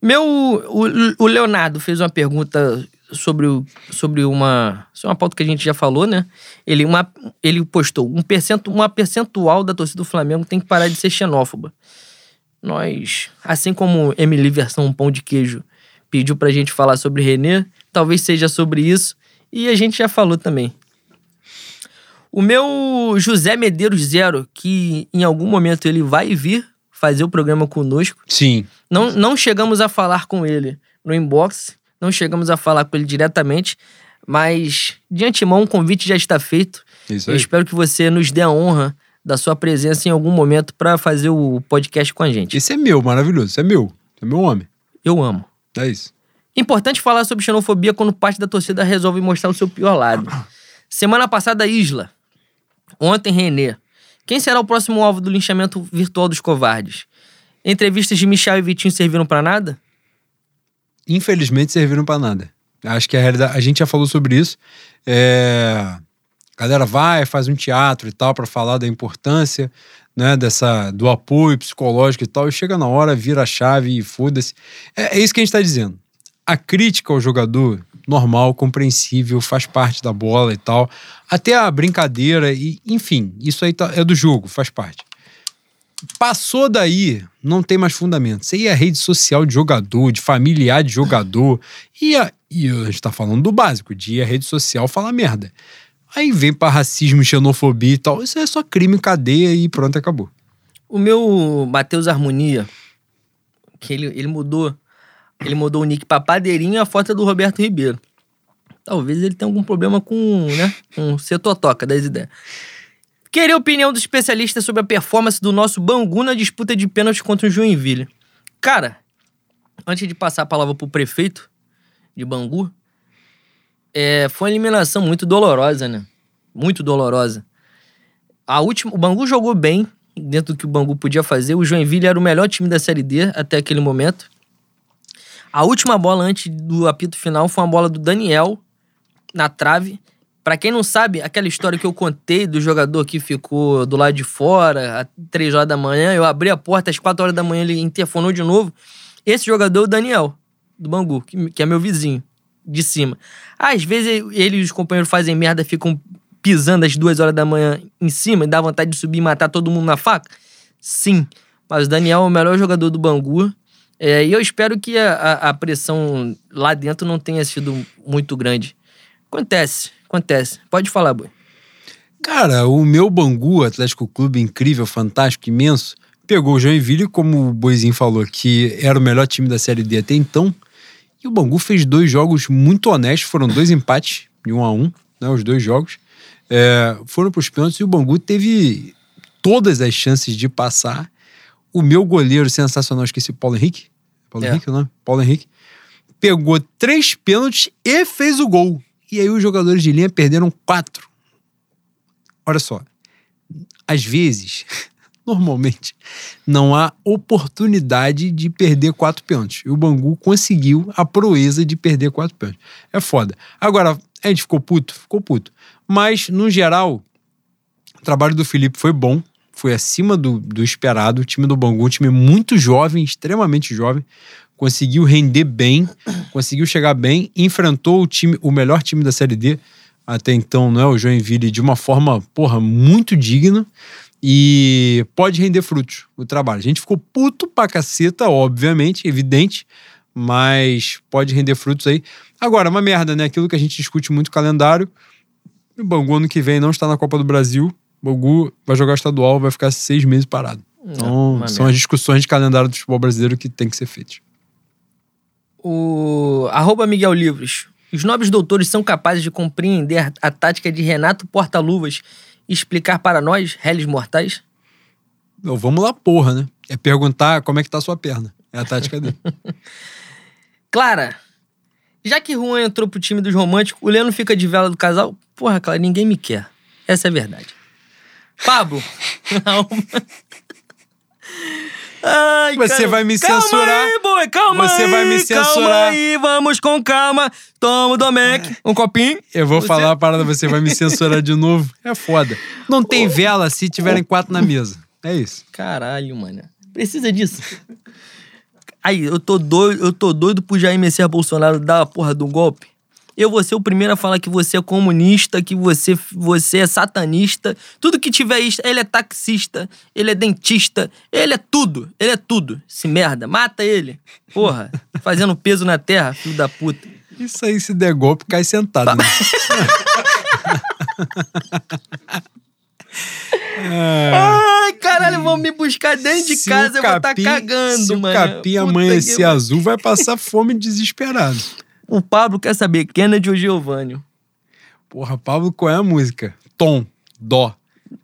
Meu. O, o Leonardo fez uma pergunta sobre, o- sobre uma. Sobre uma pauta que a gente já falou, né? Ele, uma, ele postou: um percento, uma percentual da torcida do Flamengo tem que parar de ser xenófoba. Nós, assim como Emily versão Pão de Queijo pediu pra gente falar sobre Renê, talvez seja sobre isso. E a gente já falou também. O meu José Medeiros Zero, que em algum momento ele vai vir fazer o programa conosco. Sim. Não, não chegamos a falar com ele no inbox, não chegamos a falar com ele diretamente, mas de antemão o convite já está feito. Isso Eu aí. espero que você nos dê a honra da sua presença em algum momento para fazer o podcast com a gente. Esse é meu, maravilhoso. Esse é meu. Esse é meu homem. Eu amo. É isso. Importante falar sobre xenofobia quando parte da torcida resolve mostrar o seu pior lado. Semana passada, Isla. Ontem, Renê. Quem será o próximo alvo do linchamento virtual dos covardes? Entrevistas de Michel e Vitinho serviram pra nada? Infelizmente serviram pra nada. Acho que a realidade. A gente já falou sobre isso. É, A galera vai, faz um teatro e tal pra falar da importância, né, dessa do apoio psicológico e tal, e chega na hora, vira a chave e foda-se. É, é isso que a gente tá dizendo. A crítica ao jogador, normal, compreensível, faz parte da bola e tal. Até a brincadeira, e enfim, isso aí tá- é do jogo, faz parte. Passou daí, não tem mais fundamento. Você ia à rede social de jogador, de familiar de jogador, ia, e a gente tá falando do básico, de ir à rede social falar merda. Aí vem pra racismo, xenofobia e tal. Isso é só crime, cadeia e pronto, acabou. O meu Matheus Harmonia, que ele, ele mudou. Ele mudou o nick pra Padeirinho e a foto é do Roberto Ribeiro. Talvez ele tenha algum problema com, né? Com cetotoca das ideias. Queria a opinião do especialista sobre a performance do nosso Bangu na disputa de pênalti contra o Joinville. Cara, antes de passar a palavra pro prefeito de Bangu, é, foi uma eliminação muito dolorosa, né? Muito dolorosa. A última, o Bangu jogou bem, dentro do que o Bangu podia fazer. O Joinville era o melhor time da Série D até aquele momento. A última bola antes do apito final foi uma bola do Daniel na trave. Pra quem não sabe, aquela história que eu contei do jogador que ficou do lado de fora às 3 horas da manhã, eu abri a porta às 4 horas da manhã, ele interfonou de novo. Esse jogador é o Daniel, do Bangu, que, que é meu vizinho, de cima. Às vezes ele e os companheiros fazem merda, ficam pisando às 2 horas da manhã em cima e dá vontade de subir e matar todo mundo na faca? Sim. Mas o Daniel é o melhor jogador do Bangu. É, e eu espero que a, a- a pressão lá dentro não tenha sido muito grande. Acontece, acontece. Pode falar, Boi. Cara, o meu Bangu, Atlético Clube incrível, fantástico, imenso, pegou o Joinville, como o Boizinho falou, que era o melhor time da Série D até então. E o Bangu fez dois jogos muito honestos, foram dois empates, de um a um, né, os dois jogos. É, foram para os pênaltis e o Bangu teve todas as chances de passar. O meu goleiro sensacional, esqueci, Paulo Henrique? Paulo É. Henrique, não? Paulo Henrique. Pegou três pênaltis e fez o gol. E aí os jogadores de linha perderam quatro. Olha só. Às vezes, normalmente, não há oportunidade de perder quatro pênaltis. E o Bangu conseguiu a proeza de perder quatro pênaltis. É foda. Agora, a gente ficou puto? Ficou puto. Mas, no geral, o trabalho do Felipe foi bom. Foi acima do, do esperado. O time do Bangu, um time muito jovem, extremamente jovem. Conseguiu render bem, conseguiu chegar bem, enfrentou o time, o melhor time da Série D até então, não é? O Joinville de uma forma, porra, muito digna e pode render frutos o trabalho. A gente ficou puto pra caceta, obviamente, evidente, mas pode render frutos aí. Agora, uma merda, né? Aquilo que a gente discute muito calendário. O Bangu ano que vem não está na Copa do Brasil. O Bangu vai jogar estadual, vai ficar seis meses parado. Então, uma são as discussões de calendário do futebol brasileiro que tem que ser feitas. O arroba Miguel Livros. Os nobres doutores são capazes de compreender a tática de Renato Portaluvas e explicar para nós, réis mortais? Então, vamos lá, porra, né? É perguntar como é que tá a sua perna. É a tática dele. Clara, já que Juan entrou pro time dos românticos, o Leno fica de vela do casal? Porra, Clara, ninguém me quer. Essa é a verdade. Pablo. Não. Ai, Você cara. vai me calma censurar. Aí, boy, calma Você aí, vai me Calma censurar. aí, vamos com calma. Toma o Domec, um copinho. Eu vou Você- falar a parada, você vai me censurar de novo. É foda. Não tem vela se tiverem quatro na mesa. É isso. Caralho, mano. Precisa disso. Aí, eu tô doido, eu tô doido pro Jair Messias Bolsonaro dar a porra do golpe. Eu vou ser o primeiro a falar que você é comunista, que você, você é satanista. Tudo que tiver isso, ele é taxista, ele é dentista, ele é tudo, ele é tudo. Esse merda, mata ele. Porra, fazendo peso na terra, filho da puta. Isso aí, se der golpe, cai sentado. Né? Ai, caralho, vão me buscar dentro de Se casa, o eu vou estar capim- cagando, Se o mano. capim amanhecer que- azul, vai passar fome desesperado. O Pablo quer saber, Kennedy ou Giovanni? Porra, Pablo, qual é a música? Tom, dó.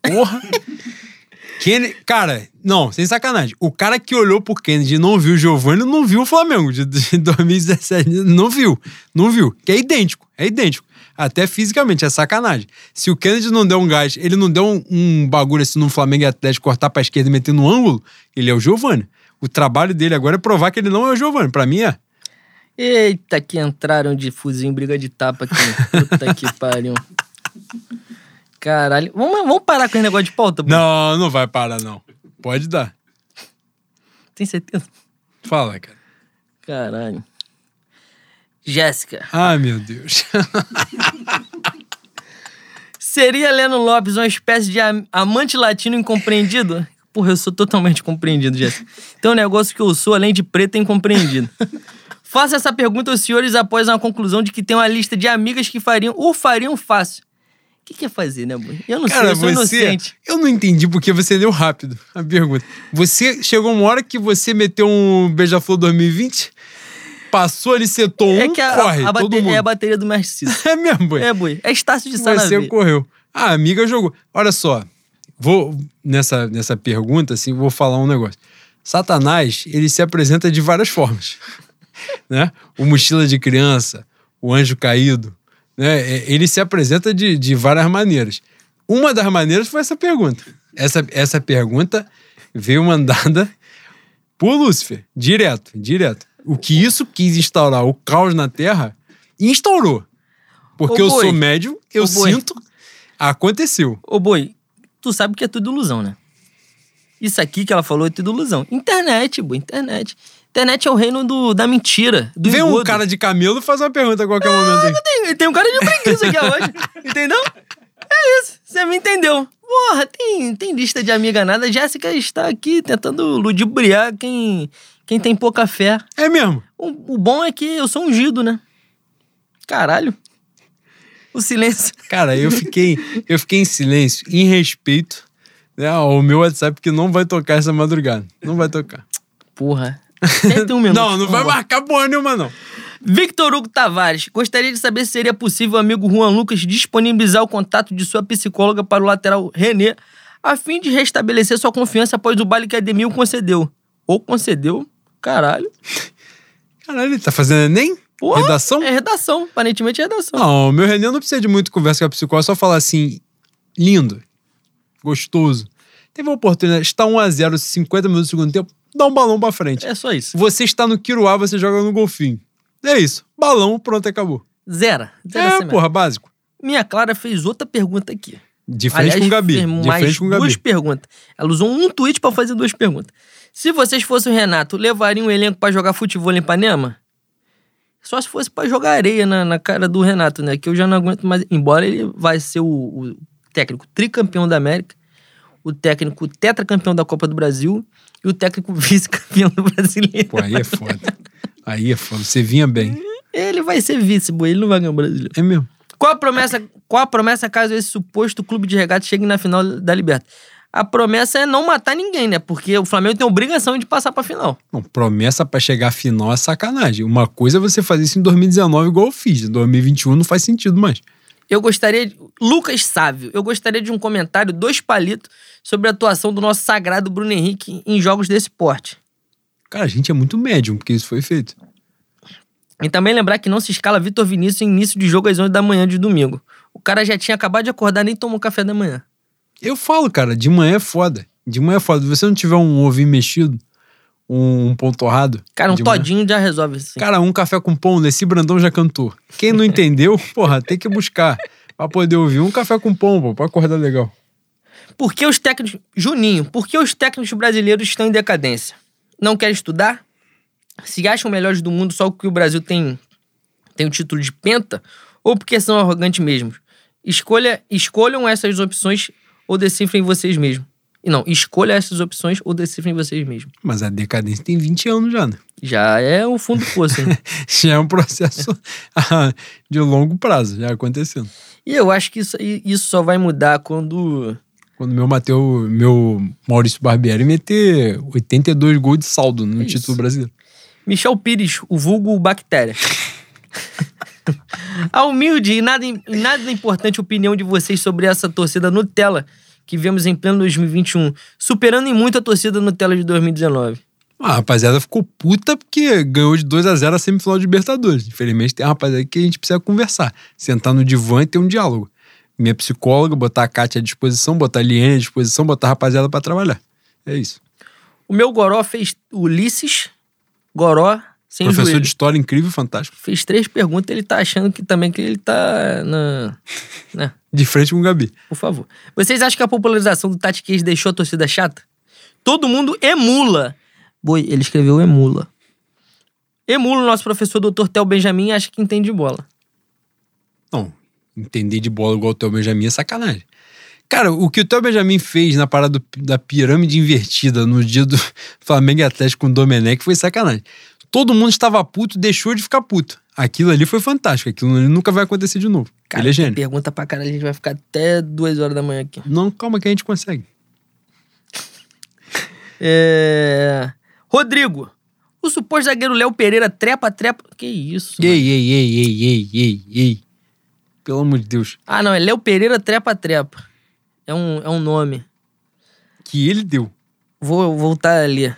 Porra. Kennedy, cara, não, sem sacanagem. O cara que olhou pro Kennedy e não viu o Giovanni não viu o Flamengo de, de 2017. Não viu, não viu. Que é idêntico, é idêntico. Até fisicamente, é sacanagem. Se o Kennedy não deu um gás, ele não deu um, um bagulho assim no Flamengo e Atlético cortar pra esquerda e meter no ângulo, ele é o Giovanni. O trabalho dele agora é provar que ele não é o Giovanni. Pra mim é. Eita, que entraram de fuzil em briga de tapa aqui. Puta que pariu. Caralho. Vamos, vamos parar com esse negócio de pauta? Bruno? Não, não vai parar, não. Pode dar. Tem certeza? Fala, cara. Caralho. Jéssica. Ai, meu Deus. Seria Leno Lopes uma espécie de am- amante latino incompreendido? Porra, eu sou totalmente compreendido, Jéssica. Tem um negócio que eu sou, além de preto, é incompreendido. Faça essa pergunta aos senhores após uma conclusão de que tem uma lista de amigas que fariam ou fariam fácil. O que, que é fazer, né, Boi? Eu não sei, Cara, eu sou você. inocente. Eu não entendi porque você leu rápido a pergunta. Você chegou uma hora que você meteu um Beija-Flor 2020, passou ali, setou um, é que a, corre, a, todo bate- mundo. é a bateria do Mestre Cícero. É mesmo, boi. É, Boi. É Estácio de Sá Você correu. A amiga jogou. Olha só, vou nessa, nessa pergunta, assim, vou falar um negócio. Satanás, ele se apresenta de várias formas. Né? O mochila de criança, o anjo caído, né? É, Ele se apresenta de, de várias maneiras. Uma das maneiras foi essa pergunta. Essa, essa pergunta veio mandada por Lúcifer, direto, direto. O que isso quis instaurar, o caos na Terra, instaurou. Porque Ô, eu boi. sou médium, eu Ô, sinto, aconteceu. Ô, Boi, tu sabe que é tudo ilusão, né? Isso aqui que ela falou é tudo ilusão. Internet, Boi, internet. Internet é o reino do, da mentira, do Vem um cara de camelo faz uma pergunta a qualquer momento aí. Tem, tem um cara de preguiça aqui hoje, entendeu? É isso, você me entendeu. Porra, tem, tem lista de amiga nada. Jéssica está aqui tentando ludibriar quem, quem tem pouca fé. É mesmo. O, o bom é que eu sou ungido, né? Caralho. O silêncio. Cara, eu fiquei, eu fiquei em silêncio, em respeito né, ao meu WhatsApp que não vai tocar essa madrugada. Não vai tocar. Porra. Tem um minuto. Não, não vai marcar porra nenhuma, não. Victor Hugo Tavares, gostaria de saber se seria possível o amigo Juan Lucas disponibilizar o contato de sua psicóloga para o lateral René, a fim de restabelecer sua confiança após o baile que Ademil concedeu. Ou concedeu? Caralho. Caralho, ele tá fazendo Enem? Porra, Redação? É redação. Aparentemente é redação. Não, o meu René não precisa de muito conversa com a psicóloga, é só falar assim, lindo, gostoso. Teve uma oportunidade, está 1x0, 50 minutos do segundo tempo, dá um balão pra frente. É só isso. Você está no Quiruá, você joga no golfinho. É isso. Balão, pronto, acabou. Zero. Zero É, porra, básico. Minha Clara fez outra pergunta aqui. De frente Aliás, com o Gabi. De mais frente com o duas Gabi. perguntas. Ela usou um tweet pra fazer duas perguntas. Se vocês fossem o Renato, levariam um elenco pra jogar futebol em Ipanema? Só se fosse pra jogar areia na, na cara do Renato, né? Que eu já não aguento mais. Embora ele vai ser o, o técnico tricampeão da América, o técnico tetracampeão da Copa do Brasil e o técnico vice-campeão do brasileiro. Pô, aí é foda. aí é foda. Você vinha bem. Ele vai ser vice, boy. Ele não vai ganhar o brasileiro. É mesmo. Qual a promessa, qual a promessa caso esse suposto clube de regata chegue na final da Libertadores? A promessa é não matar ninguém, né? Porque o Flamengo tem obrigação de passar pra final. Não, promessa pra chegar à final é sacanagem. Uma coisa é você fazer isso em 2019 igual eu fiz. Em 2021 não faz sentido mais. Eu gostaria. de- Lucas Sávio, eu gostaria de um comentário, dois palitos, sobre a atuação do nosso sagrado Bruno Henrique em jogos desse porte. Cara, a gente é muito médium porque isso foi feito. E também lembrar que não se escala Vitor Vinícius em início de jogo às 11 da manhã de domingo. O cara já tinha acabado de acordar, nem tomou café da manhã. Eu falo, cara, de manhã é foda. De manhã é foda. Se você não tiver um ovinho mexido, um, um pão torrado. Cara, um de manhã- todinho já resolve isso. Cara, um café com pão, Nessi Brandão já cantou. Quem não entendeu, porra, tem que buscar. Pra poder ouvir um café com pão, pô, pra acordar legal. Por que os técnicos. Juninho, por que os técnicos brasileiros estão em decadência? Não querem estudar? Se acham melhores do mundo só porque o Brasil tem, tem o título de penta? Ou porque são arrogantes mesmo? Escolha, escolham essas opções ou decifrem vocês mesmos. E não, escolha essas opções ou decifrem vocês mesmos. Mas a decadência tem 20 anos já, né? Já é o fundo do poço, hein? Já é um processo de longo prazo, já acontecendo. E eu acho que isso, isso só vai mudar quando Quando meu Mateu, meu Maurício Barbieri meter 82 gols de saldo no Isso. título brasileiro. Michel Pires, o vulgo Bactéria. A humilde e nada, e nada importante opinião de vocês sobre essa torcida Nutella que vemos em pleno 2021, superando em muito a torcida Nutella de 2019. A rapaziada ficou puta porque ganhou de 2 a 0 a semifinal de Libertadores. Infelizmente tem uma rapaziada que a gente precisa conversar. Sentar no divã e ter um diálogo. Minha psicóloga, botar a Kátia à disposição, botar a Liene à disposição, botar a rapaziada pra trabalhar. É isso. O meu Goró fez Ulisses Goró sem Professor joelho. de história incrível, fantástico. Fez três perguntas, ele tá achando que também que ele tá na, né? De frente com o Gabi. Por favor. Vocês acham que a popularização do Tati Case deixou a torcida chata? Todo mundo emula. Boi, ele escreveu emula. Emula o nosso professor Dr. Tel Benjamin acha que entende bola. Não, entender de bola igual o Theo Benjamin é sacanagem. Cara, o que o Theo Benjamin fez na parada do- da pirâmide invertida no dia do Flamengo Atlético com o Domenech foi sacanagem. Todo mundo estava puto, deixou de ficar puto. Aquilo ali foi fantástico. Aquilo ali nunca vai acontecer de novo. Cara, Ele é gênio. pergunta pra caralho, a gente vai ficar até duas horas da manhã aqui. Não, calma que a gente consegue. É... Rodrigo. O suposto zagueiro Léo Pereira trepa, trepa. Que isso? mano? Ei, ei, ei, ei, ei, ei, ei. Pelo amor de Deus. Ah, não, é Léo Pereira trepa, trepa. É um, é um nome. Que ele deu. Vou voltar ali.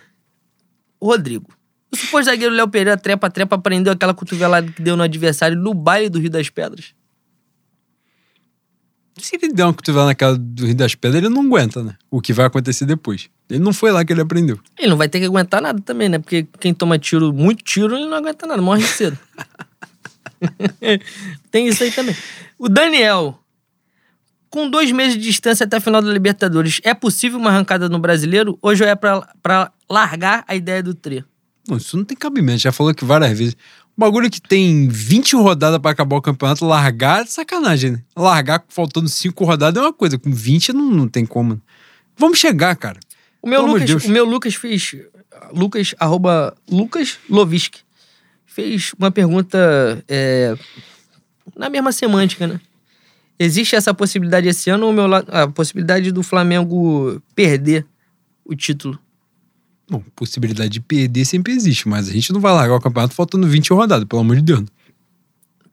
Rodrigo. O suposto zagueiro Léo Pereira trepa, trepa, prendeu aquela cotovelada que deu no adversário no baile do Rio das Pedras. Se ele der uma cotovelada naquela do Rio das Pedras, ele não aguenta, né? O que vai acontecer depois. Ele não foi lá que ele aprendeu. Ele não vai ter que aguentar nada também, né? Porque quem toma tiro, muito tiro, ele não aguenta nada, morre cedo. Tem isso aí também. O Daniel. Com dois meses de distância até a final da Libertadores, é possível uma arrancada no brasileiro? Hoje é pra largar a ideia do tri? Não, isso não tem cabimento. Já falou que várias vezes. O bagulho que tem 20 rodadas pra acabar o campeonato, largar é sacanagem, né? Largar faltando 5 rodadas é uma coisa. Com 20 não, não tem como. Vamos chegar, cara. O meu, Pelo Lucas, o meu Lucas fez. Lucas, arroba Lucas Loviski. Fez uma pergunta é, na mesma semântica, né? Existe essa possibilidade esse ano ou meu a possibilidade do Flamengo perder o título? Bom, possibilidade de perder sempre existe, mas a gente não vai largar o campeonato faltando 20 rodadas, pelo amor de Deus.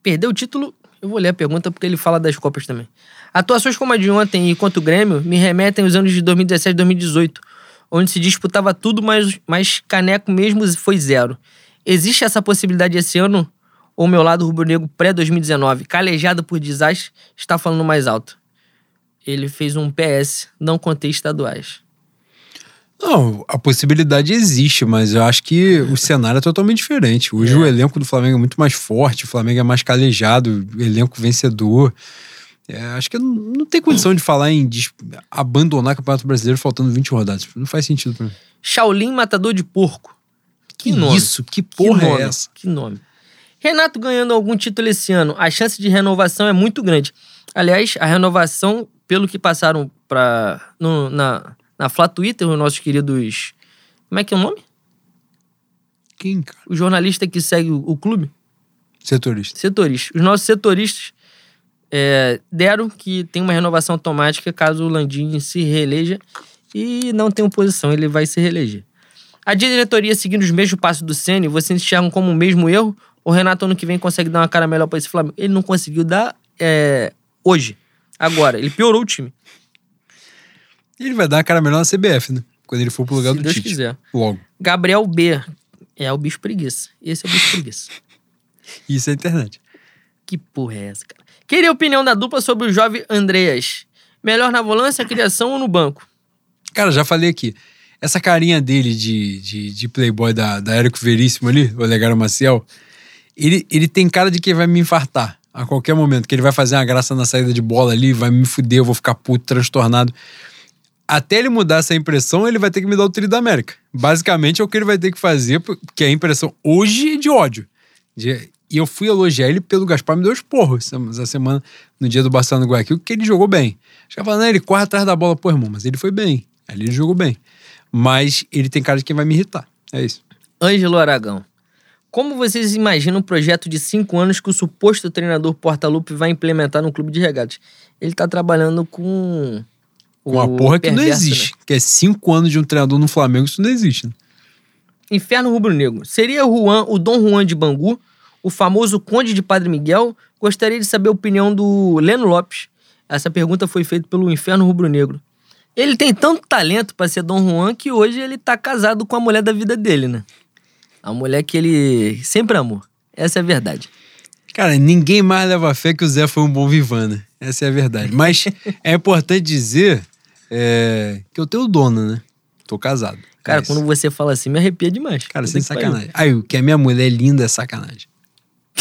Perder o título, eu vou ler a pergunta porque ele fala das Copas também. Atuações como a de ontem e contra o Grêmio me remetem aos anos de 2017 e 2018, onde se disputava tudo, mas, mas caneco mesmo foi zero. Existe essa possibilidade esse ano? Ou meu lado rubro-negro pré-2019, calejado por desastre, está falando mais alto? Ele fez um PS, não contei estaduais. Não, a possibilidade existe, mas eu acho que o cenário é totalmente diferente. Hoje É. o elenco do Flamengo é muito mais forte, o Flamengo é mais calejado, elenco vencedor. É, acho que não, não tem condição de falar em dis- abandonar o Campeonato Brasileiro faltando 20 rodadas. Não faz sentido pra mim. Shaolin Matador de Porco. Que, nome. isso? Que porra que nome, é essa? Que nome. Renato ganhando algum título esse ano, a chance de renovação é muito grande. Aliás, a renovação, pelo que passaram pra, no- na, na Flá Twitter, os nossos queridos. Como é que é o nome? Quem, cara? O jornalista que segue o, o clube? Setorista. Setoristas. Os nossos setoristas é, deram que tem uma renovação automática caso o Landim se reeleja e não tem oposição, ele vai se reeleger. A diretoria seguindo os mesmos passos do Ceni, vocês enxergam como o mesmo erro? O Renato ano que vem consegue dar uma cara melhor para esse Flamengo? Ele não conseguiu dar é, hoje, agora. Ele piorou o time. Ele vai dar a cara melhor na CBF, né? Quando ele for pro lugar se do Deus Tite. quiser. Logo. Gabriel B. É o bicho preguiça. Esse é o bicho preguiça. Isso é internet. Que porra é essa, cara? Queria a opinião da dupla sobre o jovem Andreas. Melhor na volância, criação ou no banco? Cara, já falei aqui. Essa carinha dele de, de, de playboy da, da Érico Veríssimo ali, o Olegário Maciel, ele, ele tem cara de que vai me infartar a qualquer momento, que ele vai fazer uma graça na saída de bola ali, vai me fuder, eu vou ficar puto, transtornado. Até ele mudar essa impressão, ele vai ter que me dar o tri da América. Basicamente é o que ele vai ter que fazer, porque a impressão hoje é de ódio. De- e eu fui elogiar ele pelo Gaspar me deu esporro essa, essa semana, no dia do Barcelona no Guayaquil, que ele jogou bem. Os não, ele corre atrás da bola, pô, irmão, mas ele foi bem. Ali ele jogou bem. Mas ele tem cara de quem vai me irritar. É isso. Ângelo Aragão. Como vocês imaginam um projeto de cinco anos que o suposto treinador Portaluppi vai implementar no clube de regatas? Ele tá trabalhando com Uma porra que não existe. né? Que é cinco anos de um treinador no Flamengo, isso não existe. Né? Inferno Rubro-Negro. Seria o Juan o Dom Juan de Bangu, o famoso Conde de Padre Miguel? Gostaria de saber a opinião do Leno Lopes. Essa pergunta foi feita pelo Inferno Rubro-Negro. Ele tem tanto talento pra ser Dom Juan que hoje ele tá casado com a mulher da vida dele, né? A mulher que ele sempre amou. Essa é a verdade. Cara, ninguém mais leva fé que o Zé foi um bom vivan, né? Essa é a verdade. Mas é importante dizer é, que eu tenho dono, né? Tô casado. Cara, É quando você fala assim, me arrepia demais. Cara, sem sacanagem. Aí, o que a minha mulher é linda é sacanagem.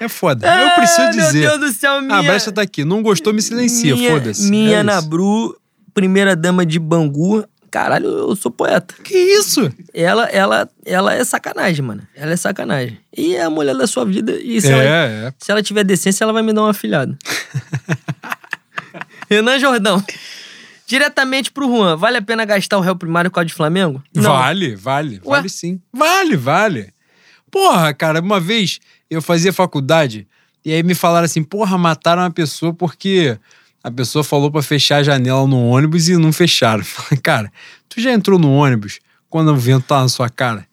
É foda. eu preciso Ah, dizer. Meu Deus do céu, minha... A brecha tá aqui. Não gostou, me silencia. minha, Foda-se. Minha é Ana isso. Bru, primeira dama de Bangu. Caralho, eu sou poeta. Que isso? Ela, ela, ela é sacanagem, mano. Ela é sacanagem. E é a mulher da sua vida. E se, É, ela, é. se ela tiver decência, ela vai me dar uma afilhada. Renan Jordão. Diretamente pro Juan. Vale a pena gastar o réu primário com a de Flamengo? Vale, vale. Ué? Vale sim. Vale, vale. Porra, cara, uma vez eu fazia faculdade e aí me falaram assim: porra, mataram uma pessoa porque a pessoa falou pra fechar a janela no ônibus e não fecharam. Falei, cara, tu já entrou no ônibus quando o vento tá na sua cara?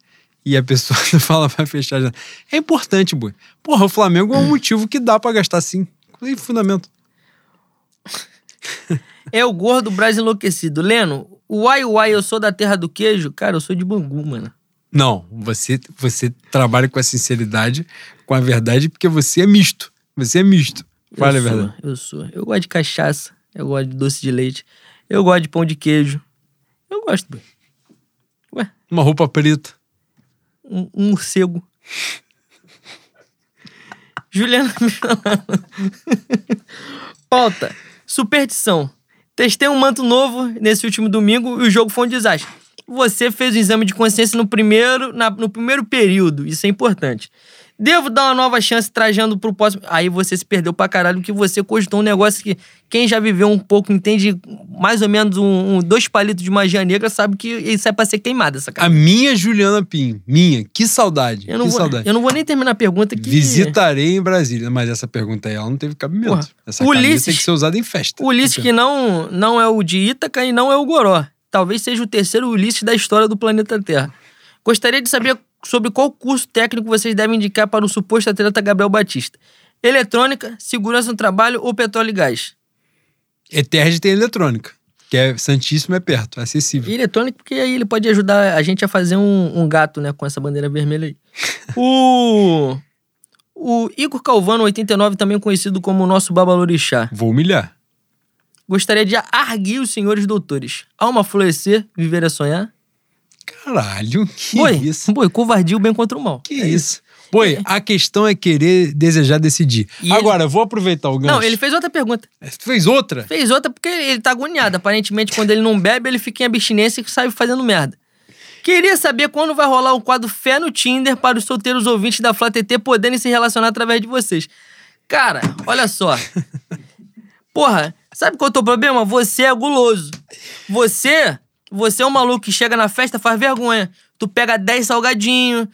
E a pessoa fala pra fechar a janela. É importante, boi. Porra, o Flamengo é um motivo que dá pra gastar sim. Tem fundamento. É o gordo Brasil enlouquecido. Leno, uai, uai, eu sou da terra do queijo? Cara, eu sou de Bangu, mano. Não, você, você trabalha com a sinceridade, com a verdade, porque você é misto. Você é misto. Fala a eu sou, verdade. eu sou. Eu gosto de cachaça, eu gosto de doce de leite, eu gosto de pão de queijo. Eu gosto, boy. Ué, Uma roupa preta. um, um morcego. Juliana me falando. Pauta. Superstição. Testei um manto novo nesse último domingo e o jogo foi um desastre. Você fez o exame de consciência no primeiro, na- no primeiro período. Isso é importante. Devo dar uma nova chance trajando pro próximo. Aí você se perdeu pra caralho, que você cogitou um negócio que quem já viveu um pouco, entende mais ou menos um, um- dois palitos de magia negra, sabe que isso é pra ser queimado, essa A cara. minha Juliana Pim. Minha. Que saudade. Eu não, que vou, saudade. eu não vou nem terminar a pergunta que. Visitarei em Brasília. Mas essa pergunta aí, ela não teve cabimento. Porra, Essa Ulisses- tem que ser usada em festa. O Ulisses que não, não é o de Ítaca e não é o Goró. Talvez seja o terceiro Ulisses da história do planeta Terra. Gostaria de saber sobre qual curso técnico vocês devem indicar para o suposto atleta Gabriel Batista. Eletrônica, segurança no trabalho ou petróleo e gás? Eterge tem eletrônica. Que é Santíssimo é perto, é acessível. E eletrônica, porque aí ele pode ajudar a gente a fazer um, um gato, né? Com essa bandeira vermelha aí. o... O Igor Calvano, 89, também conhecido como o nosso Babalorixá. Vou humilhar. Gostaria de arguir os senhores doutores. Alma florescer, viver é sonhar? Caralho, que boi, isso? boi, covardia o bem contra o mal. Que É isso? Boi, a questão é querer, desejar, decidir. E Agora, eu vou aproveitar o gancho. Não, ele fez outra pergunta. Tu fez outra? Fez outra porque ele tá agoniado. Aparentemente, quando ele não bebe, ele fica em abstinência e sai fazendo merda. Queria saber quando vai rolar o quadro Fé no Tinder para os solteiros ouvintes da Flá TT poderem se relacionar através de vocês. Cara, olha só. Porra, sabe qual é o teu problema? Você é guloso. Você, você é um maluco que chega na festa, faz vergonha. Tu pega 10 salgadinhos,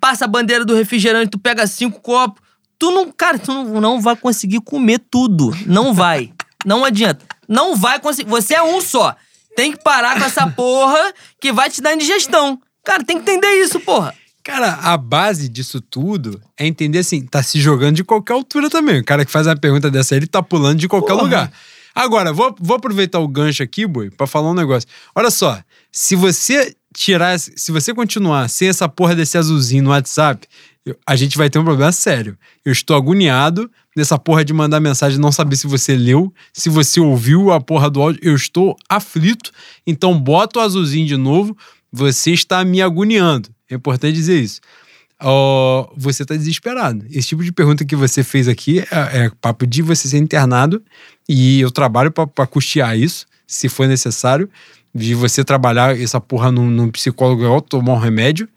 passa a bandeira do refrigerante, tu pega cinco copos. Tu não, cara, tu não, não vai conseguir comer tudo. Não vai. Não adianta. Não vai conseguir. Você é um só. Tem que parar com essa porra que vai te dar indigestão. Cara, tem que entender isso, porra. Cara, a base disso tudo é entender assim, tá se jogando de qualquer altura também. O cara que faz uma pergunta dessa aí, ele tá pulando de qualquer Porra. lugar. Agora, vou, vou aproveitar o gancho aqui, Boi, pra falar um negócio. Olha só, se você tirar, se você continuar sem essa porra desse azulzinho no WhatsApp, eu- a gente vai ter um problema sério. Eu estou agoniado nessa porra de mandar mensagem não saber se você leu, se você ouviu a porra do áudio. Eu estou aflito. Então, bota o azulzinho de novo. Você está me agoniando. É importante dizer isso. Ó, você está desesperado. Esse tipo de pergunta que você fez aqui é, é papo de você ser internado e eu trabalho para custear isso, se for necessário, de você trabalhar essa porra num, num psicólogo ou tomar um remédio.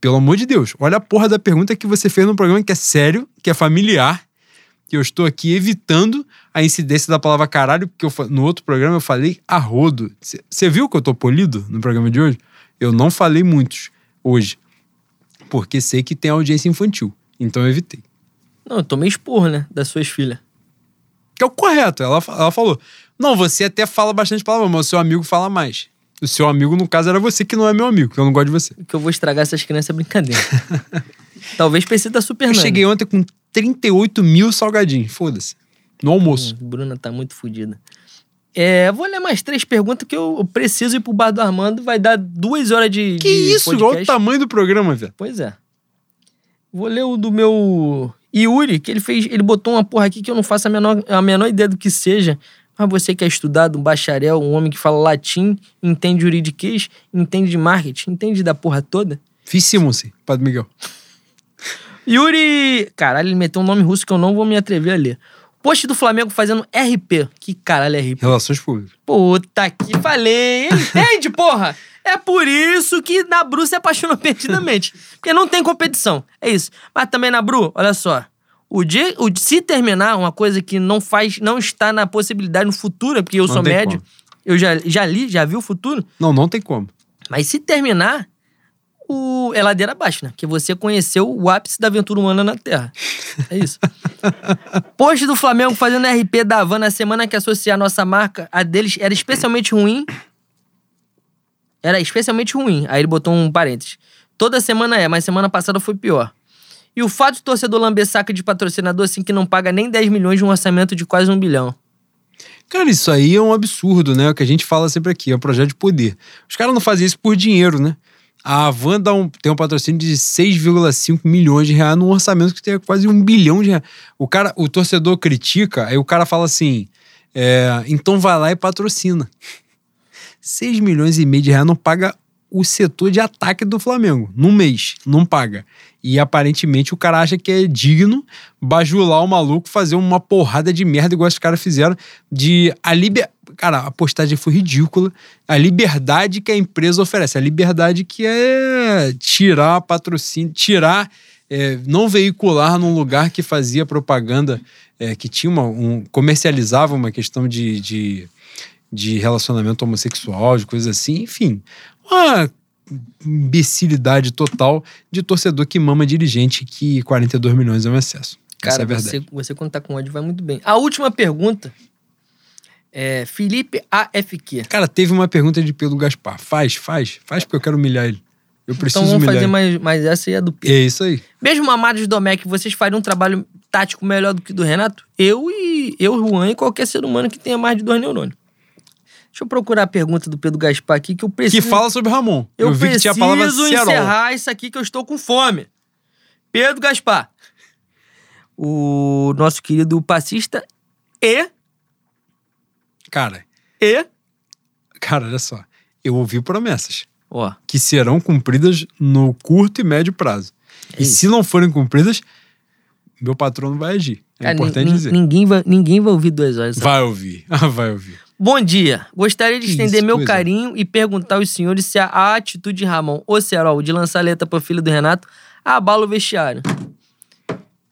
Pelo amor de Deus, olha a porra da pergunta que você fez num programa que é sério, que é familiar, que eu estou aqui evitando a incidência da palavra caralho, porque eu no outro programa eu falei a rodo. Você viu que eu tô polido no programa de hoje? Eu não falei muitos hoje, porque sei que tem audiência infantil, então eu evitei. Não, eu tomei esporro, né? Das suas filhas. Que é o correto. Ela, ela falou: Não, você até fala bastante palavra, mas o seu amigo fala mais. O seu amigo, no caso, era você que não é meu amigo, que eu não gosto de você. Que eu vou estragar essas crianças é brincadeira. Talvez precise da Super Eu Nani. cheguei ontem com 38 mil salgadinhos. Foda-se. No almoço. Hum, Bruna tá muito fodida. É, vou ler mais três perguntas que eu preciso ir pro bar do Armando. Vai dar duas horas de. Que de isso? Olha o podcast. tamanho do programa, velho. Pois é. Vou ler o do meu Yuri, que ele fez. Ele botou uma porra aqui que eu não faço a menor, a menor ideia do que seja. Mas você que é estudado, um bacharel, um homem que fala latim, entende juridiquês, entende de marketing, entende da porra toda. Fissimus, Padre Miguel. Yuri. Caralho, ele meteu um nome russo que eu não vou me atrever a ler. Post do Flamengo fazendo RP. Que caralho é RP? Relações públicas. Puta que falei. Ele entende, porra? É por isso que na Bru se apaixonou perdidamente. Porque não tem competição. É isso. Mas também na Bru, olha só. O dia, o, se terminar uma coisa que não faz, não está na possibilidade no futuro, é porque eu Não sou médio, como. eu já, já li, já vi o futuro, Não, não tem como. mas se terminar, o, é ladeira abaixo, né? Que você conheceu o ápice da aventura humana na Terra. É isso. Post do Flamengo fazendo RP da Havan na semana que associar a nossa marca a deles era especialmente ruim. Era especialmente ruim. Aí ele botou um parênteses. Toda semana é, mas semana passada foi pior. E o fato de torcedor lamber saca de patrocinador assim que não paga nem 10 milhões de um orçamento de quase um bilhão. Cara, isso aí é um absurdo, né? O que a gente fala sempre aqui, é um projeto de poder. Os caras não fazem isso por dinheiro, né? A Avan dá um- tem um patrocínio de 6,5 milhões de reais num orçamento que tem quase um bilhão de reais. O, cara, o torcedor critica, aí o cara fala assim: é, então vai lá e patrocina. 6 milhões e meio de reais não paga o setor de ataque do Flamengo. Num mês, não paga. E aparentemente o cara acha que é digno bajular o maluco, fazer uma porrada de merda igual os caras fizeram. De a liber... Cara, a postagem foi ridícula. A liberdade que a empresa oferece. A liberdade que é tirar patrocínio, tirar, é, não veicular num lugar que fazia propaganda, é, que tinha uma, um. comercializava uma questão de, de, de relacionamento homossexual, de coisas assim, enfim. Uma imbecilidade total de torcedor que mama dirigente que 42 milhões é um excesso. Essa Cara, é a verdade. você, você quando tá com ódio vai muito bem. A última pergunta é Felipe AFQ. Cara, teve uma pergunta de Pedro Gaspar. Faz, faz, faz porque eu quero humilhar ele. Eu preciso Então vamos humilhar fazer ele. mais, mais essa e a do Pedro. É isso aí. Mesmo mamados do Domecq, vocês fariam um trabalho tático melhor do que o do Renato? Eu e eu, Juan, e qualquer ser humano que tenha mais de dois neurônios. Deixa eu procurar a pergunta do Pedro Gaspar aqui, que eu preciso. Que fala sobre Ramon. eu, vi que tinha a palavra preciso cerol. encerrar isso aqui que eu estou com fome. Pedro Gaspar. O nosso querido passista e. Cara, E. cara, olha só. Eu ouvi promessas Ó, que serão cumpridas no curto e médio prazo. É e isso. se não forem cumpridas, meu patrão não vai agir. É cara, importante nin- dizer. Ninguém vai, ninguém vai ouvir duas horas. Vai ouvir. Ah, vai ouvir. Bom dia. Gostaria de estender isso, meu coisa. carinho e perguntar aos senhores se a, atitude de Ramon ou Serol de lançar letra pro filho do Renato abala o vestiário.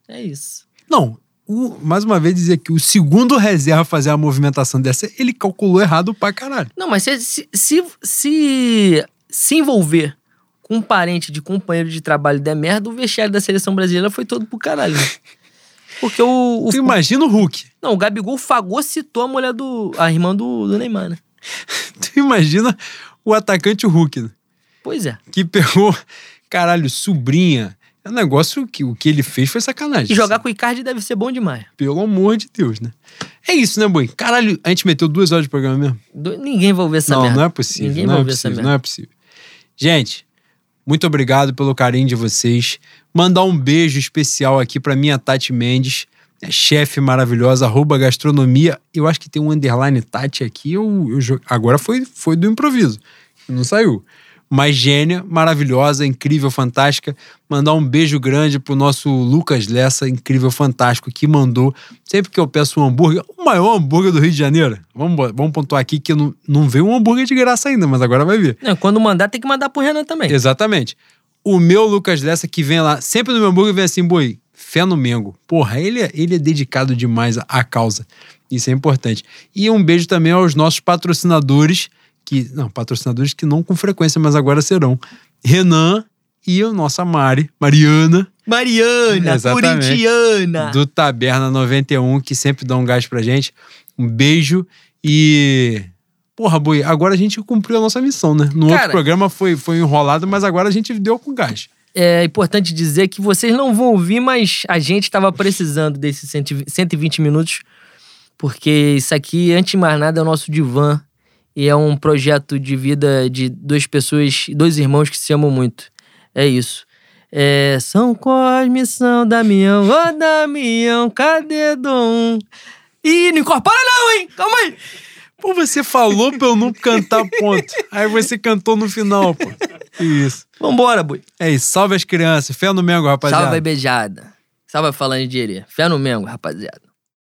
É isso. Não, o- mais uma vez dizer que o segundo reserva fazer a movimentação dessa, ele calculou errado pra caralho. Não, mas se se, se, se, se envolver com um parente de companheiro de trabalho der merda, o vestiário da seleção brasileira foi todo pro caralho. né? Porque o, o- Tu imagina o Hulk. Não, o Gabigol fagocitou a mulher do. a irmã do, do Neymar, né? Tu imagina o atacante Hulk, né? Pois é. que pegou, caralho, sobrinha. É um negócio que o que ele fez foi sacanagem. E jogar com o Icardi deve ser bom demais. Pelo amor de Deus, né? É isso, né, Boi? Caralho, a gente meteu duas horas de programa mesmo? Do- Ninguém vai ouvir essa não, merda. não é possível. Ninguém não vai é ouvir essa possível, merda. não é possível. Gente, muito obrigado pelo carinho de vocês. Mandar um beijo especial aqui pra minha Tati Mendes, chefe maravilhosa, arroba gastronomia. Eu acho que tem um underline Tati aqui. Eu, eu agora foi, foi do improviso. Não saiu. Mas gênia, maravilhosa, incrível, fantástica. Mandar um beijo grande pro nosso Lucas Lessa, incrível, fantástico, que mandou. Sempre que eu peço um hambúrguer, o maior hambúrguer do Rio de Janeiro. Vamos, vamos pontuar aqui que não, não veio um hambúrguer de graça ainda, mas agora vai vir. Não, quando mandar, tem que mandar pro Renan também. Exatamente. O meu Lucas Lessa que vem lá, sempre no meu hambúrguer vem assim, boi, fé no Mengo. Porra, ele, é- ele é dedicado demais à causa. Isso é importante. E um beijo também aos nossos patrocinadores, que. Não, patrocinadores que não com frequência, mas agora serão. Renan e a nossa Mari, Mariana, Mariana, Exatamente. corintiana. do Taberna 91, que sempre dá um gás pra gente. Um beijo e. Porra, Boi, agora a gente cumpriu a nossa missão, né? No Cara- outro programa foi, foi enrolado, mas agora a gente deu com gás. É importante dizer que vocês não vão ouvir, mas a gente estava precisando desses 120 minutos, porque isso aqui, antes de mais nada, é o nosso divã. E é um projeto de vida de duas pessoas, dois irmãos que se amam muito. É isso. É, São Cosme, São Damião, ô Damião, cadê Dom? Ih, não incorpora não, hein? Calma aí. Pô, você falou pra eu não cantar ponto. Aí você cantou no final, pô. Isso. Vambora, boi. É isso. Salve as crianças. Fé no Mengo, rapaziada. Salve a beijada. Salve a falando de Fé no Mengo, rapaziada.